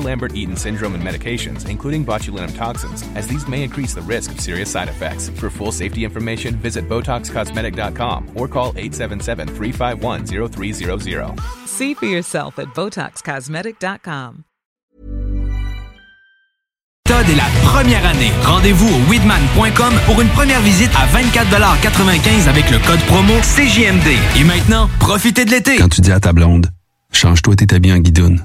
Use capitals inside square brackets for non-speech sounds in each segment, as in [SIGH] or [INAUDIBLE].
Lambert-Eaton syndrome and medications, including botulinum toxins, as these may increase the risk of serious side effects. For full safety information, visit BotoxCosmetic.com or call 877-351-0300. See for yourself at BotoxCosmetic.com. Todd est la première année. Rendez-vous au weedman.com pour une première visite à 24,95$ avec le code promo CJMD. Et maintenant, profitez de l'été. Quand tu dis à ta blonde, change-toi tes habits en guidoune.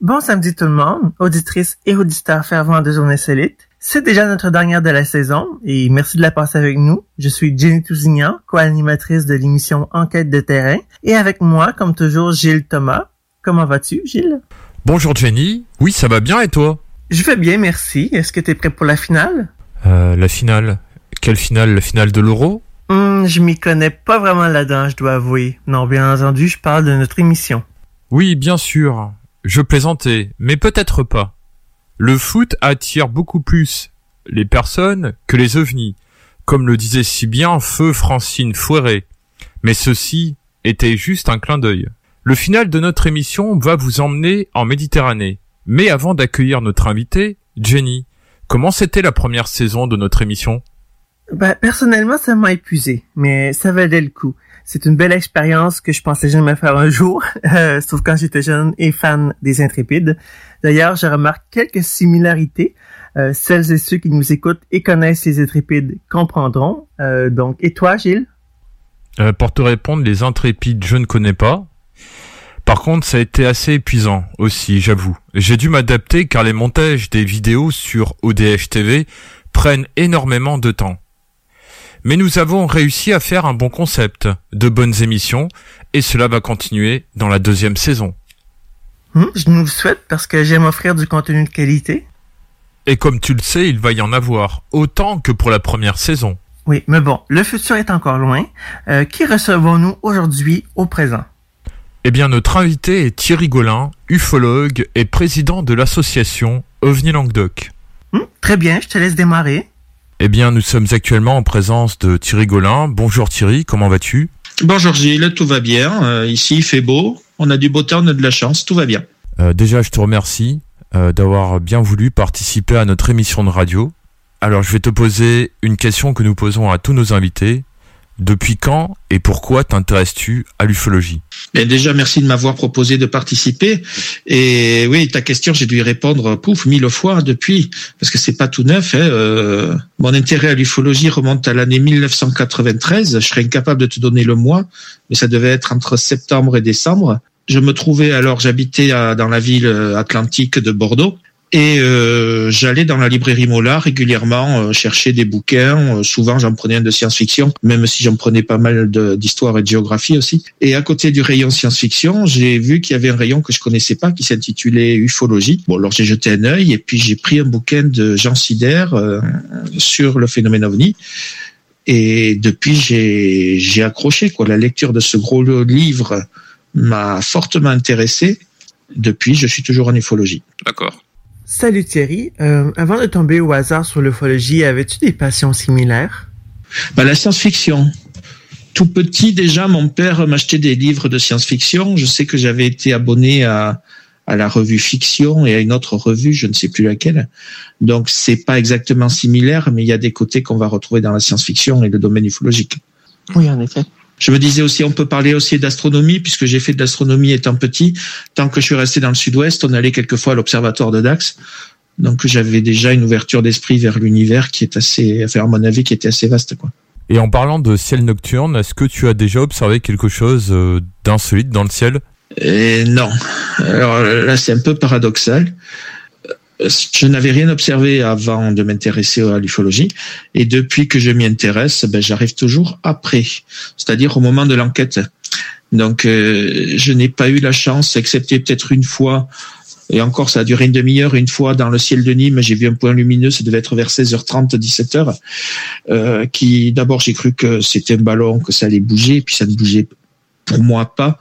Bon samedi tout le monde, auditrices et auditeurs fervents de Journée Solite. C'est déjà notre dernière de la saison et merci de la passer avec nous. Je suis Jenny Tousignan, co-animatrice de l'émission Enquête de terrain et avec moi, comme toujours, Gilles Thomas. Comment vas-tu, Gilles? Bonjour Jenny. Oui, ça va bien et toi? Je vais bien, merci. Est-ce que t'es prêt pour la finale? euh, La finale. Quelle finale? La finale de l'Euro? Hmm, je m'y connais pas vraiment là-dedans, je dois avouer. Non, bien entendu, je parle de notre émission. Oui, bien sûr. Je plaisantais, mais peut-être pas. Le foot attire beaucoup plus les personnes que les ovnis, comme le disait si bien Feu Francine Fouéré. Mais ceci était juste un clin d'œil. Le final de notre émission va vous emmener en Méditerranée. Mais avant d'accueillir notre invité, Jenny, comment c'était la première saison de notre émission? Bah, personnellement, ça m'a épuisé, mais ça valait le coup. C'est une belle expérience que je pensais jamais faire un jour, [LAUGHS] euh, sauf quand j'étais jeune et fan des Intrépides. D'ailleurs, je remarque quelques similarités. Euh, celles et ceux qui nous écoutent et connaissent les Intrépides comprendront. Euh, donc, et toi, Gilles? Pour te répondre, les Intrépides, je ne connais pas. Par contre, ça a été assez épuisant aussi, j'avoue. J'ai dû m'adapter car les montages des vidéos sur ODH TV prennent énormément de temps. Mais nous avons réussi à faire un bon concept, de bonnes émissions, et cela va continuer dans la deuxième saison. Hmm, je nous le souhaite parce que j'aime offrir du contenu de qualité. Et comme tu le sais, il va y en avoir, autant que pour la première saison. Oui, mais bon, le futur est encore loin. Euh, qui recevons-nous aujourd'hui au présent? Eh bien, notre invité est Thierry Golin, ufologue et président de l'association OVNI Languedoc. Hmm, très bien, je te laisse démarrer. Eh bien, nous sommes actuellement en présence de Thierry Golin. Bonjour Thierry, comment vas-tu? Bonjour Gilles, tout va bien. Euh, ici, il fait beau. On a du beau temps, on a de la chance, tout va bien. Euh, déjà, je te remercie euh, d'avoir bien voulu participer à notre émission de radio. Alors, je vais te poser une question que nous posons à tous nos invités. Depuis quand et pourquoi t'intéresses-tu à l'ufologie? Déjà, merci de m'avoir proposé de participer. Et oui, ta question, j'ai dû y répondre, pouf, mille fois depuis, parce que c'est pas tout neuf. Hein, euh, mon intérêt à l'ufologie remonte à l'année 1993. Je serais incapable de te donner le mois, mais ça devait être entre septembre et décembre. Je me trouvais alors, j'habitais dans la ville atlantique de Bordeaux, et euh, j'allais dans la librairie Mola régulièrement euh, chercher des bouquins. Euh, souvent, j'en prenais un de science-fiction, même si j'en prenais pas mal d'histoire et de géographie aussi. Et à côté du rayon science-fiction, j'ai vu qu'il y avait un rayon que je connaissais pas qui s'intitulait ufologie. Bon, alors j'ai jeté un œil et puis j'ai pris un bouquin de Jean Sider sur le phénomène ovni. Et depuis, j'ai j'ai accroché quoi. La lecture de ce gros livre m'a fortement intéressé. Depuis, je suis toujours en ufologie. D'accord. Salut Thierry. Euh, avant de tomber au hasard sur l'ufologie, avais-tu des passions similaires? Bah, La science-fiction. Tout petit déjà, mon père m'achetait des livres de science-fiction. Je sais que j'avais été abonné à, à la revue Fiction et à une autre revue, je ne sais plus laquelle. Donc c'est pas exactement similaire, mais il y a des côtés qu'on va retrouver dans la science-fiction et le domaine ufologique. Oui, en effet. Je me disais aussi, on peut parler aussi d'astronomie, puisque j'ai fait de l'astronomie étant petit. Tant que je suis resté dans le sud-ouest, on allait quelquefois à l'observatoire de Dax. Donc j'avais déjà une ouverture d'esprit vers l'univers qui est assez, enfin, à mon avis, qui était assez vaste, quoi. Et en parlant de ciel nocturne, est-ce que tu as déjà observé quelque chose euh, d'insolite dans le ciel? Et Non. Alors là, c'est un peu paradoxal je n'avais rien observé avant de m'intéresser à l'ufologie et depuis que je m'y intéresse, ben, j'arrive toujours après, c'est-à-dire au moment de l'enquête. Donc euh, je n'ai pas eu la chance, excepté peut-être une fois, et encore ça a duré une demi-heure, une fois dans le ciel de Nîmes, j'ai vu un point lumineux, ça devait être vers 16h30, 17h, euh, qui d'abord j'ai cru que c'était un ballon, que ça allait bouger, puis ça ne bougeait pour moi pas.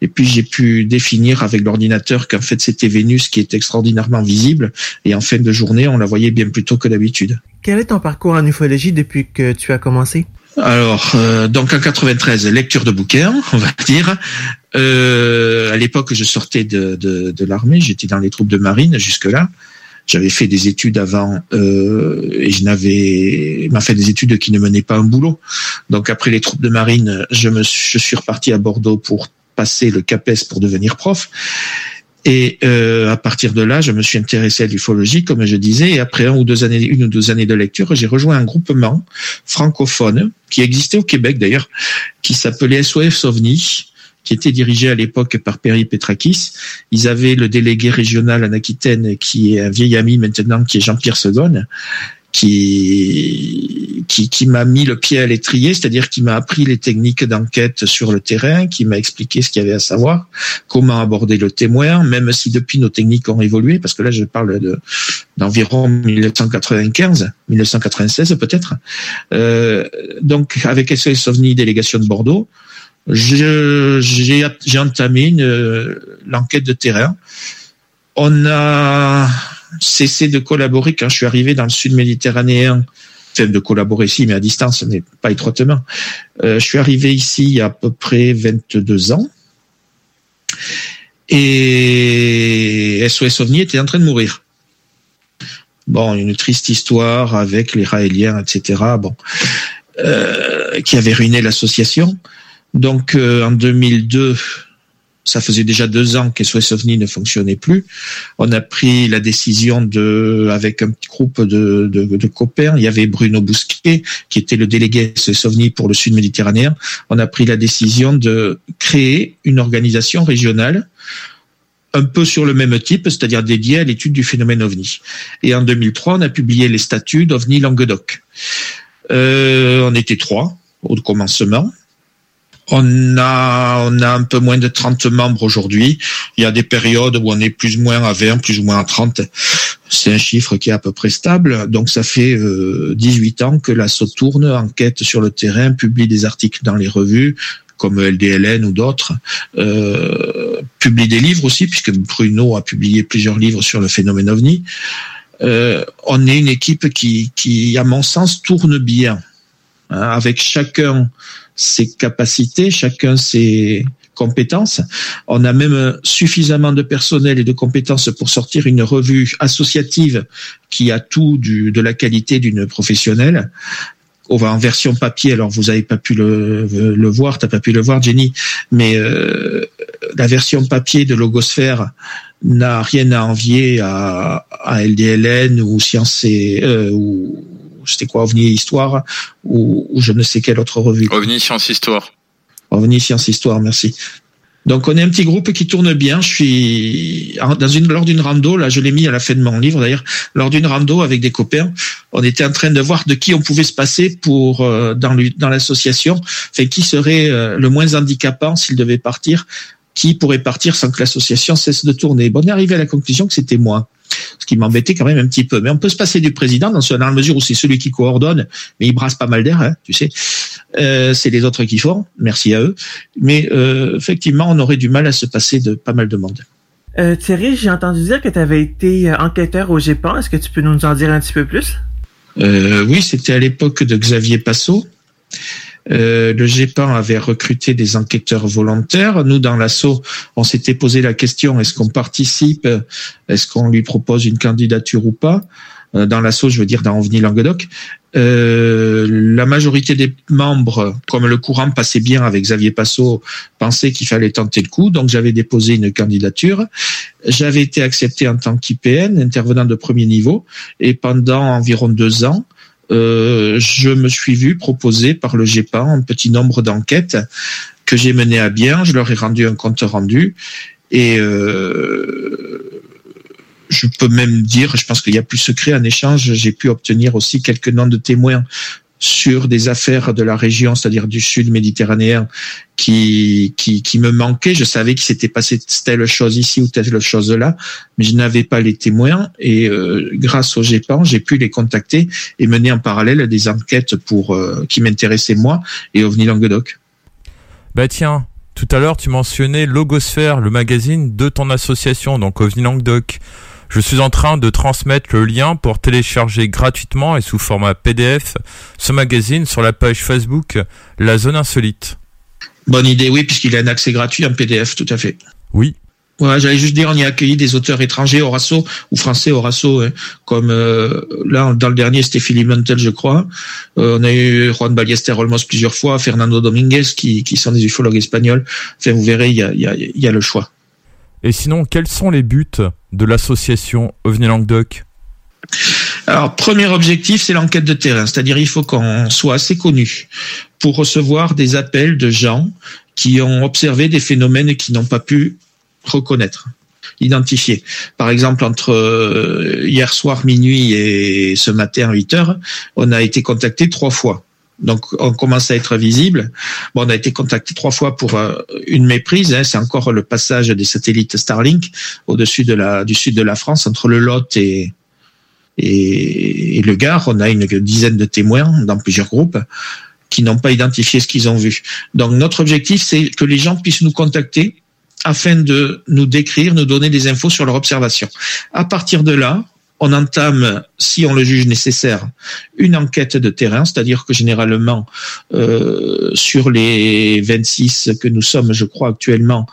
Et puis j'ai pu définir avec l'ordinateur qu'en fait c'était Vénus qui est extraordinairement visible. Et en fin de journée, on la voyait bien plus tôt que d'habitude. Quel est ton parcours en ufologie depuis que tu as commencé? Alors, euh, donc en 93, lecture de bouquins, [LAUGHS] on va dire. Euh, à l'époque, je sortais de, de, de l'armée, j'étais dans les troupes de marine jusque-là. J'avais fait des études avant euh, et je n'avais m'a fait des études qui ne menaient pas un boulot. Donc après les troupes de marine, je me je suis reparti à Bordeaux pour passer le CAPES pour devenir prof. Et euh, à partir de là, je me suis intéressé à l'ufologie, comme je disais. Et après un ou deux années, une ou deux années de lecture, j'ai rejoint un groupement francophone qui existait au Québec d'ailleurs, qui s'appelait SOF OVNI, qui était dirigé à l'époque par Perry Petrakis. Ils avaient le délégué régional en Aquitaine, qui est un vieil ami maintenant, qui est Jean-Pierre Segone, qui, qui, qui m'a mis le pied à l'étrier, c'est-à-dire qui m'a appris les techniques d'enquête sur le terrain, qui m'a expliqué ce qu'il y avait à savoir, comment aborder le témoin, même si depuis nos techniques ont évolué, parce que là je parle de d'environ 1995, 1996 peut-être. Euh, donc avec SOS OVNI, délégation de Bordeaux, j'ai entamé l'enquête de terrain. On a cessé de collaborer quand je suis arrivé dans le sud méditerranéen. Enfin, de collaborer ici, mais à distance, mais pas étroitement. Euh, je suis arrivé ici il y a à peu près 22 ans. Et SOS OVNI était en train de mourir. Bon, une triste histoire avec les Raéliens, etc. Bon, euh, qui avait ruiné l'association. Donc, euh, en 2002, ça faisait déjà deux ans que SOS ne fonctionnait plus. On a pris la décision de, avec un petit groupe de copains, il y avait Bruno Bousquet, qui était le délégué SOS OVNI pour le Sud méditerranéen. On a pris la décision de créer une organisation régionale un peu sur le même type, c'est-à-dire dédiée à l'étude du phénomène OVNI. Et en 2003, on a publié les statuts d'OVNI Languedoc. Euh, on était trois au commencement. On a, on a un peu moins de 30 membres aujourd'hui. Il y a des périodes où on est plus ou moins à 20, plus ou moins à 30. C'est un chiffre qui est à peu près stable. Donc ça fait 18 ans que l'assaut tourne, enquête sur le terrain, publie des articles dans les revues, comme LDLN ou d'autres, euh, publie des livres aussi, puisque Bruno a publié plusieurs livres sur le phénomène OVNI. Euh, on est une équipe qui, qui, à mon sens, tourne bien, hein, avec chacun ses capacités, chacun ses compétences. On a même suffisamment de personnel et de compétences pour sortir une revue associative qui a tout du, de la qualité d'une professionnelle. On va en version papier, alors vous avez pas pu le, le voir, t'as pas pu le voir, Jenny, mais euh, la version papier de Logosphère n'a rien à envier à, à LDLN ou Sciences euh, ou c'était quoi OVNI Histoire ou, ou, je ne sais quelle autre revue. OVNI Science Histoire. OVNI Science Histoire, merci. Donc on est un petit groupe qui tourne bien. Je suis dans une lors d'une rando, là je l'ai mis à la fin de mon livre d'ailleurs, lors d'une rando avec des copains, on était en train de voir de qui on pouvait se passer pour euh, dans dans l'association, enfin qui serait euh, le moins handicapant s'il devait partir, qui pourrait partir sans que l'association cesse de tourner? Bon, on est arrivé à la conclusion que c'était moi ce qui m'embêtait quand même un petit peu. Mais on peut se passer du président dans, dans la mesure où c'est celui qui coordonne, mais il brasse pas mal d'air, hein, tu sais. Euh, c'est les autres qui font, merci à eux. Mais euh, effectivement, on aurait du mal à se passer de pas mal de monde. Euh, Thierry, j'ai entendu dire que tu avais été enquêteur au GEPAN. Est-ce que tu peux nous en dire un petit peu plus? Oui, c'était à l'époque de Xavier Passot. Euh, le GEPAN avait recruté des enquêteurs volontaires. Nous, dans l'assaut, on s'était posé la question est-ce qu'on participe? Est-ce qu'on lui propose une candidature ou pas? Euh, Dans l'assaut, je veux dire dans OVNI Languedoc. Euh, la majorité des membres, comme le courant passait bien avec Xavier Passot, pensaient qu'il fallait tenter le coup. Donc, j'avais déposé une candidature. J'avais été accepté en tant qu'IPN, intervenant de premier niveau, et pendant environ deux ans, euh, je me suis vu proposer par le GEPAN un petit nombre d'enquêtes que j'ai menées à bien. Je leur ai rendu un compte rendu et euh, je peux même dire, je pense qu'il y a plus secret en échange, j'ai pu obtenir aussi quelques noms de témoins sur des affaires de la région, c'est-à-dire du sud méditerranéen, qui, qui, me manquaient. Je savais qu'il s'était passé telle chose ici ou telle chose là, mais je n'avais pas les témoins. Et euh, grâce au GEPAN, j'ai pu les contacter et mener en parallèle des enquêtes pour euh, qui m'intéressaient moi et OVNI Languedoc. Bah tiens, tout à l'heure tu mentionnais Logosphère, le magazine de ton association, donc OVNI Languedoc. Je suis en train de transmettre le lien pour télécharger gratuitement et sous format PDF ce magazine sur la page Facebook La Zone Insolite. Bonne idée, oui, puisqu'il a un accès gratuit en PDF, tout à fait. Oui. Ouais, j'allais juste dire, on y a accueilli des auteurs étrangers, Horacio, ou français Horacio, hein, comme euh, là, dans le dernier, c'était Philippe Mantel, je crois. Euh, on a eu Juan Ballester Olmos plusieurs fois, Fernando Dominguez, qui, qui sont des ufologues espagnols. Enfin, vous verrez, il y a, y, a, y a le choix. Et sinon, quels sont les buts de l'association OVNI Languedoc? Alors, premier objectif, c'est l'enquête de terrain, c'est-à-dire il faut qu'on soit assez connu pour recevoir des appels de gens qui ont observé des phénomènes qu'ils n'ont pas pu reconnaître, identifier. Par exemple, entre hier soir minuit et ce matin 8 heures, on a été contacté trois fois. Donc, on commence à être visible. Bon, on a été contacté trois fois pour euh, une méprise. Hein, c'est encore le passage des satellites Starlink au-dessus de la, du sud de la France, entre le Lot et, et, et le Gard. On a une dizaine de témoins dans plusieurs groupes qui n'ont pas identifié ce qu'ils ont vu. Donc, notre objectif, c'est que les gens puissent nous contacter afin de nous décrire, nous donner des infos sur leur observation. À partir de là, on entame, si on le juge nécessaire, une enquête de terrain, c'est-à-dire que généralement, euh, sur les 26 que nous sommes, je crois actuellement,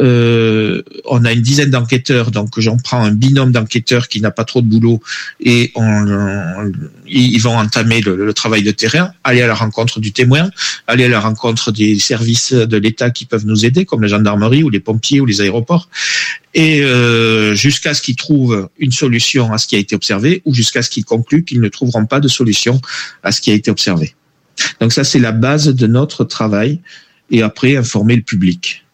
euh, on a une dizaine d'enquêteurs, donc j'en prends un binôme d'enquêteurs qui n'a pas trop de boulot et on, ils vont entamer le, travail de terrain, aller à la rencontre du témoin, aller à la rencontre des services de l'État qui peuvent nous aider, comme la gendarmerie ou les pompiers ou les aéroports, et euh, jusqu'à ce qu'ils trouvent une solution à ce qui a été observé ou jusqu'à ce qu'ils concluent qu'ils ne trouveront pas de solution à ce qui a été observé. Donc ça, c'est la base de notre travail et après informer le public.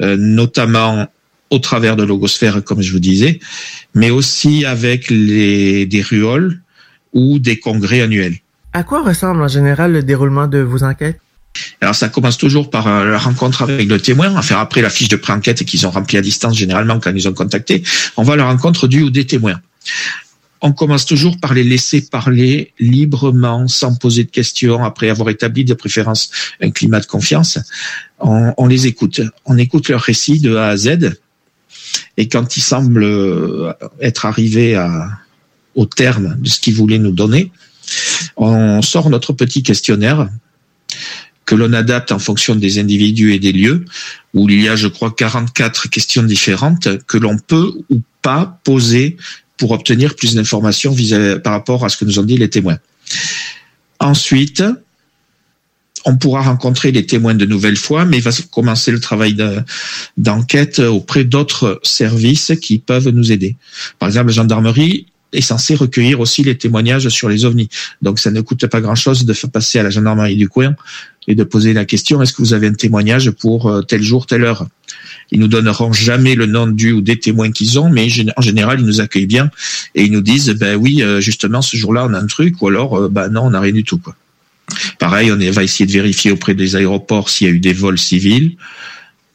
Euh, notamment au travers de Logosphère, comme je vous disais, mais aussi avec les, des ruoles ou des congrès annuels. À quoi ressemble en général le déroulement de vos enquêtes? Alors ça commence toujours par euh, la rencontre avec le témoin, enfin après la fiche de pré-enquête qu'ils ont remplie à distance généralement quand ils ont contacté, on va à la rencontre du ou des témoins. On commence toujours par les laisser parler librement, sans poser de questions, après avoir établi de préférence un climat de confiance on, les écoute. On écoute leur récit de A à Z. Et quand ils semblent être arrivés au terme de ce qu'ils voulaient nous donner, on sort notre petit questionnaire que l'on adapte en fonction des individus et des lieux, où il y a, je crois, 44 questions différentes que l'on peut ou pas poser pour obtenir plus d'informations par rapport à ce que nous ont dit les témoins. Ensuite, on pourra rencontrer les témoins de nouvelles fois, mais il va commencer le travail d'enquête auprès d'autres services qui peuvent nous aider. Par exemple, la gendarmerie est censée recueillir aussi les témoignages sur les ovnis. Donc ça ne coûte pas grand-chose de faire passer à la gendarmerie du coin et de poser la question est-ce que vous avez un témoignage pour euh, tel jour, telle heure? Ils nous donneront jamais le nom du ou des témoins qu'ils ont, mais en général ils nous accueillent bien et ils nous disent ben oui euh, justement ce jour-là on a un truc ou alors euh, ben non on n'a rien du tout quoi. Pareil, on va essayer de vérifier auprès des aéroports s'il y a eu des vols civils.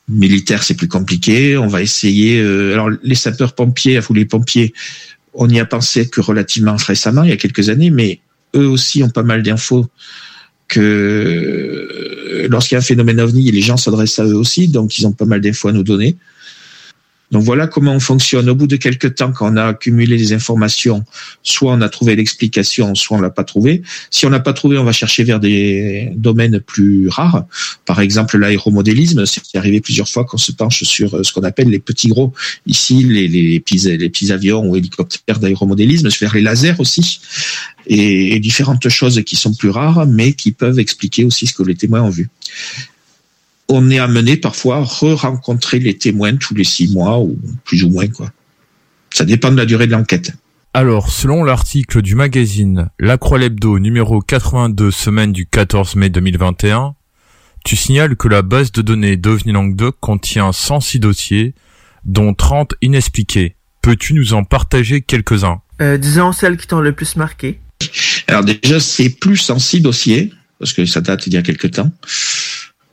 Militaires, c'est plus compliqué. On va essayer. Euh, alors, les sapeurs-pompiers, ou les pompiers, on y a pensé que relativement récemment, il y a quelques années, mais eux aussi ont pas mal d'infos que euh, lorsqu'il y a un phénomène ovni, les gens s'adressent à eux aussi, donc ils ont pas mal d'infos à nous donner. Donc voilà comment on fonctionne. Au bout de quelques temps, quand on a accumulé des informations, soit on a trouvé l'explication, soit on l'a pas trouvé. Si on l'a pas trouvé, on va chercher vers des domaines plus rares. Par exemple, l'aéromodélisme. C'est arrivé plusieurs fois qu'on se penche sur euh, ce qu'on appelle les petits gros. Ici, les, les, petits, les avions ou hélicoptères d'aéromodélisme, vers les lasers aussi. Et différentes choses qui sont plus rares, mais qui peuvent expliquer aussi ce que les témoins ont vu on est amené parfois à re-rencontrer les témoins tous les six mois ou plus ou moins quoi. Ça dépend de la durée de l'enquête. Alors, selon l'article du magazine La Croix Lebdo numéro 82 semaine du 14 mai 2021, tu signales que la base de données d'OVNI Languedoc contient 106 dossiers, dont 30 inexpliqués. Peux-tu nous en partager quelques-uns? Euh, Disons celles qui t'ont le plus marqué. Alors déjà, c'est plus 106 dossiers, parce que ça date d'il y a quelques temps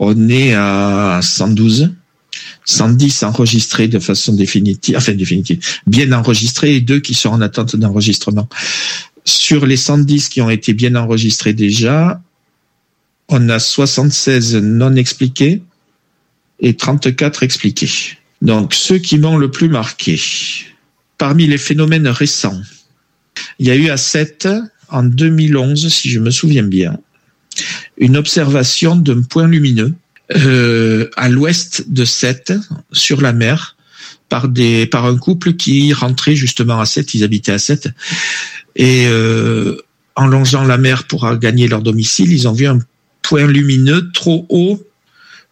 on est à 112. 110 enregistrés de façon définitive, enfin définitive, bien enregistrés et deux qui sont en attente d'enregistrement. Sur les 110 qui ont été bien enregistrés déjà, on a 76 non expliqués et 34 expliqués. Donc ceux qui m'ont le plus marqué, parmi les phénomènes récents, il y a eu à 7 en 2011, si je me souviens bien, une observation d'un point lumineux euh, à l'ouest de Sète, sur la mer, par des par un couple qui rentrait justement à Sète, ils habitaient à Sète, et euh, en longeant la mer pour gagner leur domicile, ils ont vu un point lumineux trop haut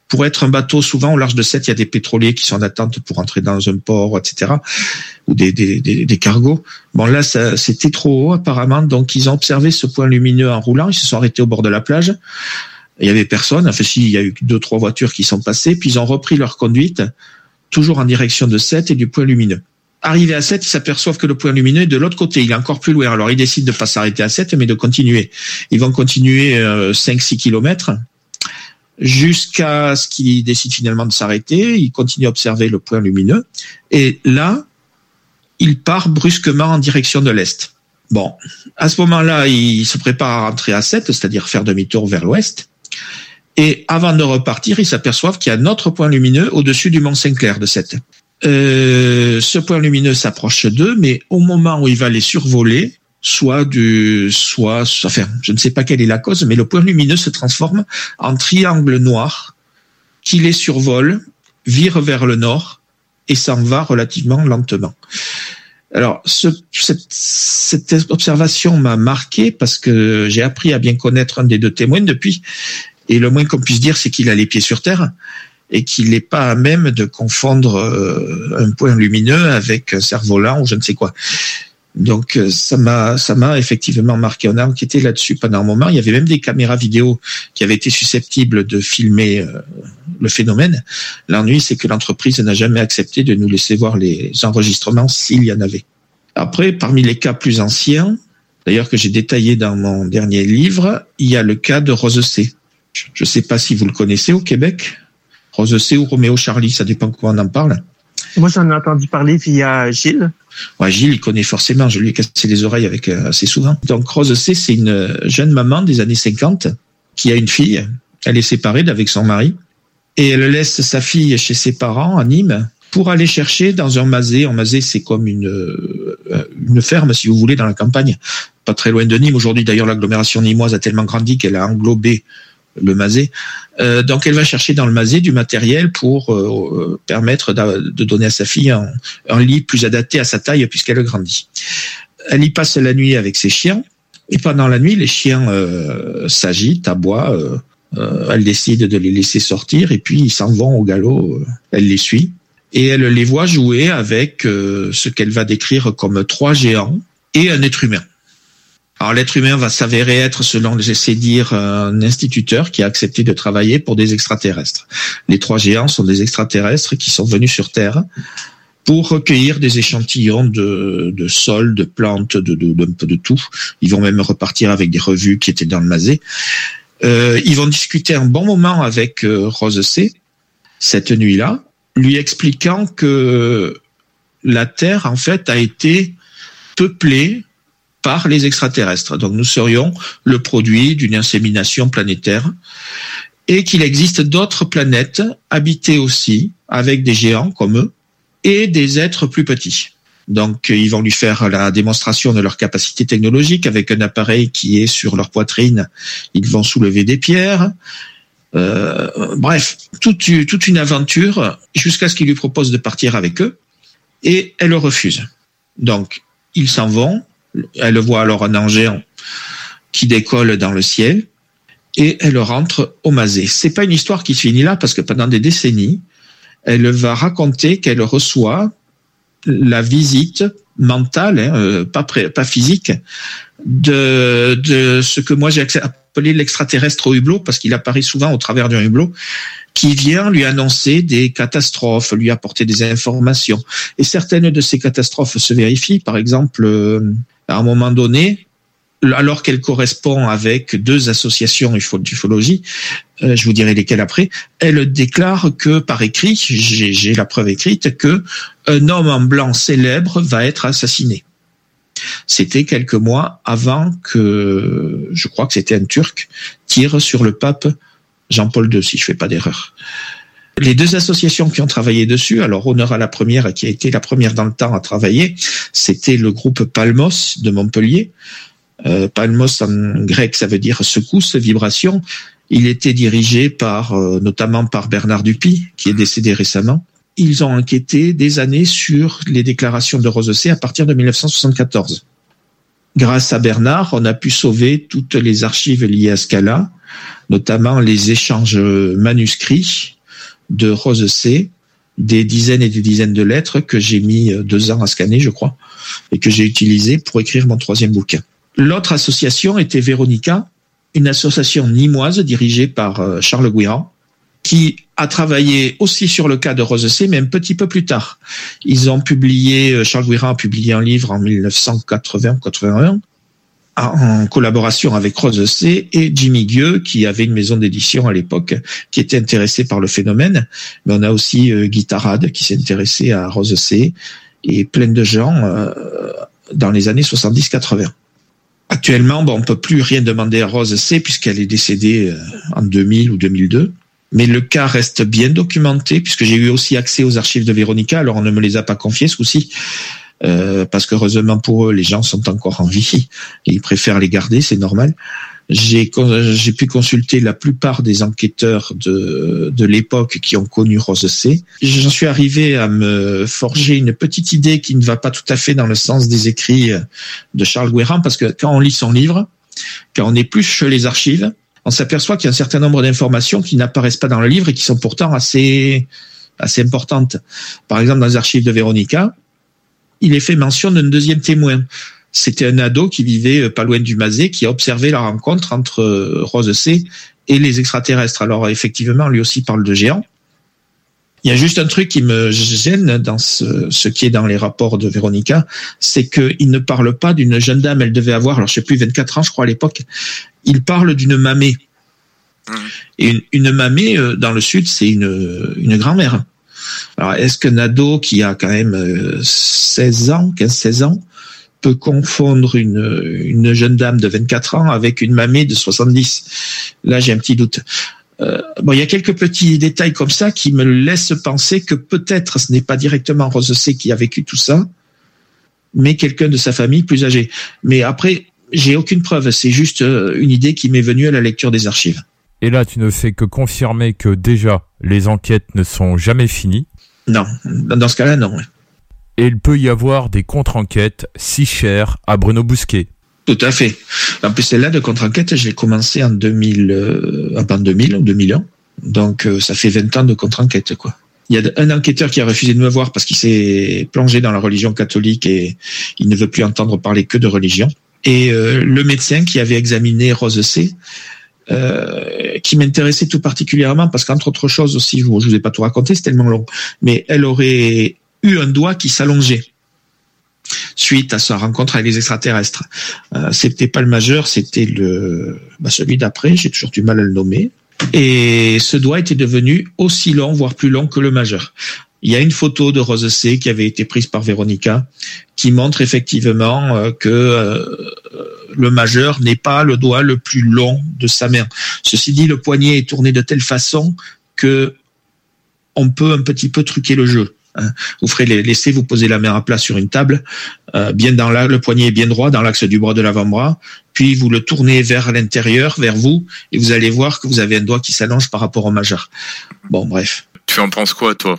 pour être un bateau, souvent au large de Sète, il y a des pétroliers qui sont en attente pour entrer dans un port, etc., ou des, cargos. Bon, là, c'était trop haut apparemment, donc ils ont observé ce point lumineux en roulant, ils se sont arrêtés au bord de la plage. Il y avait personne, enfin si, il y a eu deux, trois voitures qui sont passées, puis ils ont repris leur conduite, toujours en direction de Sète et du point lumineux. Arrivé à 7, ils s'aperçoivent que le point lumineux est de l'autre côté, il est encore plus loin. Alors ils décident de pas s'arrêter à 7, mais de continuer. Ils vont continuer 5-6 euh, kilomètres jusqu'à ce qu'il décide finalement de s'arrêter. Il continue à observer le point lumineux. Et là, il part brusquement en direction de l'Est. Bon, à ce moment-là, il se prépare à rentrer à 7, c'est-à-dire faire demi-tour vers l'Ouest. Et avant de repartir, ils s'aperçoivent qu'il y a un autre point lumineux au-dessus du mont Saint-Clair de 7. Euh, ce point lumineux s'approche d'eux, mais au moment où il va les survoler, soit du, soit, enfin, je ne sais pas quelle est la cause, mais le point lumineux se transforme en triangle noir qui les survole, vire vers le nord et s'en va relativement lentement. Alors, ce, cette, cette, observation m'a marqué parce que j'ai appris à bien connaître un des deux témoins depuis, et le moins qu'on puisse dire, c'est qu'il a les pieds sur terre et qu'il n'est pas à même de confondre euh, un point lumineux avec un cerf-volant ou je ne sais quoi. Donc euh, ça m'a ça m'a effectivement marqué. On a enquêté là-dessus pendant un moment. Il y avait même des caméras vidéo qui avaient été susceptibles de filmer euh, le phénomène. L'ennui, c'est que l'entreprise n'a jamais accepté de nous laisser voir les enregistrements s'il y en avait. Après, parmi les cas plus anciens, d'ailleurs que j'ai détaillé dans mon dernier livre, il y a le cas de Rose C. Je ne sais pas si vous le connaissez au Québec. Rose C ou Roméo Charlie, ça dépend comment on en parle. Moi, j'en ai entendu parler via Gilles. Ouais, Gilles, il connaît forcément. Je lui ai cassé les oreilles avec euh, assez souvent. Donc, Rose C, c'est une jeune maman des années 50 qui a une fille. Elle est séparée d'avec son mari et elle laisse sa fille chez ses parents à Nîmes pour aller chercher dans un masé. Un masé, c'est comme une, euh, une ferme, si vous voulez, dans la campagne, pas très loin de Nîmes. Aujourd'hui, d'ailleurs, l'agglomération nîmoise a tellement grandi qu'elle a englobé le masé. Euh, donc elle va chercher dans le masé du matériel pour euh, permettre de donner à sa fille un, lit plus adapté à sa taille puisqu'elle grandit. Elle y passe la nuit avec ses chiens et pendant la nuit les chiens euh, s'agitent, aboient. elle décide de les laisser sortir et puis ils s'en vont au galop. elle les suit et elle les voit jouer avec ce qu'elle va décrire comme trois géants et un être humain. Alors l'être humain va s'avérer être, selon les dire, un instituteur qui a accepté de travailler pour des extraterrestres. Les trois géants sont des extraterrestres qui sont venus sur Terre pour recueillir des échantillons de, de sol, de plantes, de, de, de, de tout. Ils vont même repartir avec des revues qui étaient dans le masé. Euh, ils vont discuter un bon moment avec euh, Rose C cette nuit-là, lui expliquant que la Terre, en fait, a été peuplée par les extraterrestres. Donc nous serions le produit d'une insémination planétaire et qu'il existe d'autres planètes habitées aussi avec des géants comme eux et des êtres plus petits. Donc ils vont lui faire la démonstration de leur capacité technologique avec un appareil qui est sur leur poitrine. Ils vont soulever des pierres. Euh, bref, toute, toute une aventure jusqu'à ce qu'il lui propose de partir avec eux et elle le refuse. Donc ils s'en vont, elle voit alors un engin qui décolle dans le ciel et elle rentre au masé. C'est pas une histoire qui se finit là parce que pendant des décennies, elle va raconter qu'elle reçoit la visite mentale, hein, euh, pas, pas physique, de, de ce que moi j'ai appelé l'extraterrestre au hublot, parce qu'il apparaît souvent au travers d'un hublot, qui vient lui annoncer des catastrophes, lui apporter des informations. Et certaines de ces catastrophes se vérifient. Par exemple, euh, à un moment donné, alors qu'elle correspond avec deux associations d'ufologie, euh, je vous dirai lesquelles après, elle déclare que par écrit, j'ai la preuve écrite, que un homme en blanc célèbre va être assassiné. C'était quelques mois avant que, je crois que c'était un Turc, tire sur le pape Jean-Paul II, si je fais pas d'erreur. Les deux associations qui ont travaillé dessus, alors honneur à la première, qui a été la première dans le temps à travailler, c'était le groupe Palmos de Montpellier. Euh, Palmos en grec, ça veut dire secousse, vibration. Il était dirigé par, euh, notamment par Bernard Dupuy, qui est décédé récemment. Ils ont enquêté des années sur les déclarations de Rose à partir de 1974. Grâce à Bernard, on a pu sauver toutes les archives liées à ce cas-là, notamment les échanges manuscrits de Rose C, des dizaines et des dizaines de lettres que j'ai mis euh, deux ans à scanner, je crois, et que j'ai utilisé pour écrire mon troisième bouquin. L'autre association était Véronica, une association nimoise dirigée par euh, Charles Guiran, qui a travaillé aussi sur le cas de Rose C, mais un petit peu plus tard. Ils ont publié, euh, Charles Guiran a publié un livre en 1980-81 en collaboration avec Rose C et Jimmy Gueux, qui avait une maison d'édition à l'époque, qui était intéressé par le phénomène. Mais on a aussi euh, Guy Tarade, qui s'est intéressé à Rose C, et plein de gens euh, dans les années 70-80. Actuellement, bon, on peut plus rien demander à Rose C puisqu'elle est décédée euh, en 2000 ou 2002. mais le cas reste bien documenté puisque j'ai eu aussi accès aux archives de Véronica. Alors on ne me les a pas confiées, ce coup-ci, euh, parce qu'heureusement pour eux, les gens sont encore en vie ils préfèrent les garder, c'est normal. J'ai j'ai pu consulter la plupart des enquêteurs de, de l'époque qui ont connu Rose C. J'en suis arrivé à me forger une petite idée qui ne va pas tout à fait dans le sens des écrits de Charles Guérin, parce que quand on lit son livre, quand on épluche les archives, on s'aperçoit qu'il y a un certain nombre d'informations qui n'apparaissent pas dans le livre et qui sont pourtant assez assez importantes. Par exemple, dans les archives de Véronica, il est fait mention d'un deuxième témoin. C'était un ado qui vivait euh, pas loin du Mazet, qui a observé la rencontre entre euh, Rose C et les extraterrestres. Alors effectivement, lui aussi parle de géants. Il y a juste un truc qui me gêne dans ce, qui est dans les rapports de Véronica, c'est qu'il ne parle pas d'une jeune dame, elle devait avoir, alors je sais plus, 24 ans je crois à l'époque, il parle d'une mamée. Mmh. Et une, mamée, euh, dans le sud, c'est une, une grand-mère. Alors est-ce que ado qui a quand même 16 ans, 15-16 ans, peut confondre une, une jeune dame de 24 ans avec une mamie de 70. Là, j'ai un petit doute. Euh, bon, il y a quelques petits détails comme ça qui me laissent penser que peut-être ce n'est pas directement Rose qui a vécu tout ça, mais quelqu'un de sa famille plus âgé. Mais après, j'ai aucune preuve. C'est juste euh, une idée qui m'est venue à la lecture des archives. Et là, tu ne fais que confirmer que déjà, les enquêtes ne sont jamais finies. Non, dans ce cas-là, non et il peut y avoir des contre-enquêtes si chères à Bruno Bousquet. Tout à fait. En plus, celle-là de contre-enquête, je l'ai commencé en 2000, euh, en 2000 ou 2001. Donc, euh, ça fait 20 ans de contre-enquête, quoi. Il y a un enquêteur qui a refusé de me voir parce qu'il s'est plongé dans la religion catholique et il ne veut plus entendre parler que de religion. Et euh, le médecin qui avait examiné Rose C, euh, qui m'intéressait tout particulièrement parce qu'entre autres choses aussi, je, je vous ai pas tout raconté, c'est tellement long, mais elle aurait eu un doigt qui s'allongeait suite à sa rencontre avec les extraterrestres. Euh, c'était pas le majeur, c'était le bah, celui d'après. J'ai toujours du mal à le nommer. Et ce doigt était devenu aussi long, voire plus long que le majeur. Il y a une photo de Rose C qui avait été prise par Véronica qui montre effectivement euh, que euh, le majeur n'est pas le doigt le plus long de sa main. Ceci dit, le poignet est tourné de telle façon que on peut un petit peu truquer le jeu. Hein. Vous ferez laisser vous poser la main à plat sur une table, euh, bien dans la, le poignet est bien droit dans l'axe du bras de l'avant-bras, puis vous le tournez vers l'intérieur, vers vous, et vous allez voir que vous avez un doigt qui s'allonge par rapport au majeur. Bon, bref. Tu en penses quoi, toi?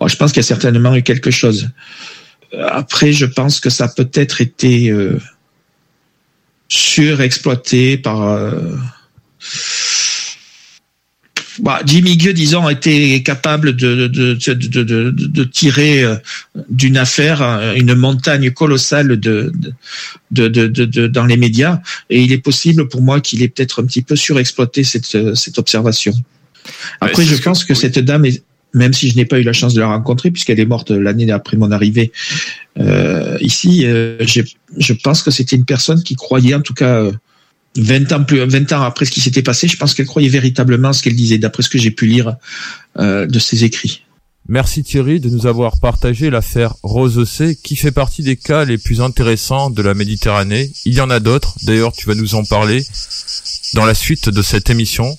Oh, Je pense qu'il y a certainement eu quelque chose. Euh, après, je pense que ça a peut-être été euh, surexploité par bah, Jimmy Gueux, disons, a été capable de, de, de, de, tirer euh, d'une affaire euh, une montagne colossale de, de, de, dans les médias, et il est possible pour moi qu'il ait peut-être un petit peu surexploité cette, euh, cette observation. Après, je pense que, cette dame, est, même si je n'ai pas eu la chance de la rencontrer, puisqu'elle est morte l'année après mon arrivée euh, ici, je, je pense que c'était une personne qui croyait, en tout cas, 20 ans plus 20 ans après ce qui s'était passé, je pense qu'elle croyait véritablement ce qu'elle disait, d'après ce que j'ai pu lire euh, de ses écrits. Merci Thierry de nous avoir partagé l'affaire Rose C, qui fait partie des cas les plus intéressants de la Méditerranée. Il y en a d'autres, d'ailleurs tu vas nous en parler dans la suite de cette émission.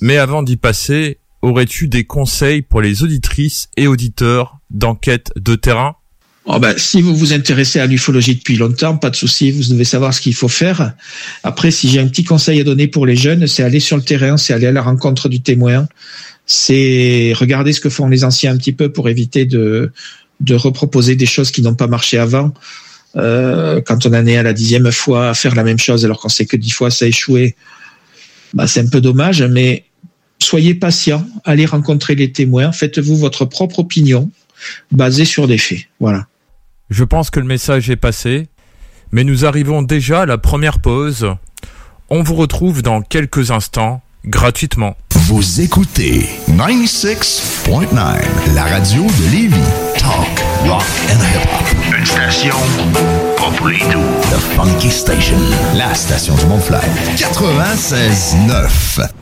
Mais avant d'y passer, aurais-tu des conseils pour les auditrices et auditeurs d'enquête de terrain? Oh si vous vous intéressez à l'ufologie depuis longtemps, pas de souci, vous devez savoir ce qu'il faut faire. Après, si j'ai un petit conseil à donner pour les jeunes, c'est aller sur le terrain, c'est aller à la rencontre du témoin, c'est regarder ce que font les anciens un petit peu pour éviter de, de reproposer des choses qui n'ont pas marché avant. Euh, quand on en est à la dixième fois à faire la même chose alors qu'on sait que dix fois ça a échoué, bah, c'est un peu dommage, mais soyez patient, allez rencontrer les témoins, faites-vous votre propre opinion basée sur des faits. Voilà. Je pense que le message est passé, mais nous arrivons déjà à la première pause. On vous retrouve dans quelques instants, gratuitement. Vous écoutez 96.9, la radio de Lévis. Talk, rock and hip-hop. Une station pas pour The Funky Station, la station du Mont-Flair. 96.9.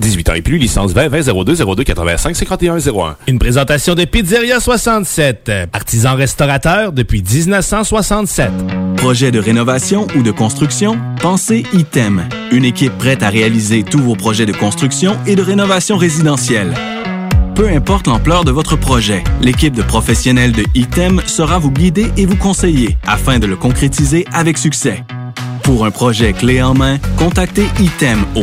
18 ans et plus, licence 20 20 02 02 85 51 01. Une présentation de Pizzeria 67, artisan restaurateur depuis 1967. Projet de rénovation ou de construction? Pensez ITEM, une équipe prête à réaliser tous vos projets de construction et de rénovation résidentielle. Peu importe l'ampleur de votre projet, l'équipe de professionnels de ITEM sera vous guider et vous conseiller afin de le concrétiser avec succès. Pour un projet clé en main, contactez ITEM au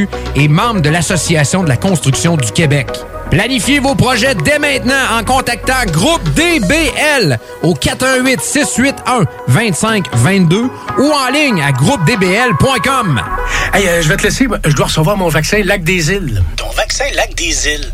et membre de l'Association de la construction du Québec. Planifiez vos projets dès maintenant en contactant Groupe DBL au 418 681 2522 ou en ligne à groupedbl.com. Hey, euh, je vais te laisser, je dois recevoir mon vaccin Lac des Îles. Ton vaccin Lac des Îles.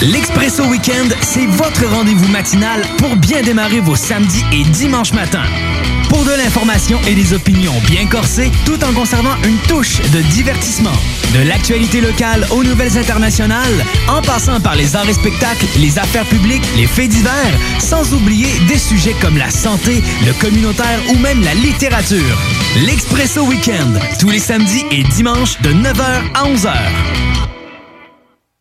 L'Expresso Weekend, c'est votre rendez-vous matinal pour bien démarrer vos samedis et dimanches matins. Pour de l'information et des opinions bien corsées, tout en conservant une touche de divertissement. De l'actualité locale aux nouvelles internationales, en passant par les arts et spectacles, les affaires publiques, les faits divers, sans oublier des sujets comme la santé, le communautaire ou même la littérature. L'Expresso Weekend, tous les samedis et dimanches de 9h à 11h.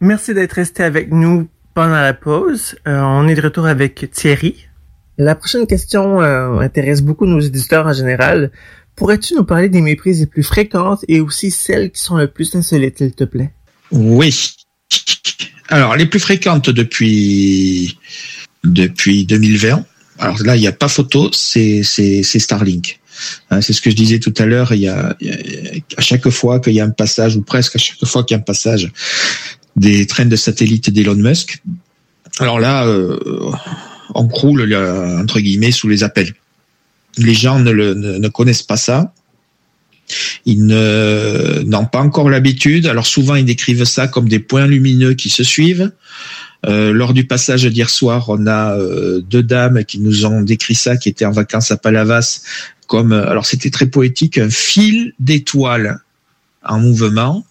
Merci d'être resté avec nous pendant la pause. Euh, on est de retour avec Thierry. La prochaine question euh, intéresse beaucoup nos éditeurs en général. Pourrais-tu nous parler des méprises les plus fréquentes et aussi celles qui sont le plus insolites, s'il te plaît? Oui. Alors, les plus fréquentes depuis, depuis 2020. Alors là, il n'y a pas photo, c'est, c'est, c'est Starlink. Hein, c'est ce que je disais tout à l'heure. Il y a, à chaque fois qu'il y a un passage, ou presque à chaque fois qu'il y a un passage des trains de satellites d'Elon Musk, alors là, euh, on croule entre guillemets sous les appels. Les gens ne, connaissent pas ça. Ils n'ont pas encore l'habitude. Alors souvent, ils décrivent ça comme des points lumineux qui se suivent. Euh, lors du passage d'hier soir, on a euh, deux dames qui nous ont décrit ça, qui étaient en vacances à Palavas, comme, alors c'était très poétique, un fil d'étoiles en mouvement,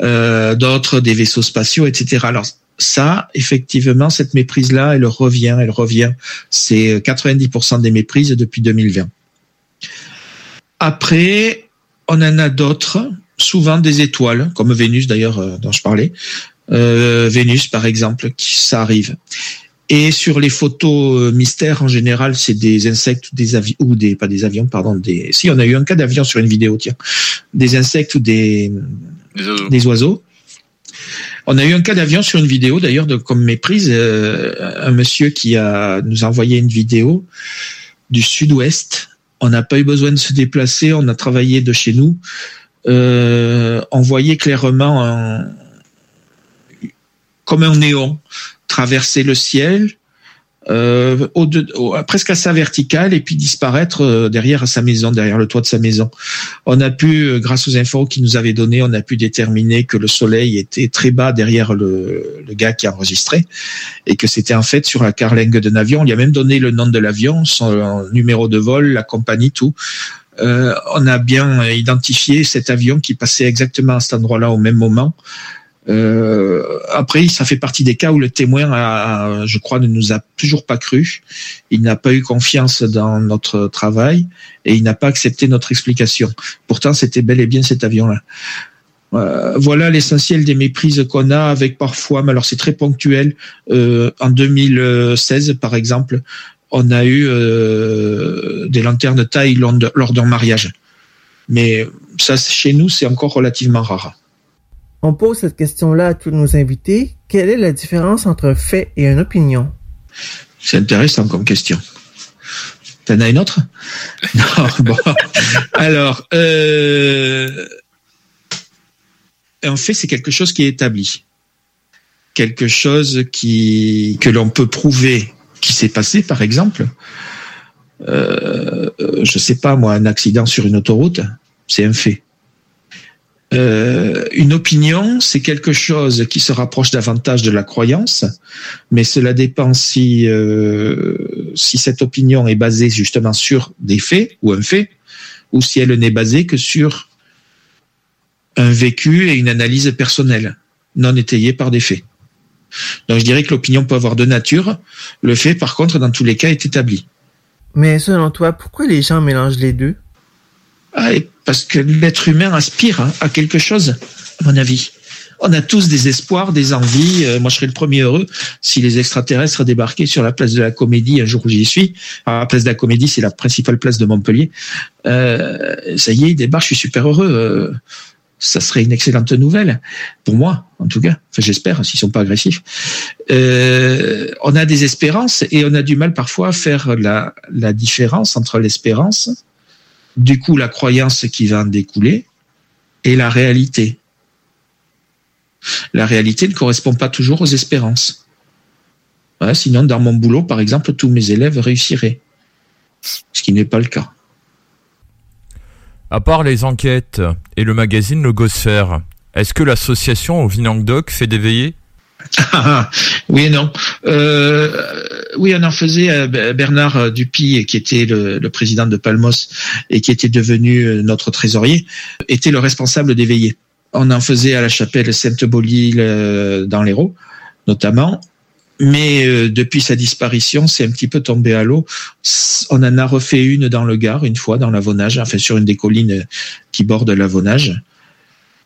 d'autres des vaisseaux spatiaux, etc. Alors ça, effectivement, cette méprise-là, elle revient, elle revient. C'est 90% des méprises depuis 2020. Après, on en a d'autres, souvent des étoiles, comme Vénus d'ailleurs dont je parlais, euh, Vénus par exemple, qui ça arrive. Et sur les photos euh, mystères, en général, c'est des insectes ou des avions, ou des, pas des avions, pardon, des, si, on a eu un cas d'avion sur une vidéo, tiens. Des insectes ou des, des oiseaux. On a eu un cas d'avion sur une vidéo, d'ailleurs, comme méprise, euh, un monsieur qui a, nous a envoyé une vidéo du sud-ouest. On n'a pas eu besoin de se déplacer, on a travaillé de chez nous. Euh, on voyait clairement comme un néon traverser le ciel euh, au, presque à sa verticale et puis disparaître euh, derrière sa maison, derrière le toit de sa maison. On a pu, euh, grâce aux infos qu'il nous avait données, on a pu déterminer que le soleil était très bas derrière le, le gars qui a enregistré et que c'était en fait sur la carlingue d'un avion. On lui a même donné le nom de l'avion, son numéro de vol, la compagnie, tout. Euh, on a bien identifié cet avion qui passait exactement à cet endroit-là au même moment. Euh, après, ça fait partie des cas où le témoin, a, je crois, ne nous a toujours pas cru. Il n'a pas eu confiance dans notre travail et il n'a pas accepté notre explication. Pourtant, c'était bel et bien cet avion-là. Euh, voilà l'essentiel des méprises qu'on a avec parfois, mais alors c'est très ponctuel. Euh, en 2016, par exemple, on a eu euh, des lanternes taille lors d'un mariage. Mais ça, chez nous, c'est encore relativement rare. On pose cette question-là à tous nos invités. Quelle est la différence entre un fait et une opinion? C'est intéressant comme question. T'en as une autre? [LAUGHS] non. Alors, euh, un fait, c'est quelque chose qui est établi. Quelque chose que l'on peut prouver qui s'est passé, par exemple. Euh, je sais pas, moi, un accident sur une autoroute, c'est un fait. Euh, une opinion, c'est quelque chose qui se rapproche davantage de la croyance, mais cela dépend si euh, si cette opinion est basée justement sur des faits ou un fait, ou si elle n'est basée que sur un vécu et une analyse personnelle, non étayée par des faits. Donc je dirais que l'opinion peut avoir deux natures. Le fait, par contre, dans tous les cas, est établi. Mais selon toi, pourquoi les gens mélangent les deux? Parce que l'être humain aspire hein, à quelque chose, à mon avis. On a tous des espoirs, des envies. Euh, moi, je serais le premier heureux si les extraterrestres débarquaient sur la place de la Comédie un jour où j'y suis. Alors, la place de la Comédie, c'est la principale place de Montpellier. Euh, ça y est, ils débarquent, je suis super heureux. Euh, ça serait une excellente nouvelle pour moi, en tout cas. Enfin, j'espère, s'ils sont pas agressifs. Euh, on a des espérances et on a du mal parfois à faire la, la différence entre l'espérance du coup la croyance qui va en découler et la réalité. La réalité ne correspond pas toujours aux espérances. sinon, dans mon boulot, par exemple, tous mes élèves réussiraient. Ce qui n'est pas le cas. À part les enquêtes et le magazine Logosphère, est-ce que l'association au Vinangdok fait des veillées? [LAUGHS] oui et non. Euh, oui, on en faisait. Euh, Bernard Dupuis, qui était le, président de Palmos et qui était devenu euh, notre trésorier, était le responsable des veillées. On en faisait à la chapelle Sainte-Bolile dans l'Hérault, notamment. Mais depuis sa disparition, c'est un petit peu tombé à l'eau. On en a refait une dans le Gard, une fois, dans l'Avonage, enfin sur une des collines qui bordent l'Avonage.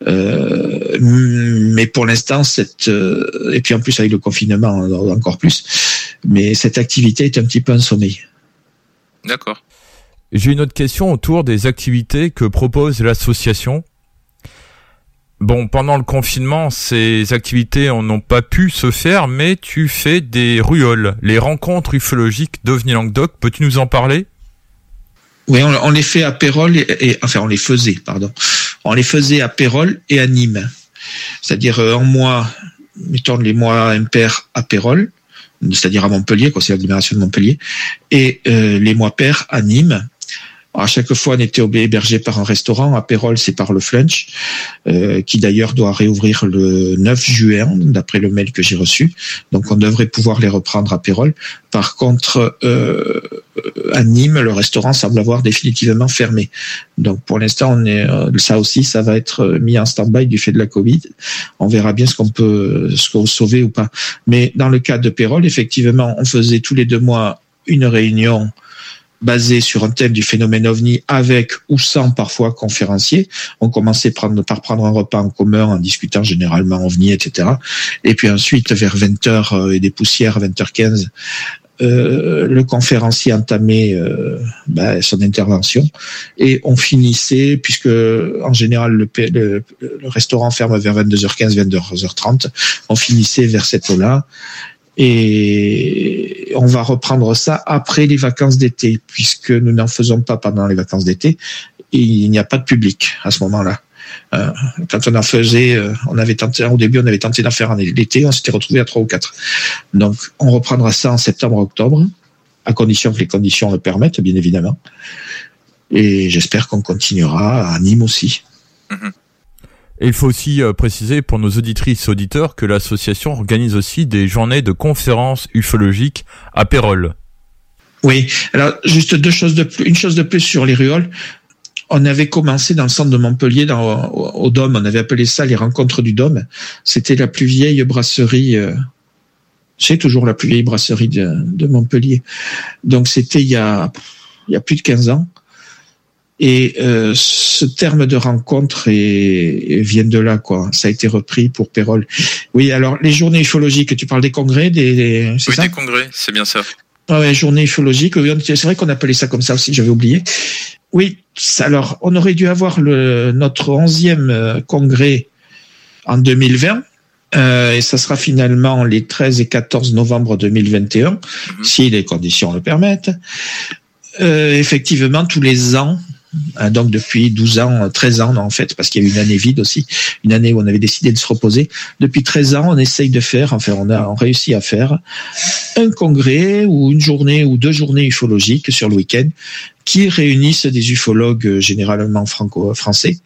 Euh, mais pour l'instant, cette euh, et puis en plus avec le confinement encore plus, mais cette activité est un petit peu en sommeil. D'accord. J'ai une autre question autour des activités que propose l'association. Bon, pendant le confinement, ces activités n'ont pas pu se faire, mais tu fais des ruoles, les rencontres ufologiques d'OVNI Languedoc. Peux-tu nous en parler? Oui, on, les fait à Pérol et, enfin on les faisait, pardon. On les faisait à Pérol et à Nîmes. C'est-à-dire euh, en mois, mettons les mois impairs à Pérol, c'est-à-dire à Montpellier, quoi, c'est l'agglomération de Montpellier, et euh, les mois pairs à Nîmes à chaque fois, on était hébergé par un restaurant. À Pérol, c'est par le Flunch, euh, qui d'ailleurs doit réouvrir le 9 juin, d'après le mail que j'ai reçu. Donc, on devrait pouvoir les reprendre à Pérol. Par contre, euh, à Nîmes, le restaurant semble avoir définitivement fermé. Donc, pour l'instant, on est euh, ça aussi, ça va être mis en stand-by du fait de la Covid. On verra bien ce qu'on peut, ce qu'on sauver ou pas. Mais dans le cas de Pérol, effectivement, on faisait tous les deux mois une réunion basé sur un thème du phénomène ovni avec ou sans parfois conférencier. On commençait par prendre un repas en commun en discutant généralement ovni, etc. Et puis ensuite, vers 20h euh, et des poussières, 20h15, euh, le conférencier entamait euh, ben, son intervention et on finissait, puisque en général le, restaurant ferme vers 22h15, 22h30, on finissait vers cette eau-là et on va reprendre ça après les vacances d'été, puisque nous n'en faisons pas pendant les vacances d'été. Il n'y a pas de public à ce moment-là. Euh, quand on en faisait, euh, on avait tenté, au début, on avait tenté d'en faire en été, on s'était retrouvé à trois ou quatre. Donc, on reprendra ça en septembre-octobre, à condition que les conditions le permettent, bien évidemment. Et j'espère qu'on continuera à Nîmes aussi. Mm-hmm. Et il faut aussi euh, préciser pour nos auditrices auditeurs que l'association organise aussi des journées de conférences ufologiques à Pérol. Oui, alors juste deux choses de plus, une chose de plus sur les ruoles. On avait commencé dans le centre de Montpellier, dans, au, Dôme, on avait appelé ça les rencontres du Dôme. C'était la plus vieille brasserie, euh, c'est toujours la plus vieille brasserie de, de Montpellier. Donc c'était il il y a plus de 15 ans. Et euh, ce terme de rencontre est, vient de là, quoi. Ça a été repris pour Pérol. Oui, alors les journées ufologiques, tu parles des congrès, des, des oui, des congrès, c'est bien ça. Ah ouais, journée ufologique. c'est vrai qu'on appelait ça comme ça aussi. J'avais oublié. Oui, alors on aurait dû avoir le, notre onzième euh, congrès en 2020. Euh, et ça sera finalement les 13 et 14 novembre 2021, mhm. si les conditions le permettent. Euh, effectivement, tous les ans, donc depuis 12 ans, 13 ans en fait, parce qu'il y a eu une année vide aussi, une année où on avait décidé de se reposer. Depuis 13 ans, on essaye de faire, enfin on a réussi à faire un congrès ou une journée ou deux journées ufologiques sur le week-end qui réunissent des ufologues euh, généralement franco-français.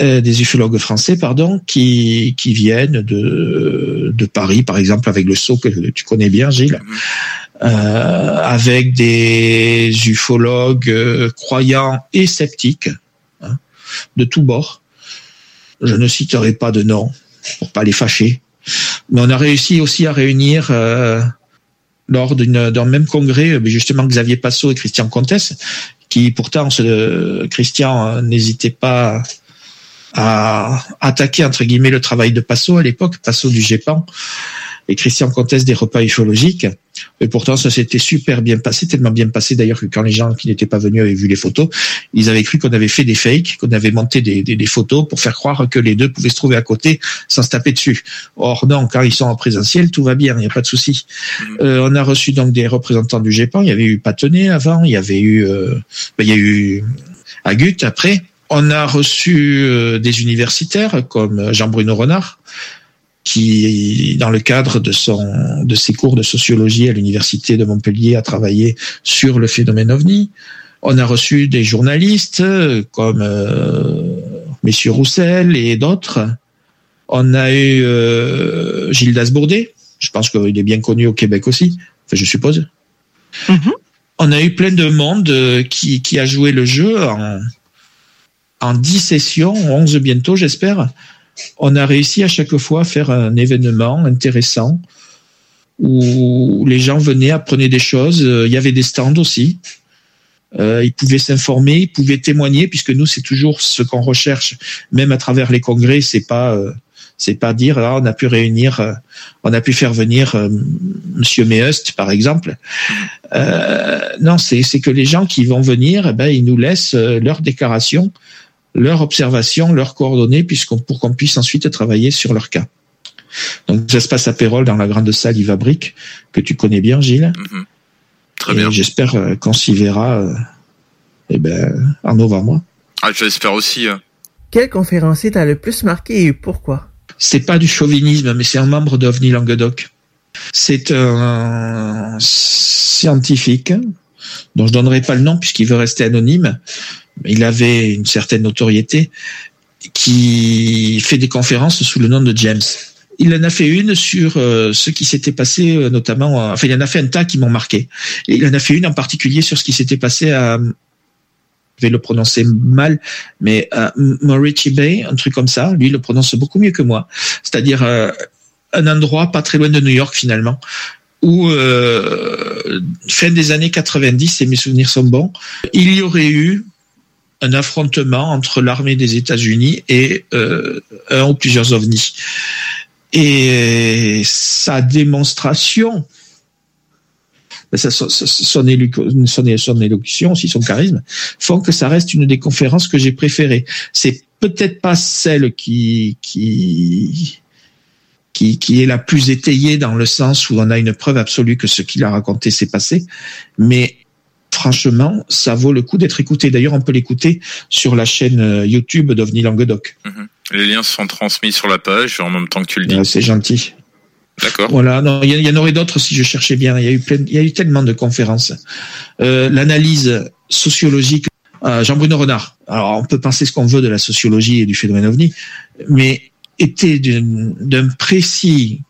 Euh, des ufologues français, pardon, qui, qui viennent de, de Paris, par exemple, avec le saut que tu connais bien, Gilles, euh, avec des ufologues euh, croyants et sceptiques hein, de tous bords. Je ne citerai pas de nom pour pas les fâcher, mais on a réussi aussi à réunir euh, lors d'un même congrès, justement Xavier Passot et Christian Comtesse, qui pourtant, Christian n'hésitait pas à attaquer entre guillemets le travail de Passot à l'époque, Passot du GEPAN, et Christian Comtesse des repas ufologiques. Et pourtant, ça s'était super bien passé, tellement bien passé d'ailleurs que quand les gens qui n'étaient pas venus avaient vu les photos, ils avaient cru qu'on avait fait des fakes, qu'on avait monté des, des, photos pour faire croire que les deux pouvaient se trouver à côté sans se taper dessus. Or non, quand ils sont en présentiel, tout va bien, il n'y a pas de souci. Mmh. Euh, on a reçu donc des représentants du GEPAN, il y avait eu Patonnet avant, il y avait eu, euh, ben, il y a eu Agut après. On a reçu euh, des universitaires comme Jean-Bruno Renard, qui, dans le cadre de son, de ses cours de sociologie à l'université de Montpellier, a travaillé sur le phénomène ovni. On a reçu des journalistes comme euh, Messieurs Roussel et d'autres. On a eu euh, Gilles Dasbourdet. Je pense qu'il est bien connu au Québec aussi. Enfin, je suppose. Mm-hmm. On a eu plein de monde euh, qui, qui a joué le jeu en, en 10 sessions, 11 bientôt, j'espère, on a réussi à chaque fois à faire un événement intéressant où les gens venaient, apprenaient des choses. Euh, il y avait des stands aussi. Euh, ils pouvaient s'informer, ils pouvaient témoigner, puisque nous, c'est toujours ce qu'on recherche, même à travers les congrès. C'est pas, euh, c'est pas dire ah, on a pu réunir, on a pu faire venir Monsieur Meust, par exemple. non, c'est que les gens qui vont venir, eh ben, ils nous laissent leur déclaration leur observation, leurs coordonnées, puisqu'on pour qu'on puisse ensuite travailler sur leur cas. Donc ça se passe à Pérol dans la grande salle Yves Brick, que tu connais bien, Gilles. Mhm. Très bien. J'espère euh, qu'on s'y verra euh, eh ben, en novembre. Ah, j'espère aussi. hein. Quel conférencier t'a le plus marqué et pourquoi? C'est pas du chauvinisme, mais c'est un membre d'OVNI Languedoc. C'est un scientifique dont je donnerai pas le nom puisqu'il veut rester anonyme. Il avait une certaine notoriété qui fait des conférences sous le nom de James. Il en a fait une sur euh, ce qui s'était passé, euh, notamment. enfin, il en a fait un tas qui m'ont marqué. Et il en a fait une en particulier sur ce qui s'était passé à. Je vais le prononcer mal, mais à Morici Bay, un truc comme ça. Lui, il le prononce beaucoup mieux que moi. C'est-à-dire euh, un endroit pas très loin de New York finalement, où fin des années 90, si mes souvenirs sont bons, il y aurait eu un affrontement entre l'armée des États-Unis et euh, un ou plusieurs ovnis. Et sa démonstration, ben, son, son- son élocution, aussi son charisme, font que ça reste une des conférences que j'ai préférées. C'est peut-être pas celle qui, qui, qui, qui est la plus étayée dans le sens où on a une preuve absolue que ce qu'il a raconté s'est passé, mais franchement, ça vaut le coup d'être écouté. D'ailleurs, on peut l'écouter sur la chaîne euh, YouTube d'OVNI Languedoc. Les liens sont transmis sur la page en même temps que tu le dis. Ah, C'est gentil. D'accord. Voilà, non, il y, en aurait d'autres si je cherchais bien. Il y a eu plein, il y a eu tellement de conférences. Euh, L'analyse sociologique, euh, Jean-Bruno Renard. Alors, on peut penser ce qu'on veut de la sociologie et du phénomène ovni, mais était d'un précis.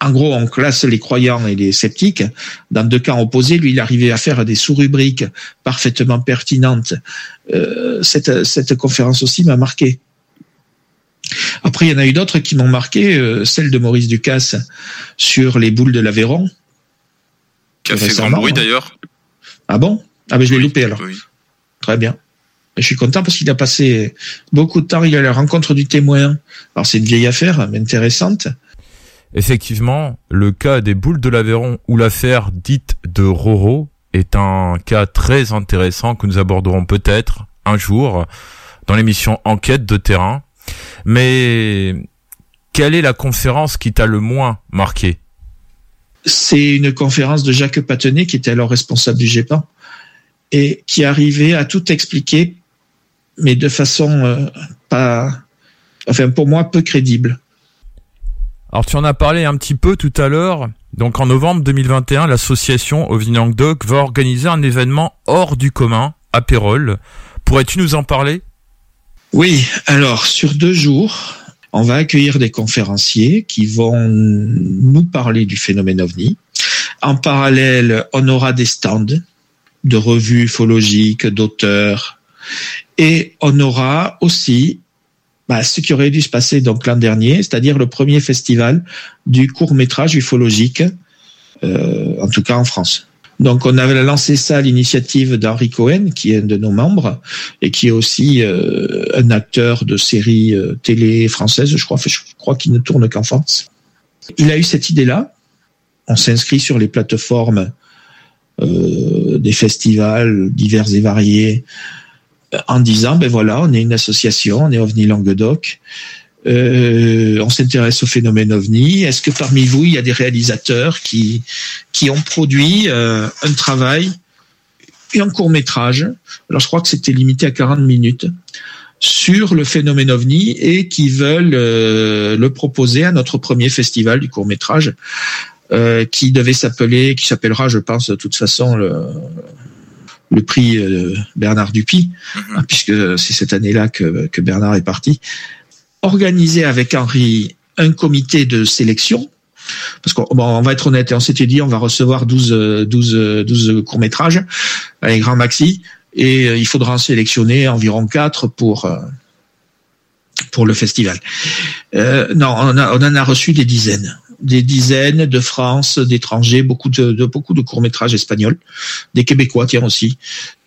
En gros, on classe les croyants et les sceptiques dans deux camps opposés. Lui, il arrivait à faire des sous-rubriques parfaitement pertinentes. Euh, cette, cette conférence aussi m'a marqué. Après, il y en a eu d'autres qui m'ont marqué, euh, celle de Maurice Ducasse sur les boules de l'Aveyron. Qui a fait grand bruit hein. d'ailleurs. Ah bon? Ah ben je l'ai loupé alors. Très bien. Et je suis content parce qu'il a passé beaucoup de temps, il a la rencontre du témoin. Alors c'est une vieille affaire, mais intéressante. Effectivement, le cas des boules de l'Aveyron ou l'affaire dite de Roro est un cas très intéressant que nous aborderons peut-être un jour dans l'émission Enquête de terrain. Mais quelle est la conférence qui t'a le moins marqué? C'est une conférence de Jacques Patenet, qui était alors responsable du GEPAN, et qui arrivait à tout expliquer, mais de façon euh, pas, enfin pour moi, peu crédible. Alors tu en as parlé un petit peu tout à l'heure. Donc en novembre 2021, l'association OVNI Languedoc va organiser un événement hors du commun à Pérol. Pourrais-tu nous en parler? Oui, alors sur deux jours, on va accueillir des conférenciers qui vont nous parler du phénomène ovni. En parallèle, on aura des stands de revues ufologiques, d'auteurs, et on aura aussi bah, ce qui aurait dû se passer donc l'an dernier, c'est-à-dire le premier festival du court métrage ufologique, euh, en tout cas en France. Donc on avait lancé ça à l'initiative d'Henri Cohen, qui est un de nos membres et qui est aussi euh, un acteur de séries euh, télé françaises, je crois. Je crois qu'il ne tourne qu'en France. Il a eu cette idée-là. On s'inscrit sur les plateformes euh, des festivals divers et variés en disant ben voilà, on est une association, on est OVNI Languedoc. Euh, on s'intéresse au phénomène ovni. Est-ce que parmi vous, il y a des réalisateurs qui, qui ont produit euh, un travail et un court métrage? Alors, je crois que c'était limité à 40 minutes sur le phénomène ovni et qui veulent euh, le proposer à notre premier festival du court métrage euh, qui devait s'appeler, qui s'appellera, je pense, de toute façon, le, le prix euh, Bernard Dupuis, hein, puisque c'est cette année-là que, que Bernard est parti organisé avec Henri un comité de sélection. Parce qu'on bon, on va être honnête, et on s'était dit on va recevoir 12, euh, 12, euh, 12 courts-métrages, un grand maxi, et euh, il faudra en sélectionner environ 4 pour, euh, pour le festival. Euh, non, on, a, on en a reçu des dizaines. Des dizaines de France, d'étrangers, beaucoup de, de, beaucoup de courts-métrages espagnols, des Québécois, tiens aussi.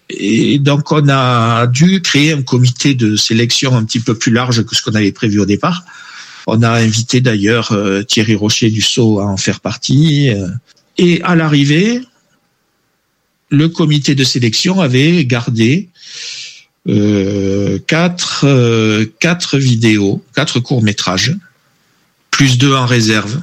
Et donc, on a dû créer un comité de sélection un petit peu plus large que ce qu'on avait prévu au départ. On a invité d'ailleurs euh, Thierry Rocher du Sceau à en faire partie. euh, et à l'arrivée, le comité de sélection avait gardé euh, quatre, euh, quatre vidéos, quatre courts-métrages, plus deux en réserve.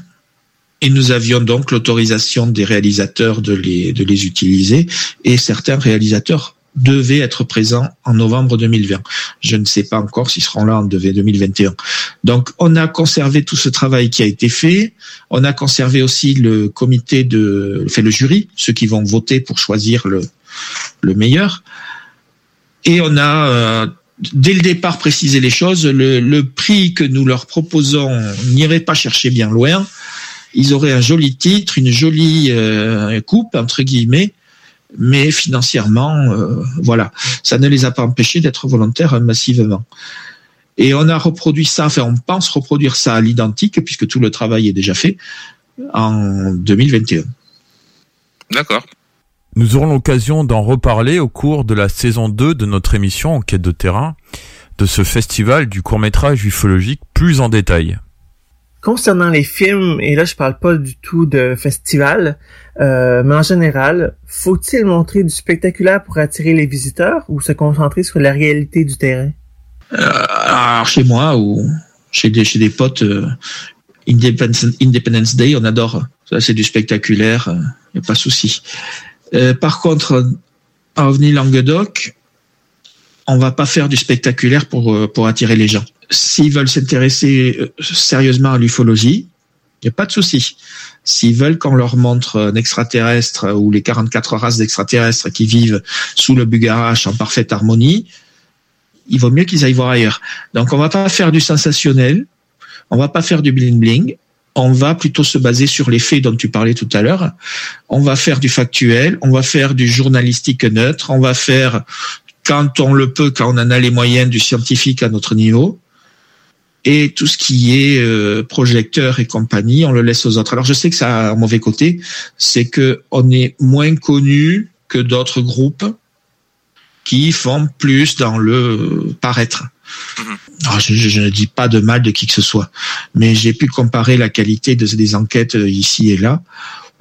Et nous avions donc l'autorisation des réalisateurs de les, de les utiliser. Et certains réalisateurs devaient être présents en novembre 2020. Je ne sais pas encore s'ils seront là en 2021. Donc, on a conservé tout ce travail qui a été fait. On a conservé aussi le comité de, fait le jury, ceux qui vont voter pour choisir le, le meilleur. Et on a euh, dès le départ précisé les choses. Le, le prix que nous leur proposons n'irait pas chercher bien loin. Ils auraient un joli titre, une jolie euh, coupe entre guillemets, mais financièrement, euh, voilà, ça ne les a pas empêchés d'être volontaires massivement. Et on a reproduit ça, enfin on pense reproduire ça à l'identique, puisque tout le travail est déjà fait, en 2021. D'accord. Nous aurons l'occasion d'en reparler au cours de la saison 2 de notre émission Enquête de terrain, de ce festival du court-métrage ufologique plus en détail. Concernant les films, et là je parle pas du tout de festival, euh, mais en général, faut-il montrer du spectaculaire pour attirer les visiteurs ou se concentrer sur la réalité du terrain? Euh, alors chez moi ou chez des, chez des potes, euh, Independence, Independence Day, on adore. Ça c'est du spectaculaire, il n'y a pas de souci. par contre, à OVNI Languedoc, on va pas faire du spectaculaire pour, pour attirer les gens s'ils veulent s'intéresser euh, sérieusement à l'ufologie, il n'y a pas de souci. S'ils veulent qu'on leur montre un extraterrestre ou les 44 races d'extraterrestres qui vivent sous le Bugarache en parfaite harmonie, il vaut mieux qu'ils aillent voir ailleurs. Donc on va pas faire du sensationnel, on va pas faire du bling bling, on va plutôt se baser sur les faits dont tu parlais tout à l'heure. On va faire du factuel, on va faire du journalistique neutre, on va faire quand on le peut, quand on en a les moyens, du scientifique à notre niveau et tout ce qui est euh, projecteur et compagnie, on le laisse aux autres. Alors je sais que ça a un mauvais côté, c'est que on est moins connu que d'autres groupes qui font plus dans le paraître. Mhm. Alors, je, ne dis pas de mal de qui que ce soit, mais j'ai pu comparer la qualité de, des enquêtes euh, ici et là.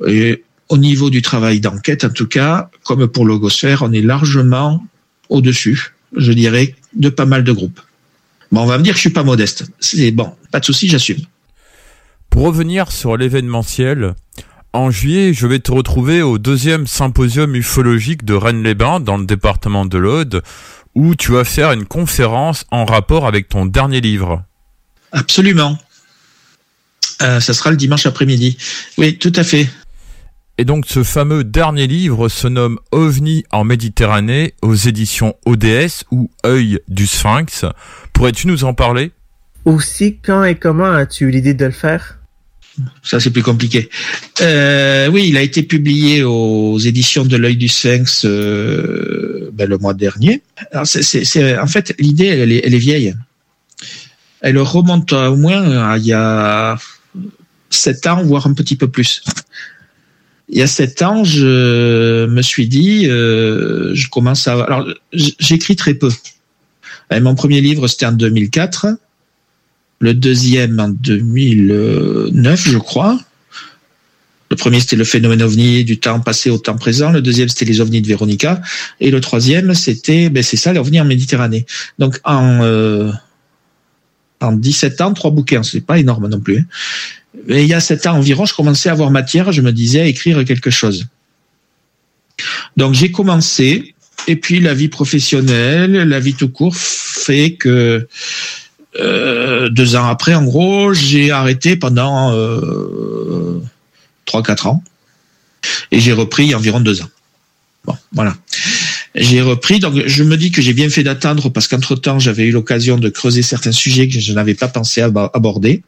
Et au niveau du travail d'enquête, en tout cas, comme pour Logosphère, on est largement au-dessus, je dirais, de pas mal de groupes. Bon, on va me dire que je suis pas modeste. C'est bon, pas de souci, j'assume. Pour revenir sur l'événementiel, en juillet, je vais te retrouver au deuxième symposium ufologique de Rennes-les-Bains dans le département de l'Aude, où tu vas faire une conférence en rapport avec ton dernier livre. Absolument. Euh, ça sera le dimanche après-midi. Oui, tout à fait. Et donc ce fameux dernier livre se nomme OVNI en Méditerranée aux éditions ODS ou œil du Sphinx. Pourrais-tu nous en parler? Aussi, quand et comment as-tu eu l'idée de le faire? Ça c'est plus compliqué. Euh, oui, il a été publié aux éditions de l'œil du Sphinx euh, ben, le mois dernier. Alors, c'est, en fait, l'idée, elle, elle, est vieille. Elle remonte au moins à il y a sept ans, voire un petit peu plus il y a sept ans, je me suis dit, euh, je commence à. Alors, j'écris très peu. Mon premier livre, c'était en 2004. Le deuxième en 2009, je crois. Le premier, c'était le phénomène ovni du temps passé au temps présent. Le deuxième, c'était les ovnis de Véronica. Et le troisième, c'était, ben, c'est ça, l'ovni en Méditerranée. Donc, en, euh, en 17 ans, trois bouquins. C'est pas énorme non plus. Hein il y a sept ans environ, je commençais à avoir matière, je me disais à écrire quelque chose. Donc j'ai commencé, et puis la vie professionnelle, la vie tout court fait que euh, deux ans après, en gros, j'ai arrêté pendant euh, trois quatre ans, et j'ai repris environ deux ans. Bon, voilà. J'ai repris, donc je me dis que j'ai bien fait d'attendre parce qu'entre temps j'avais eu l'occasion de creuser certains sujets que je n'avais pas pensé aborder.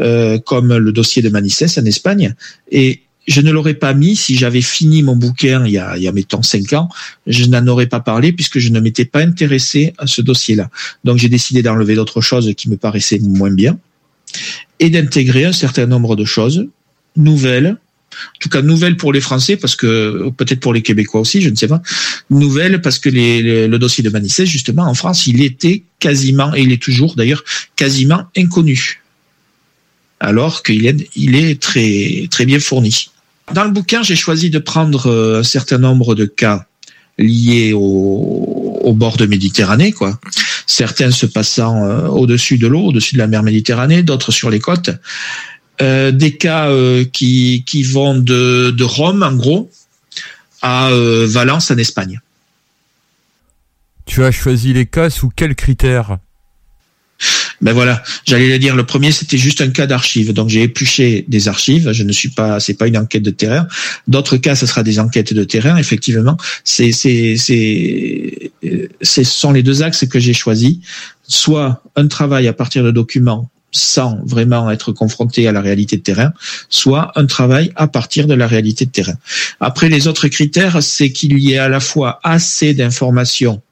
Euh, comme le dossier de Manises en Espagne. Et je ne l'aurais pas mis si j'avais fini mon bouquin il y a, il y a mettons cinq ans. Je n'en aurais pas parlé puisque je ne m'étais pas intéressé à ce dossier-là. Donc j'ai décidé d'enlever d'autres choses qui me paraissaient moins bien et d'intégrer un certain nombre de choses nouvelles. En tout cas, nouvelles pour les Français, parce que peut-être pour les Québécois aussi, je ne sais pas. Nouvelles parce que le dossier de Manissès, justement, en France, il était quasiment, et il est toujours d'ailleurs, quasiment inconnu alors qu'il est, il est très, très bien fourni. Dans le bouquin, j'ai choisi de prendre euh, un certain nombre de cas liés au, bord de Méditerranée, quoi. Certains se passant euh, au-dessus de l'eau, au-dessus de la mer Méditerranée, d'autres sur les côtes. Euh, des cas qui, qui vont de, de Rome, en gros, à Valence, en Espagne. Tu as choisi les cas sous quels critères? Ben voilà, j'allais le dire. Le premier, c'était juste un cas d'archive. Donc j'ai épluché des archives. Je ne suis pas, c'est pas une enquête de terrain. D'autres cas, ce sera des enquêtes de terrain. Effectivement, c'est, c'est, c'est, ce sont les deux axes que j'ai choisis. Soit un travail à partir de documents sans vraiment être confronté à la réalité de terrain, soit un travail à partir de la réalité de terrain. Après, les autres critères, c'est qu'il y ait à la fois assez d'informations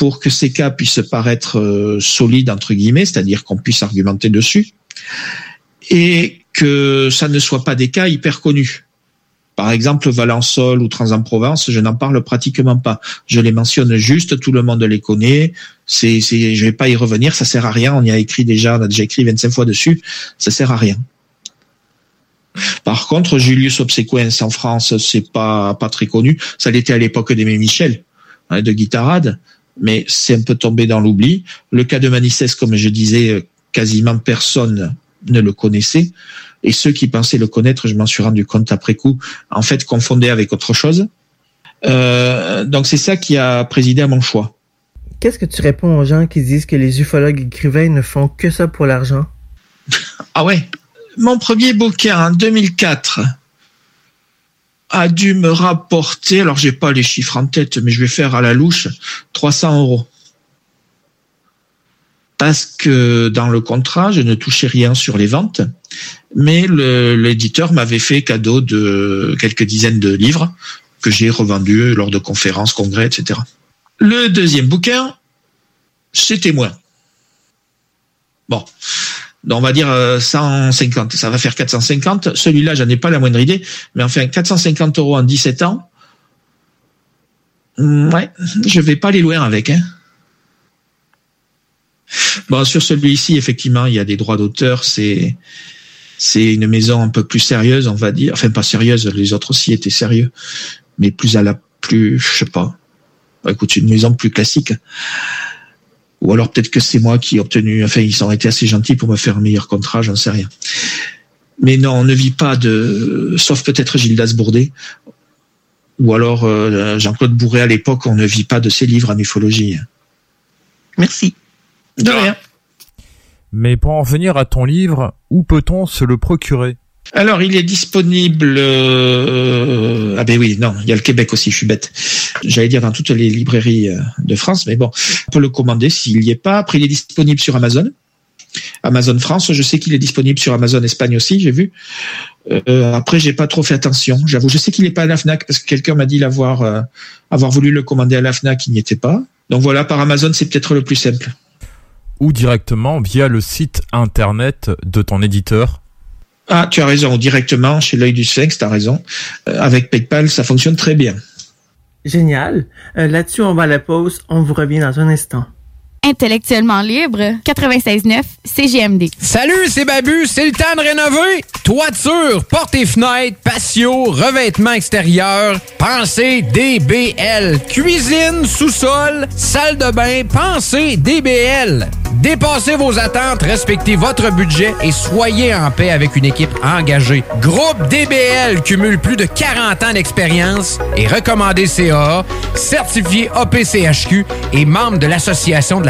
pour que ces cas puissent paraître euh, solides, entre guillemets, c'est-à-dire qu'on puisse argumenter dessus, et que ça ne soit pas des cas hyper connus. Par exemple, Valençol ou Trans-en-Provence, je n'en parle pratiquement pas. Je les mentionne juste, tout le monde les connaît. Je vais pas y revenir, ça sert à rien. On y a écrit déjà, on a déjà écrit 25 fois dessus. Ça sert à rien. Par contre, Julius Obsequens en France, c'est pas pas très connu. Ça l'était à l'époque d'Aimé Michel, hein, de Guitarade mais c'est un peu tombé dans l'oubli. Le cas de Manissès, comme je disais, quasiment personne ne le connaissait. Et ceux qui pensaient le connaître, je m'en suis rendu compte après coup, en fait, confondaient avec autre chose. Euh, donc c'est ça qui a présidé à mon choix. Qu'est-ce que tu réponds aux gens qui disent que les ufologues écrivains ne font que ça pour l'argent? Ah ouais. Mon premier bouquin en 2004 a dû me rapporter, alors j'ai pas les chiffres en tête, mais je vais faire à la louche, 300 euros. Parce que dans le contrat, je ne touchais rien sur les ventes, mais l'éditeur m'avait fait cadeau de quelques dizaines de livres que j'ai revendus lors de conférences, congrès, etc. Le deuxième bouquin, c'était moins. Bon, on va dire 150, euh, ça va faire 450. Celui-là, j'en ai pas la moindre idée, mais enfin 450 euros en 17 ans, mm, ouais, je vais pas les loin avec. Hein. Bon, sur celui-ci, effectivement, il y a des droits d'auteur. C'est c'est une maison un peu plus sérieuse, on va dire. Enfin, pas sérieuse. Les autres aussi étaient sérieux, mais plus à la plus, je sais pas. Écoute, une maison plus classique. Ou alors peut-être que c'est moi qui ai obtenu, enfin ils ont été assez gentils pour me faire un meilleur contrat, j'en sais rien. Mais non, on ne vit pas de, sauf peut-être Gildas Bourdet, ou alors euh, Jean-Claude Bourret à l'époque, on ne vit pas de ses livres en ufologie. Merci. De rien. Mais pour en venir à ton livre, où peut-on se le procurer? Alors, il est disponible. Euh, ah ben oui, non, il y a le Québec aussi. Je suis bête. J'allais dire dans toutes les librairies euh, de France, mais bon, on peut le commander s'il n'y est pas. Après, il est disponible sur Amazon. Amazon France, je sais qu'il est disponible sur Amazon Espagne aussi, j'ai vu. Euh, après, j'ai pas trop fait attention, j'avoue. Je sais qu'il n'est pas à la Fnac parce que quelqu'un m'a dit l'avoir, euh, avoir voulu le commander à la Fnac, il n'y était pas. Donc voilà, par Amazon, c'est peut-être le plus simple. Ou directement via le site internet de ton éditeur ah, tu as raison, directement chez l'œil du sphinx, tu as raison. Euh, avec PayPal, ça fonctionne très bien. Génial. Euh, là-dessus, on va à la pause. On vous revient dans un instant. Intellectuellement libre, 96.9 CGMD. Salut, c'est Babu, c'est le temps de rénover. Toiture, portes et fenêtres, patio, revêtement extérieur, pensez DBL. Cuisine, sous-sol, salle de bain, pensez DBL. Dépassez vos attentes, respectez votre budget et soyez en paix avec une équipe engagée. Groupe DBL cumule plus de 40 ans d'expérience et recommandé CA, certifié APCHQ et membre de l'Association de la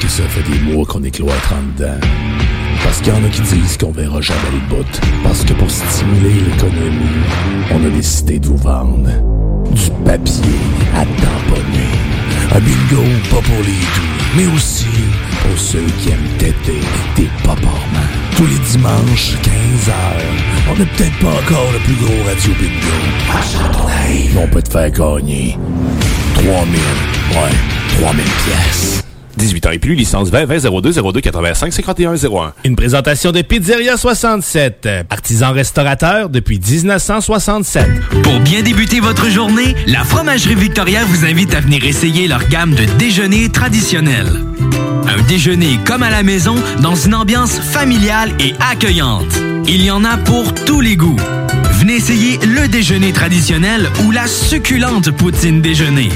Parce que ça fait des mois qu'on est cloître en dedans. Parce qu'il y en a qui disent qu'on verra jamais le bout. Parce que pour stimuler l'économie, on a décidé de vous vendre du papier à tamponner. Un bingo pas pour les doux, mais aussi pour ceux qui aiment têter des paparmans. Tous les dimanches, 15h, on n'est peut-être pas encore le plus gros radio bingo à. Mais on peut te faire gagner 3000, ouais, 3000 pièces. 18 ans et plus, licence 20 20 02 02 85 51 01. Une présentation de Pizzeria 67, artisan restaurateur depuis 1967. Pour bien débuter votre journée, la Fromagerie Victoria vous invite à venir essayer leur gamme de déjeuners traditionnels. Un déjeuner comme à la maison, dans une ambiance familiale et accueillante. Il y en a pour tous les goûts. Venez essayer le déjeuner traditionnel ou la succulente poutine déjeuner.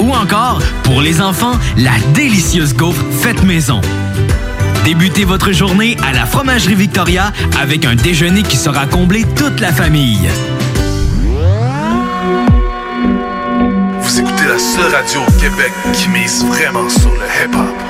Ou encore, pour les enfants, la délicieuse gaufre faite maison. Débutez votre journée à la Fromagerie Victoria avec un déjeuner qui sera comblé toute la famille. Vous écoutez la seule radio au Québec qui mise vraiment sur le hip-hop.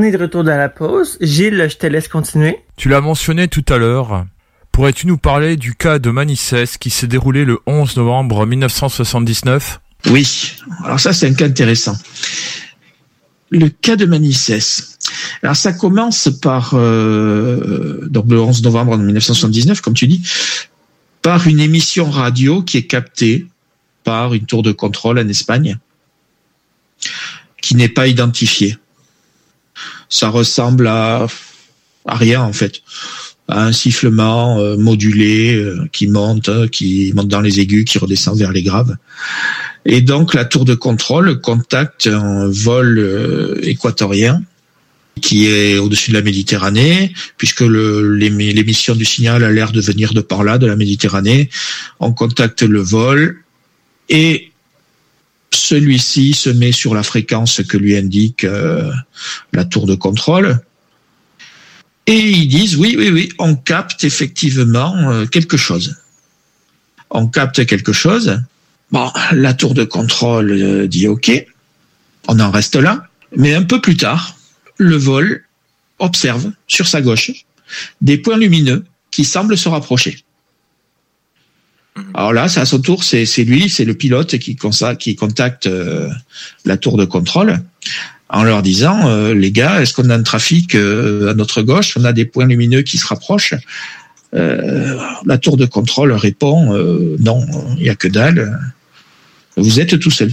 On est de retour de la pause. Gilles, je te laisse continuer. Tu l'as mentionné tout à l'heure. Pourrais-tu nous parler du cas de Manissès qui s'est déroulé le 11 novembre 1979 Oui, alors ça c'est un cas intéressant. Le cas de Manissès. Alors ça commence par euh, donc le 11 novembre 1979, comme tu dis, par une émission radio qui est captée par une tour de contrôle en Espagne, qui n'est pas identifiée ça ressemble à, à rien en fait, à un sifflement euh, modulé euh, qui monte, qui monte dans les aigus, qui redescend vers les graves. Et donc la tour de contrôle contacte un vol euh, équatorien qui est au-dessus de la Méditerranée, puisque l'émission du signal a l'air de venir de par là, de la Méditerranée. On contacte le vol et celui-ci se met sur la fréquence que lui indique euh, la tour de contrôle. Et ils disent oui, oui, oui, on capte effectivement euh, quelque chose. On capte quelque chose. Bon, la tour de contrôle euh, dit OK, on en reste là. Mais un peu plus tard, le vol observe sur sa gauche des points lumineux qui semblent se rapprocher. Alors là, c'est à son tour, c'est lui, c'est le pilote qui, contacte euh, la tour de contrôle en leur disant euh, les gars, est-ce qu'on a un trafic euh, à notre gauche? On a des points lumineux qui se rapprochent. la tour de contrôle répond non, il n'y a que dalle. Vous êtes tout seul.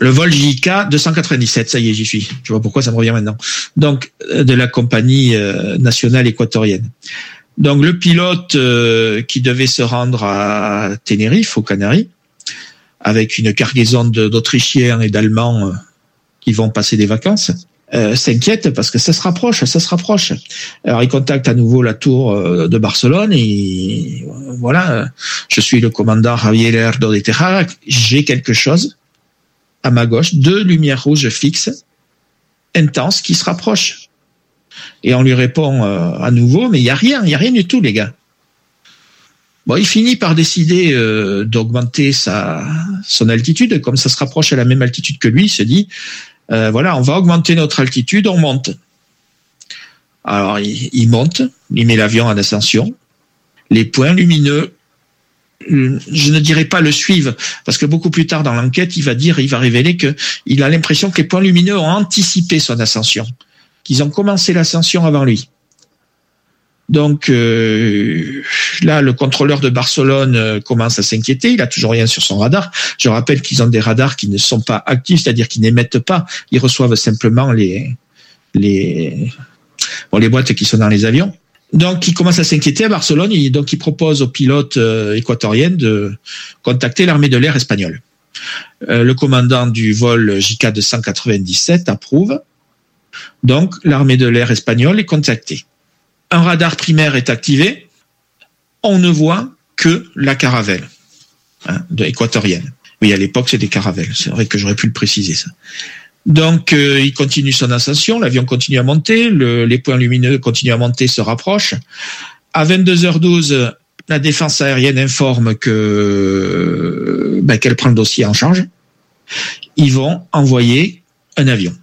Le vol JK 297, ça y est, j'y suis. Je vois pourquoi ça me revient maintenant. Donc, de la compagnie nationale équatorienne. Donc le pilote euh, qui devait se rendre à Tenerife, aux Canaries, avec une cargaison d'Autrichiens et d'Allemands euh, qui vont passer des vacances, euh, s'inquiète parce que ça se rapproche, ça se rapproche. Alors il contacte à nouveau la tour de Barcelone et voilà, je suis le commandant Javier Lerdo de Terra, j'ai quelque chose à ma gauche, deux lumières rouges fixes, intenses, qui se rapprochent. Et on lui répond euh, à nouveau, mais il y a rien, il y a rien du tout, les gars. Bon, il finit par décider euh, d'augmenter sa son altitude, comme ça se rapproche à la même altitude que lui, il se dit, euh, voilà, on va augmenter notre altitude, on monte. Alors il, monte, il met l'avion en ascension. Les points lumineux, je ne dirais pas le suivent, parce que beaucoup plus tard dans l'enquête, il va dire, il va révéler que il a l'impression que les points lumineux ont anticipé son ascension qu'ils ont commencé l'ascension avant lui. Donc euh, là, le contrôleur de Barcelone euh, commence à s'inquiéter. Il a toujours rien sur son radar. Je rappelle qu'ils ont des radars qui ne sont pas actifs, c'est-à-dire qu'ils n'émettent pas. Ils reçoivent simplement les les bon, les boîtes qui sont dans les avions. Donc, il commence à s'inquiéter à Barcelone. Donc, il propose aux pilotes euh, équatoriens de contacter l'armée de l'air espagnole. Euh, le commandant du vol JK 297 approuve. Donc, l'armée de l'air espagnole est contactée un radar primaire est activé, on ne voit que la caravelle hein, équatorienne. Oui, à l'époque, c'était caravelle. C'est vrai que j'aurais pu le préciser, ça. Donc, euh, il continue son ascension, l'avion continue à monter, les points lumineux continuent à monter, se rapprochent. À 22h12, la défense aérienne informe que ben, qu'elle prend le dossier en charge. Ils vont envoyer un avion.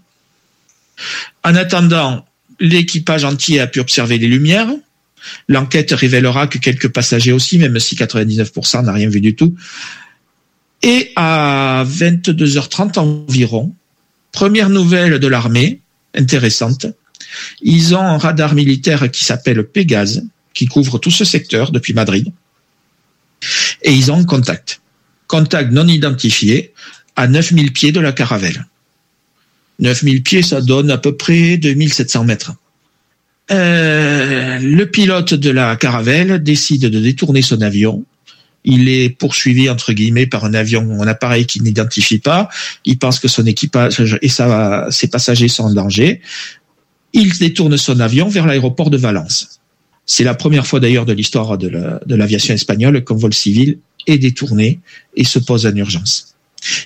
En attendant, L'équipage entier a pu observer les lumières. L'enquête révélera que quelques passagers aussi, même si 99% n'a rien vu du tout. Et à 22h30 environ, première nouvelle de l'armée, intéressante, ils ont un radar militaire qui s'appelle Pégase, qui couvre tout ce secteur depuis Madrid. Et ils ont contact. Contact non identifié à 9000 pieds de la caravelle. 9000 pieds, ça donne à peu près 2700 mètres. Euh, le pilote de la caravelle décide de détourner son avion. Il est poursuivi entre guillemets par un avion, un appareil qu'il n'identifie pas. Il pense que son équipage et ses passagers sont en danger. Il détourne son avion vers l'aéroport de Valence. C'est la première fois d'ailleurs de l'histoire de l'aviation espagnole qu'un vol civil est détourné et se pose en urgence.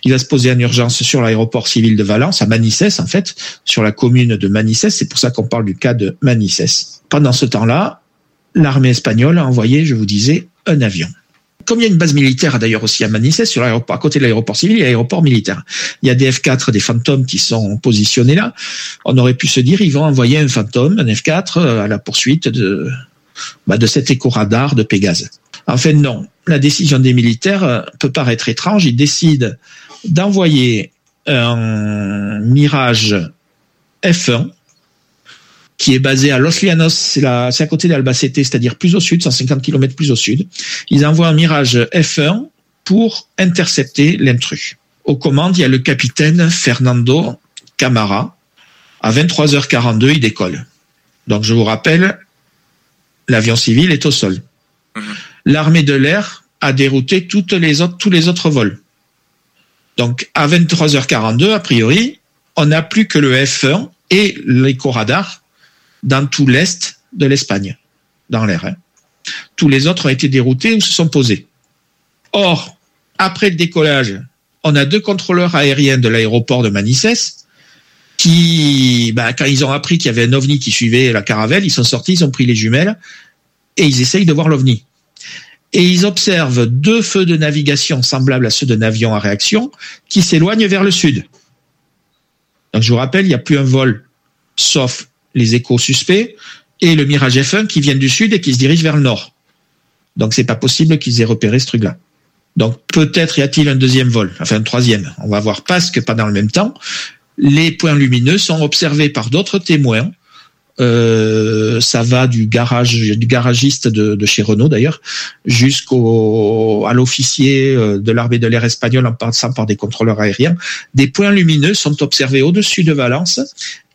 Il va se poser en urgence sur l'aéroport civil de Valence, à Manises en fait, sur la commune de Manises. C'est pour ça qu'on parle du cas de Manises. Pendant ce temps-là, l'armée espagnole a envoyé, je vous disais, un avion. Comme il y a une base militaire d'ailleurs aussi à Manises, sur l'aéroport, à côté de l'aéroport civil, il y a l'aéroport militaire. Il y a des F4, des fantômes qui sont positionnés là. On aurait pu se dire, ils vont envoyer un fantôme, un F4, euh, à la poursuite de, bah, de cet éco-radar de Pégase. En fait, non. La décision des militaires euh, peut paraître étrange. Ils décident d'envoyer un Mirage F1 qui est basé à Los Llanos, c'est à côté d'Albacete, c'est-à-dire plus au sud, 150 km plus au sud. Ils envoient un Mirage F1 pour intercepter l'intrus. Aux commandes, il y a le capitaine Fernando Camara. À 23h42, il décolle. Donc je vous rappelle, l'avion civil est au sol. Mhm l'armée de l'air a dérouté les tous les autres vols. Donc, à 23h42, a priori, on n'a plus que le F1 et l'éco-radar dans tout l'est de l'Espagne, dans l'air. Hein. Tous les autres ont été déroutés ou se sont posés. Or, après le décollage, on a deux contrôleurs aériens de l'aéroport de Manises qui, bah, quand ils ont appris qu'il y avait un ovni qui suivait la caravelle, ils sont sortis, ils ont pris les jumelles et ils essayent de voir l'ovni et ils observent deux feux de navigation semblables à ceux d'un avion à réaction qui s'éloignent vers le sud. Donc je vous rappelle, il n'y a plus un vol sauf les échos suspects et le Mirage F1 qui viennent du sud et qui se dirigent vers le nord. Donc c'est pas possible qu'ils aient repéré ce truc-là. Donc peut-être y a-t-il un deuxième vol, enfin un troisième. On va voir parce que pas dans le même temps. Les points lumineux sont observés par d'autres témoins euh, ça va du garage, du garagiste de, chez Renault d'ailleurs, jusqu'au à l'officier euh, de l'armée de l'air espagnole en passant par des contrôleurs aériens. Des points lumineux sont observés au-dessus de Valence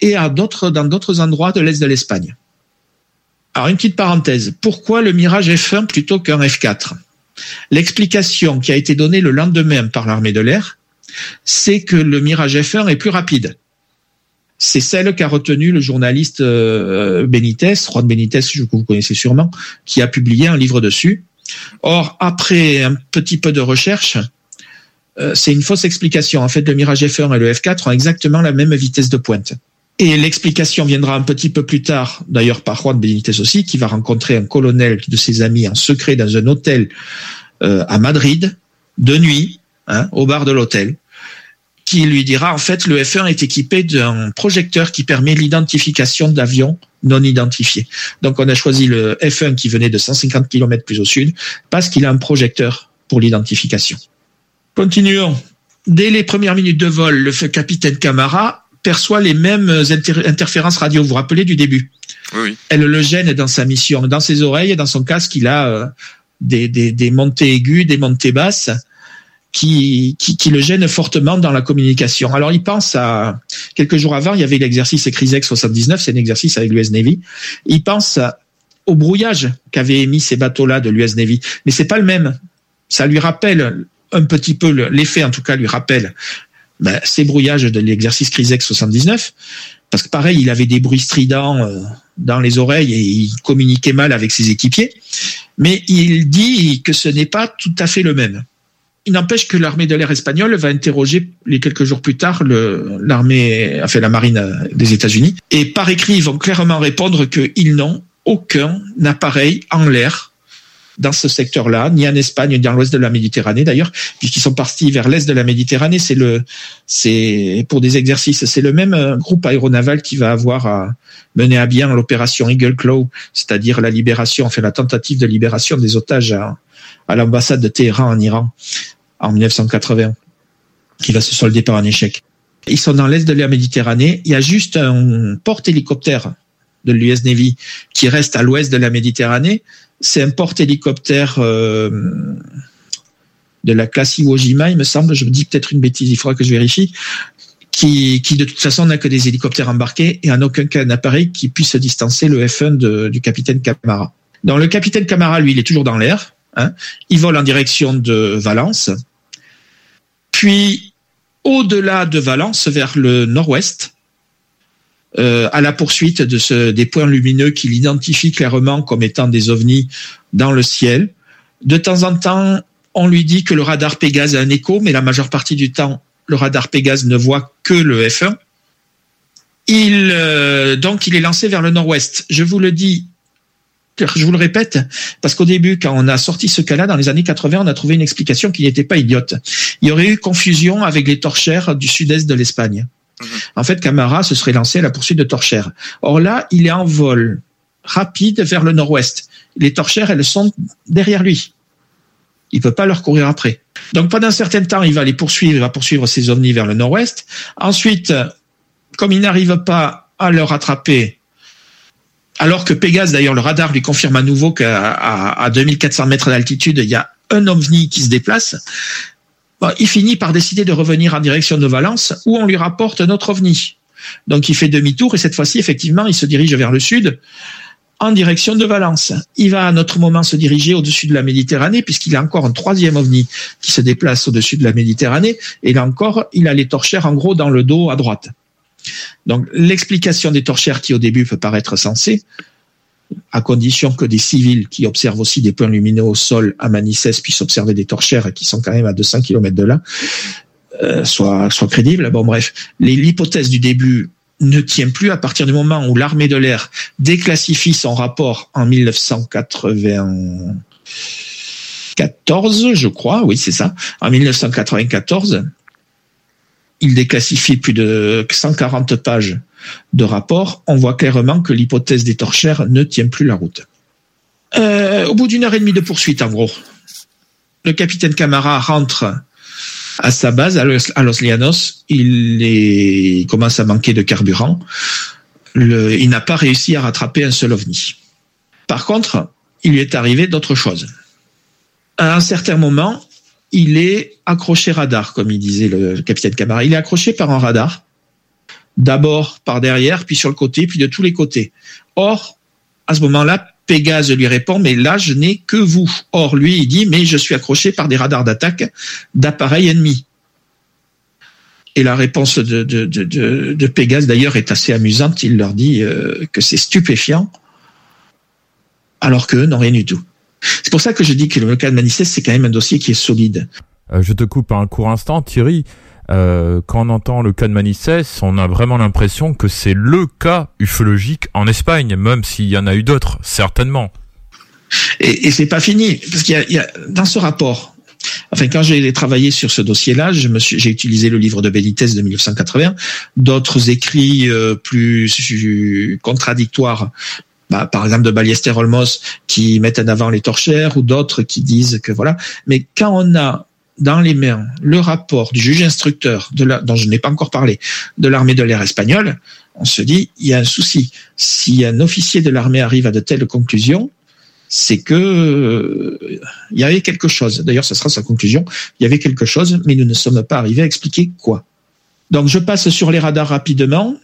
et à d'autres dans d'autres endroits de l'est de l'Espagne. Alors une petite parenthèse, pourquoi le Mirage F1 plutôt qu'un F4 L'explication qui a été donnée le lendemain par l'armée de l'air, c'est que le Mirage F1 est plus rapide c'est celle qu'a retenu le journaliste euh, Benitez, Juan Benitez, que vous connaissez sûrement, qui a publié un livre dessus. Or, après un petit peu de recherche, euh, c'est une fausse explication. En fait, le Mirage F1 et le F4 ont exactement la même vitesse de pointe. Et l'explication viendra un petit peu plus tard, d'ailleurs par Juan Benitez aussi, qui va rencontrer un colonel de ses amis en secret dans un hôtel euh, à Madrid, de nuit, hein, au bar de l'hôtel qui lui dira en fait le F1 est équipé d'un projecteur qui permet l'identification d'avions non identifiés. Donc on a choisi le F1 qui venait de 150 km plus au sud parce qu'il a un projecteur pour l'identification. Continuons. Dès les premières minutes de vol, le capitaine Camara perçoit les mêmes interférences radio. Vous vous rappelez du début? Oui. Elle le gêne dans sa mission. Dans ses oreilles, dans son casque, il a euh, des, des, des montées aiguës, des montées basses qui, le gênent fortement dans la communication. Alors il pense à quelques jours avant, il y avait l'exercice Crisex 79, c'est un exercice avec l'US Navy. Il pense au brouillage qu'avaient émis ces bateaux-là de l'US Navy, mais c'est pas le même. Ça lui rappelle un petit peu le- l'effet, en tout cas, lui rappelle ben, ces brouillages de l'exercice Crisex 79, parce que pareil, il avait des bruits stridents euh, dans les oreilles et il communiquait mal avec ses équipiers. Mais il dit que ce n'est pas tout à fait le même. Il n'empêche que l'armée de l'air espagnole va interroger les quelques jours plus tard l'armée, enfin la marine euh, des États-Unis, et par écrit ils vont clairement répondre qu'ils n'ont aucun appareil en l'air dans ce secteur-là, ni en Espagne, ni dans l'ouest de la Méditerranée d'ailleurs, puisqu'ils sont partis vers l'est de la Méditerranée. C'est le, c'est pour des exercices. C'est le même euh, groupe aéronaval qui va avoir à mener à bien l'opération Eagle Claw, c'est-à-dire la libération, enfin la tentative de libération des otages à l'ambassade de Téhéran en Iran en 1980, qui va se solder par un échec. Ils sont dans l'est de la Méditerranée. Il y a juste un porte-hélicoptère de l'US Navy qui reste à l'ouest de la Méditerranée. C'est un porte-hélicoptère euh, de la classe Iwo Jima, il me semble. Je me dis peut-être une bêtise, il faudra que je vérifie. Qui, qui de toute façon n'a que des hélicoptères embarqués et en aucun cas un appareil qui puisse distancer le F1 de- du capitaine Camara. Donc le capitaine Camara, lui, il est toujours dans l'air. Hein. Il vole en direction de Valence. Puis, au-delà de Valence, vers le nord-ouest, euh, à la poursuite de ce, des points lumineux qu'il identifie clairement comme étant des ovnis dans le ciel. De temps en temps, on lui dit que le radar Pégase a un écho, mais la majeure partie du temps, le radar Pégase ne voit que le F1. Il, euh, donc, il est lancé vers le nord-ouest. Je vous le dis, je vous le répète, parce qu'au début, quand on a sorti ce cas-là, dans les années 80, on a trouvé une explication qui n'était pas idiote. Il y aurait eu confusion avec les torchères du sud-est de l'Espagne. En fait, Camara se serait lancé à la poursuite de torchères. Or là, il est en vol rapide vers le nord-ouest. Les torchères, elles sont derrière lui. Il peut pas leur courir après. Donc pendant un certain temps, il va les poursuivre, il va poursuivre ses ovnis vers le nord-ouest. Ensuite, comme il n'arrive pas à le rattraper, alors que Pégase, d'ailleurs, le radar lui confirme à nouveau qu'à à, à 2400 mètres d'altitude, il y a un ovni qui se déplace, il finit par décider de revenir en direction de Valence, où on lui rapporte notre ovni. Donc il fait demi-tour et cette fois-ci, effectivement, il se dirige vers le sud, en direction de Valence. Il va à notre moment se diriger au-dessus de la Méditerranée, puisqu'il a encore un troisième ovni qui se déplace au-dessus de la Méditerranée, et là encore, il a les torchères en gros dans le dos à droite. Donc l'explication des torchères qui au début peut paraître sensée, à condition que des civils qui observent aussi des points lumineux au sol à Manissès puissent observer des torchères qui sont quand même à 200 km de là, euh, soit, soit crédible. Bon, bref, l'hypothèse du début ne tient plus à partir du moment où l'armée de l'air déclassifie son rapport en 1994, je crois, oui, c'est ça, en 1994. Il déclassifie plus de 140 pages de rapport. On voit clairement que l'hypothèse des torchères ne tient plus la route. Euh, au bout d'une heure et demie de poursuite, en gros, le capitaine Camara rentre à sa base, à Los, à Llanos. Il, commence à manquer de carburant. Il n'a pas réussi à rattraper un seul ovni. Par contre, il lui est arrivé d'autres choses. À un certain moment, il est accroché radar, comme il disait le capitaine Camara. Il est accroché par un radar. D'abord par derrière, puis sur le côté, puis de tous les côtés. Or, à ce moment-là, Pégase lui répond, mais là, je n'ai que vous. Or, lui, il dit, mais je suis accroché par des radars d'attaque d'appareils ennemis. Et la réponse de, de, Pégase, d'ailleurs, est assez amusante. Il leur dit euh, que c'est stupéfiant, alors qu'eux n'ont rien du tout. C'est pour ça que je dis que le cas de Manissès, c'est quand même un dossier qui est solide. Euh, je te coupe un court instant, Thierry. Euh, quand on entend le cas de Manissès, on a vraiment l'impression que c'est le cas ufologique en Espagne, même s'il y en a eu d'autres, certainement. Et, et c'est pas fini, parce qu'il y a, il y a dans ce rapport. Enfin, quand j'ai travaillé sur ce dossier-là, j'ai utilisé le livre de Benitez de 1980, d'autres écrits euh, plus contradictoires, bah, par exemple de Ballester Olmos, qui mettent en avant les torchères, ou d'autres qui disent que voilà. Mais quand on a dans les mains le rapport du juge instructeur, dont je n'ai pas encore parlé, de l'armée de l'air espagnole, on se dit, il y a un souci. Si un officier de l'armée arrive à de telles conclusions, c'est que euh, il y avait quelque chose. D'ailleurs, ce sera sa conclusion. Il y avait quelque chose, mais nous ne sommes pas arrivés à expliquer quoi. Donc, je passe sur les radars rapidement.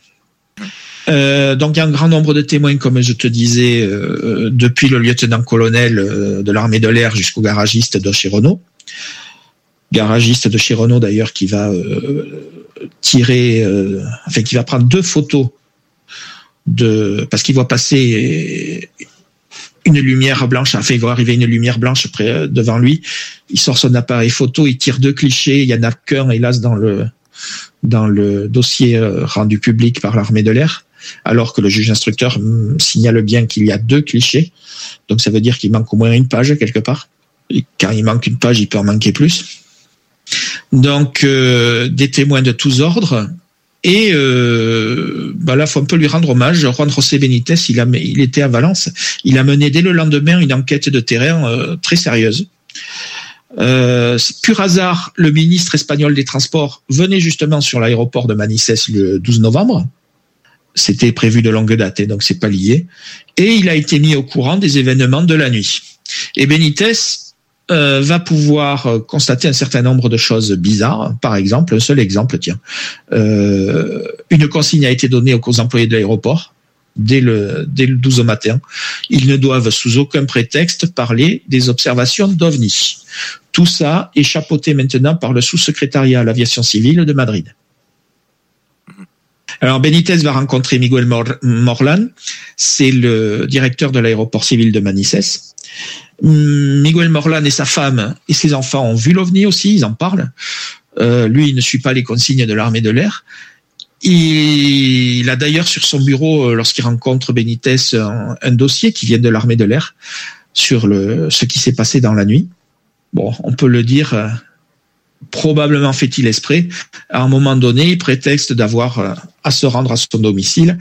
Euh, donc il y a un grand nombre de témoins, comme je te disais, euh, depuis le lieutenant-colonel euh, de l'armée de l'air jusqu'au garagiste de chez Renault. Garagiste de chez Renault d'ailleurs qui va euh, tirer, enfin qui va prendre deux photos de parce qu'il voit passer une lumière blanche, enfin il voit arriver une lumière blanche près devant lui. Il sort son appareil photo, il tire deux clichés. Il y en a qu'un hélas dans le dans le dossier rendu public par l'armée de l'air alors que le juge instructeur mm, signale bien qu'il y a deux clichés. Donc ça veut dire qu'il manque au moins une page quelque part. Et quand il manque une page, il peut en manquer plus. Donc euh, des témoins de tous ordres. Et euh, bah là, faut un peu lui rendre hommage. Juan José Benitez, il était à Valence. Il a mené dès le lendemain une enquête de terrain euh, très sérieuse. Euh, pur hasard, le ministre espagnol des Transports venait justement sur l'aéroport de Manises le 12 novembre c'était prévu de longue date, et donc c'est pas lié. Et il a été mis au courant des événements de la nuit. Et Benitez euh, va pouvoir euh, constater un certain nombre de choses bizarres. Par exemple, un seul exemple, tiens, euh, une consigne a été donnée aux employés de l'aéroport dès le, dès le 12 au matin. Ils ne doivent sous aucun prétexte parler des observations d'OVNI. Tout ça est chapeauté maintenant par le sous-secrétariat à l'aviation civile de Madrid. Alors Benitez va rencontrer Miguel Morlan, c'est le directeur de l'aéroport civil de Manises. Miguel Morlan et sa femme et ses enfants ont vu l'OVNI aussi, ils en parlent. Euh, lui, il ne suit pas les consignes de l'armée de l'air. Il a d'ailleurs sur son bureau, euh, lorsqu'il rencontre Benitez, un, dossier qui vient de l'armée de l'air sur ce qui s'est passé dans la nuit. Bon, on peut le dire, euh, probablement fait-il esprit, à un moment donné, prétexte d'avoir euh, à se rendre à son domicile.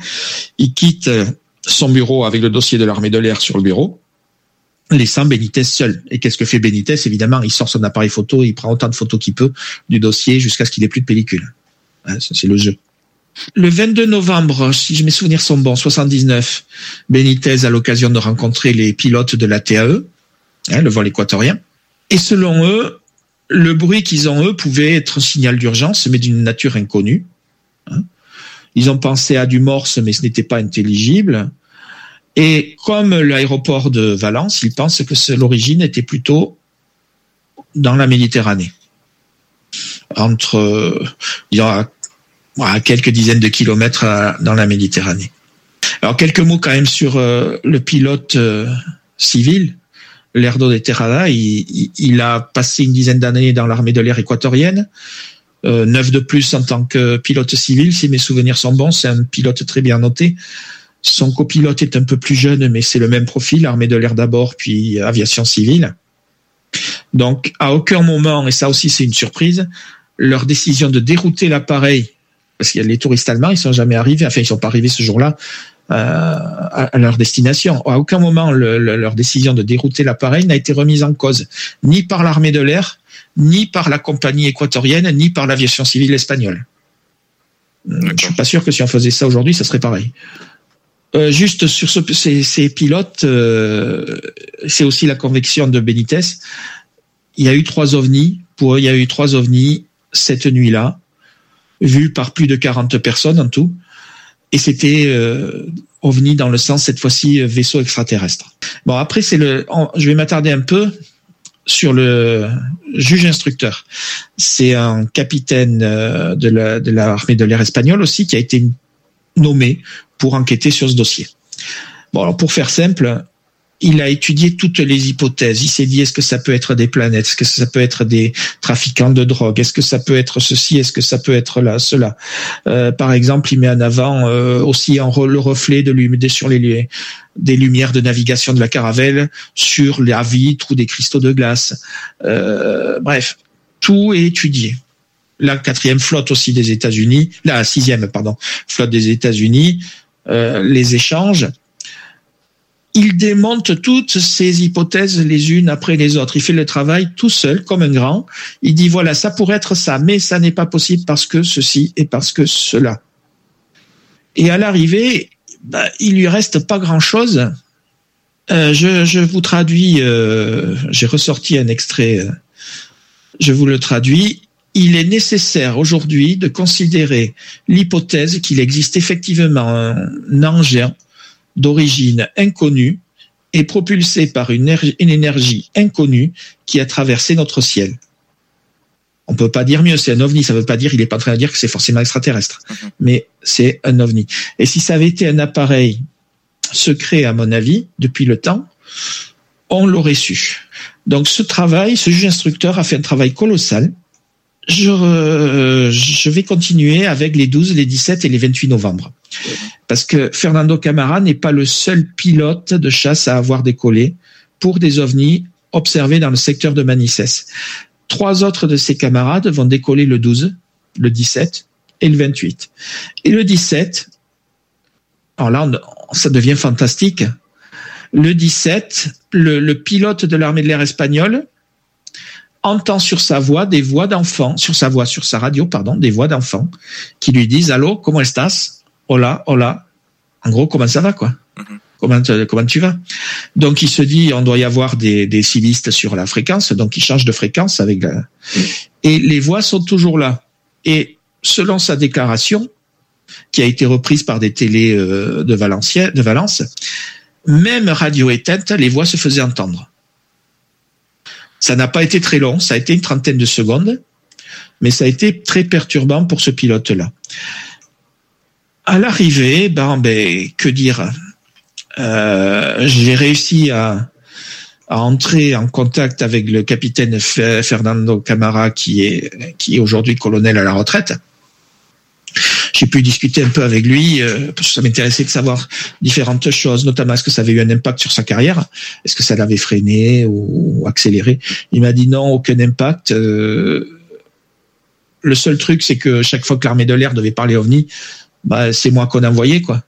Il quitte euh, son bureau avec le dossier de l'armée de l'air sur le bureau, laissant Benitez seul. Et qu'est-ce que fait Benitez? Évidemment, il sort son appareil photo, il prend autant de photos qu'il peut du dossier jusqu'à ce qu'il ait plus de pellicule. Hein, c'est le jeu. Le 22 novembre, si mes souvenirs sont bons, 79, Benitez a l'occasion de rencontrer les pilotes de la TAE, hein, le vol équatorien. Et selon eux, le bruit qu'ils ont, eux, pouvait être un signal d'urgence, mais d'une nature inconnue. Hein. Ils ont pensé à du morse, mais ce n'était pas intelligible. Et comme l'aéroport de Valence, ils pensent que l'origine était plutôt dans la Méditerranée. Entre, y a quelques dizaines de kilomètres euh, dans la Méditerranée. Alors quelques mots quand même sur euh, le pilote euh, civil Lerdo de Terrada, il, a passé une dizaine d'années dans l'armée de l'air équatorienne, euh, neuf de plus en tant que pilote civil, si mes souvenirs sont bons, c'est un pilote très bien noté. Son copilote est un peu plus jeune, mais c'est le même profil, armée de l'air d'abord, puis aviation civile. Donc, à aucun moment, et ça aussi c'est une surprise, leur décision de dérouter l'appareil, parce qu'il y a les touristes allemands, ils sont jamais arrivés, enfin ils sont pas arrivés ce jour-là, à, leur destination. À aucun moment leur décision de dérouter l'appareil n'a été remise en cause, ni par l'armée de l'air, ni par la compagnie équatorienne, ni par l'aviation civile espagnole. Je suis pas sûr que si on faisait ça aujourd'hui, ça serait pareil. Euh, juste sur ce, ces, ces, pilotes, euh, c'est aussi la conviction de Benitez. Il y a eu trois ovnis. Pour il y a eu trois ovnis cette nuit-là, vus par plus de 40 personnes en tout et c'était euh, OVNI dans le sens cette fois-ci euh, vaisseau extraterrestre. Bon après c'est le, je vais m'attarder un peu sur le juge instructeur. C'est un capitaine euh, de la de l'armée de l'air espagnole aussi qui a été nommé pour enquêter sur ce dossier. Bon alors pour faire simple, il a étudié toutes les hypothèses. Il s'est dit est-ce que ça peut être des planètes, est-ce que ça peut être des trafiquants de drogue, est-ce que ça peut être ceci, est-ce que ça peut être là, cela? Euh, par exemple, il met en avant euh, aussi en le reflet de l'humidité sur les des lumières de navigation de la caravelle sur la vitre ou des cristaux de glace. Euh, bref, tout est étudié. La quatrième flotte aussi des États-Unis, la sixième pardon flotte des États-Unis, les échanges il démonte toutes ces hypothèses les unes après les autres. Il fait le travail tout seul, comme un grand. Il dit, voilà, ça pourrait être ça, mais ça n'est pas possible parce que ceci et parce que cela. Et à l'arrivée, bah, il lui reste pas grand-chose. Euh, je, vous traduis, euh, j'ai ressorti un extrait, euh, je vous le traduis. Il est nécessaire aujourd'hui de considérer l'hypothèse qu'il existe effectivement un engin d'origine inconnue et propulsé par une, une énergie inconnue qui a traversé notre ciel. On peut pas dire mieux, c'est un ovni. Ça veut pas dire, il est pas en train de dire que c'est forcément extraterrestre, mais c'est un ovni. Et si ça avait été un appareil secret, à mon avis, depuis le temps, on l'aurait su. Donc ce travail, ce juge instructeur a fait un travail colossal. Je, euh, je vais continuer avec les 12, les 17 et les 28 novembre. Parce que Fernando Camara n'est pas le seul pilote de chasse à avoir décollé pour des ovnis observés dans le secteur de Manissès. Trois autres de ses camarades vont décoller le 12, le 17 et le 28. Et le 17, alors là, ça devient fantastique. Le 17, le, le pilote de l'armée de l'air espagnole entend sur sa voix des voix d'enfants, sur sa voix, sur sa radio, pardon, des voix d'enfants qui lui disent Allô, comment estás? Hola, hola. En gros, comment ça va, quoi? Comment, comment tu vas? Donc, il se dit on doit y avoir des, des civistes sur la fréquence, donc il change de fréquence avec la... Et les voix sont toujours là. Et selon sa déclaration, qui a été reprise par des télés euh, de, Valencia, de Valence, même radio éteinte, les voix se faisaient entendre. Ça n'a pas été très long, ça a été une trentaine de secondes, mais ça a été très perturbant pour ce pilote-là. À l'arrivée, ben, ben, que dire euh, J'ai réussi à, entrer en contact avec le capitaine Fernando Camara, qui est, qui est aujourd'hui colonel à la retraite j'ai pu discuter un peu avec lui euh, parce que ça m'intéressait de savoir différentes choses, notamment est-ce que ça avait eu un impact sur sa carrière, est-ce que ça l'avait freiné ou, accéléré. Il m'a dit non, aucun impact. Euh, le seul truc, c'est que chaque fois que l'armée de l'air devait parler OVNI, bah, c'est moi qu'on envoyait quoi.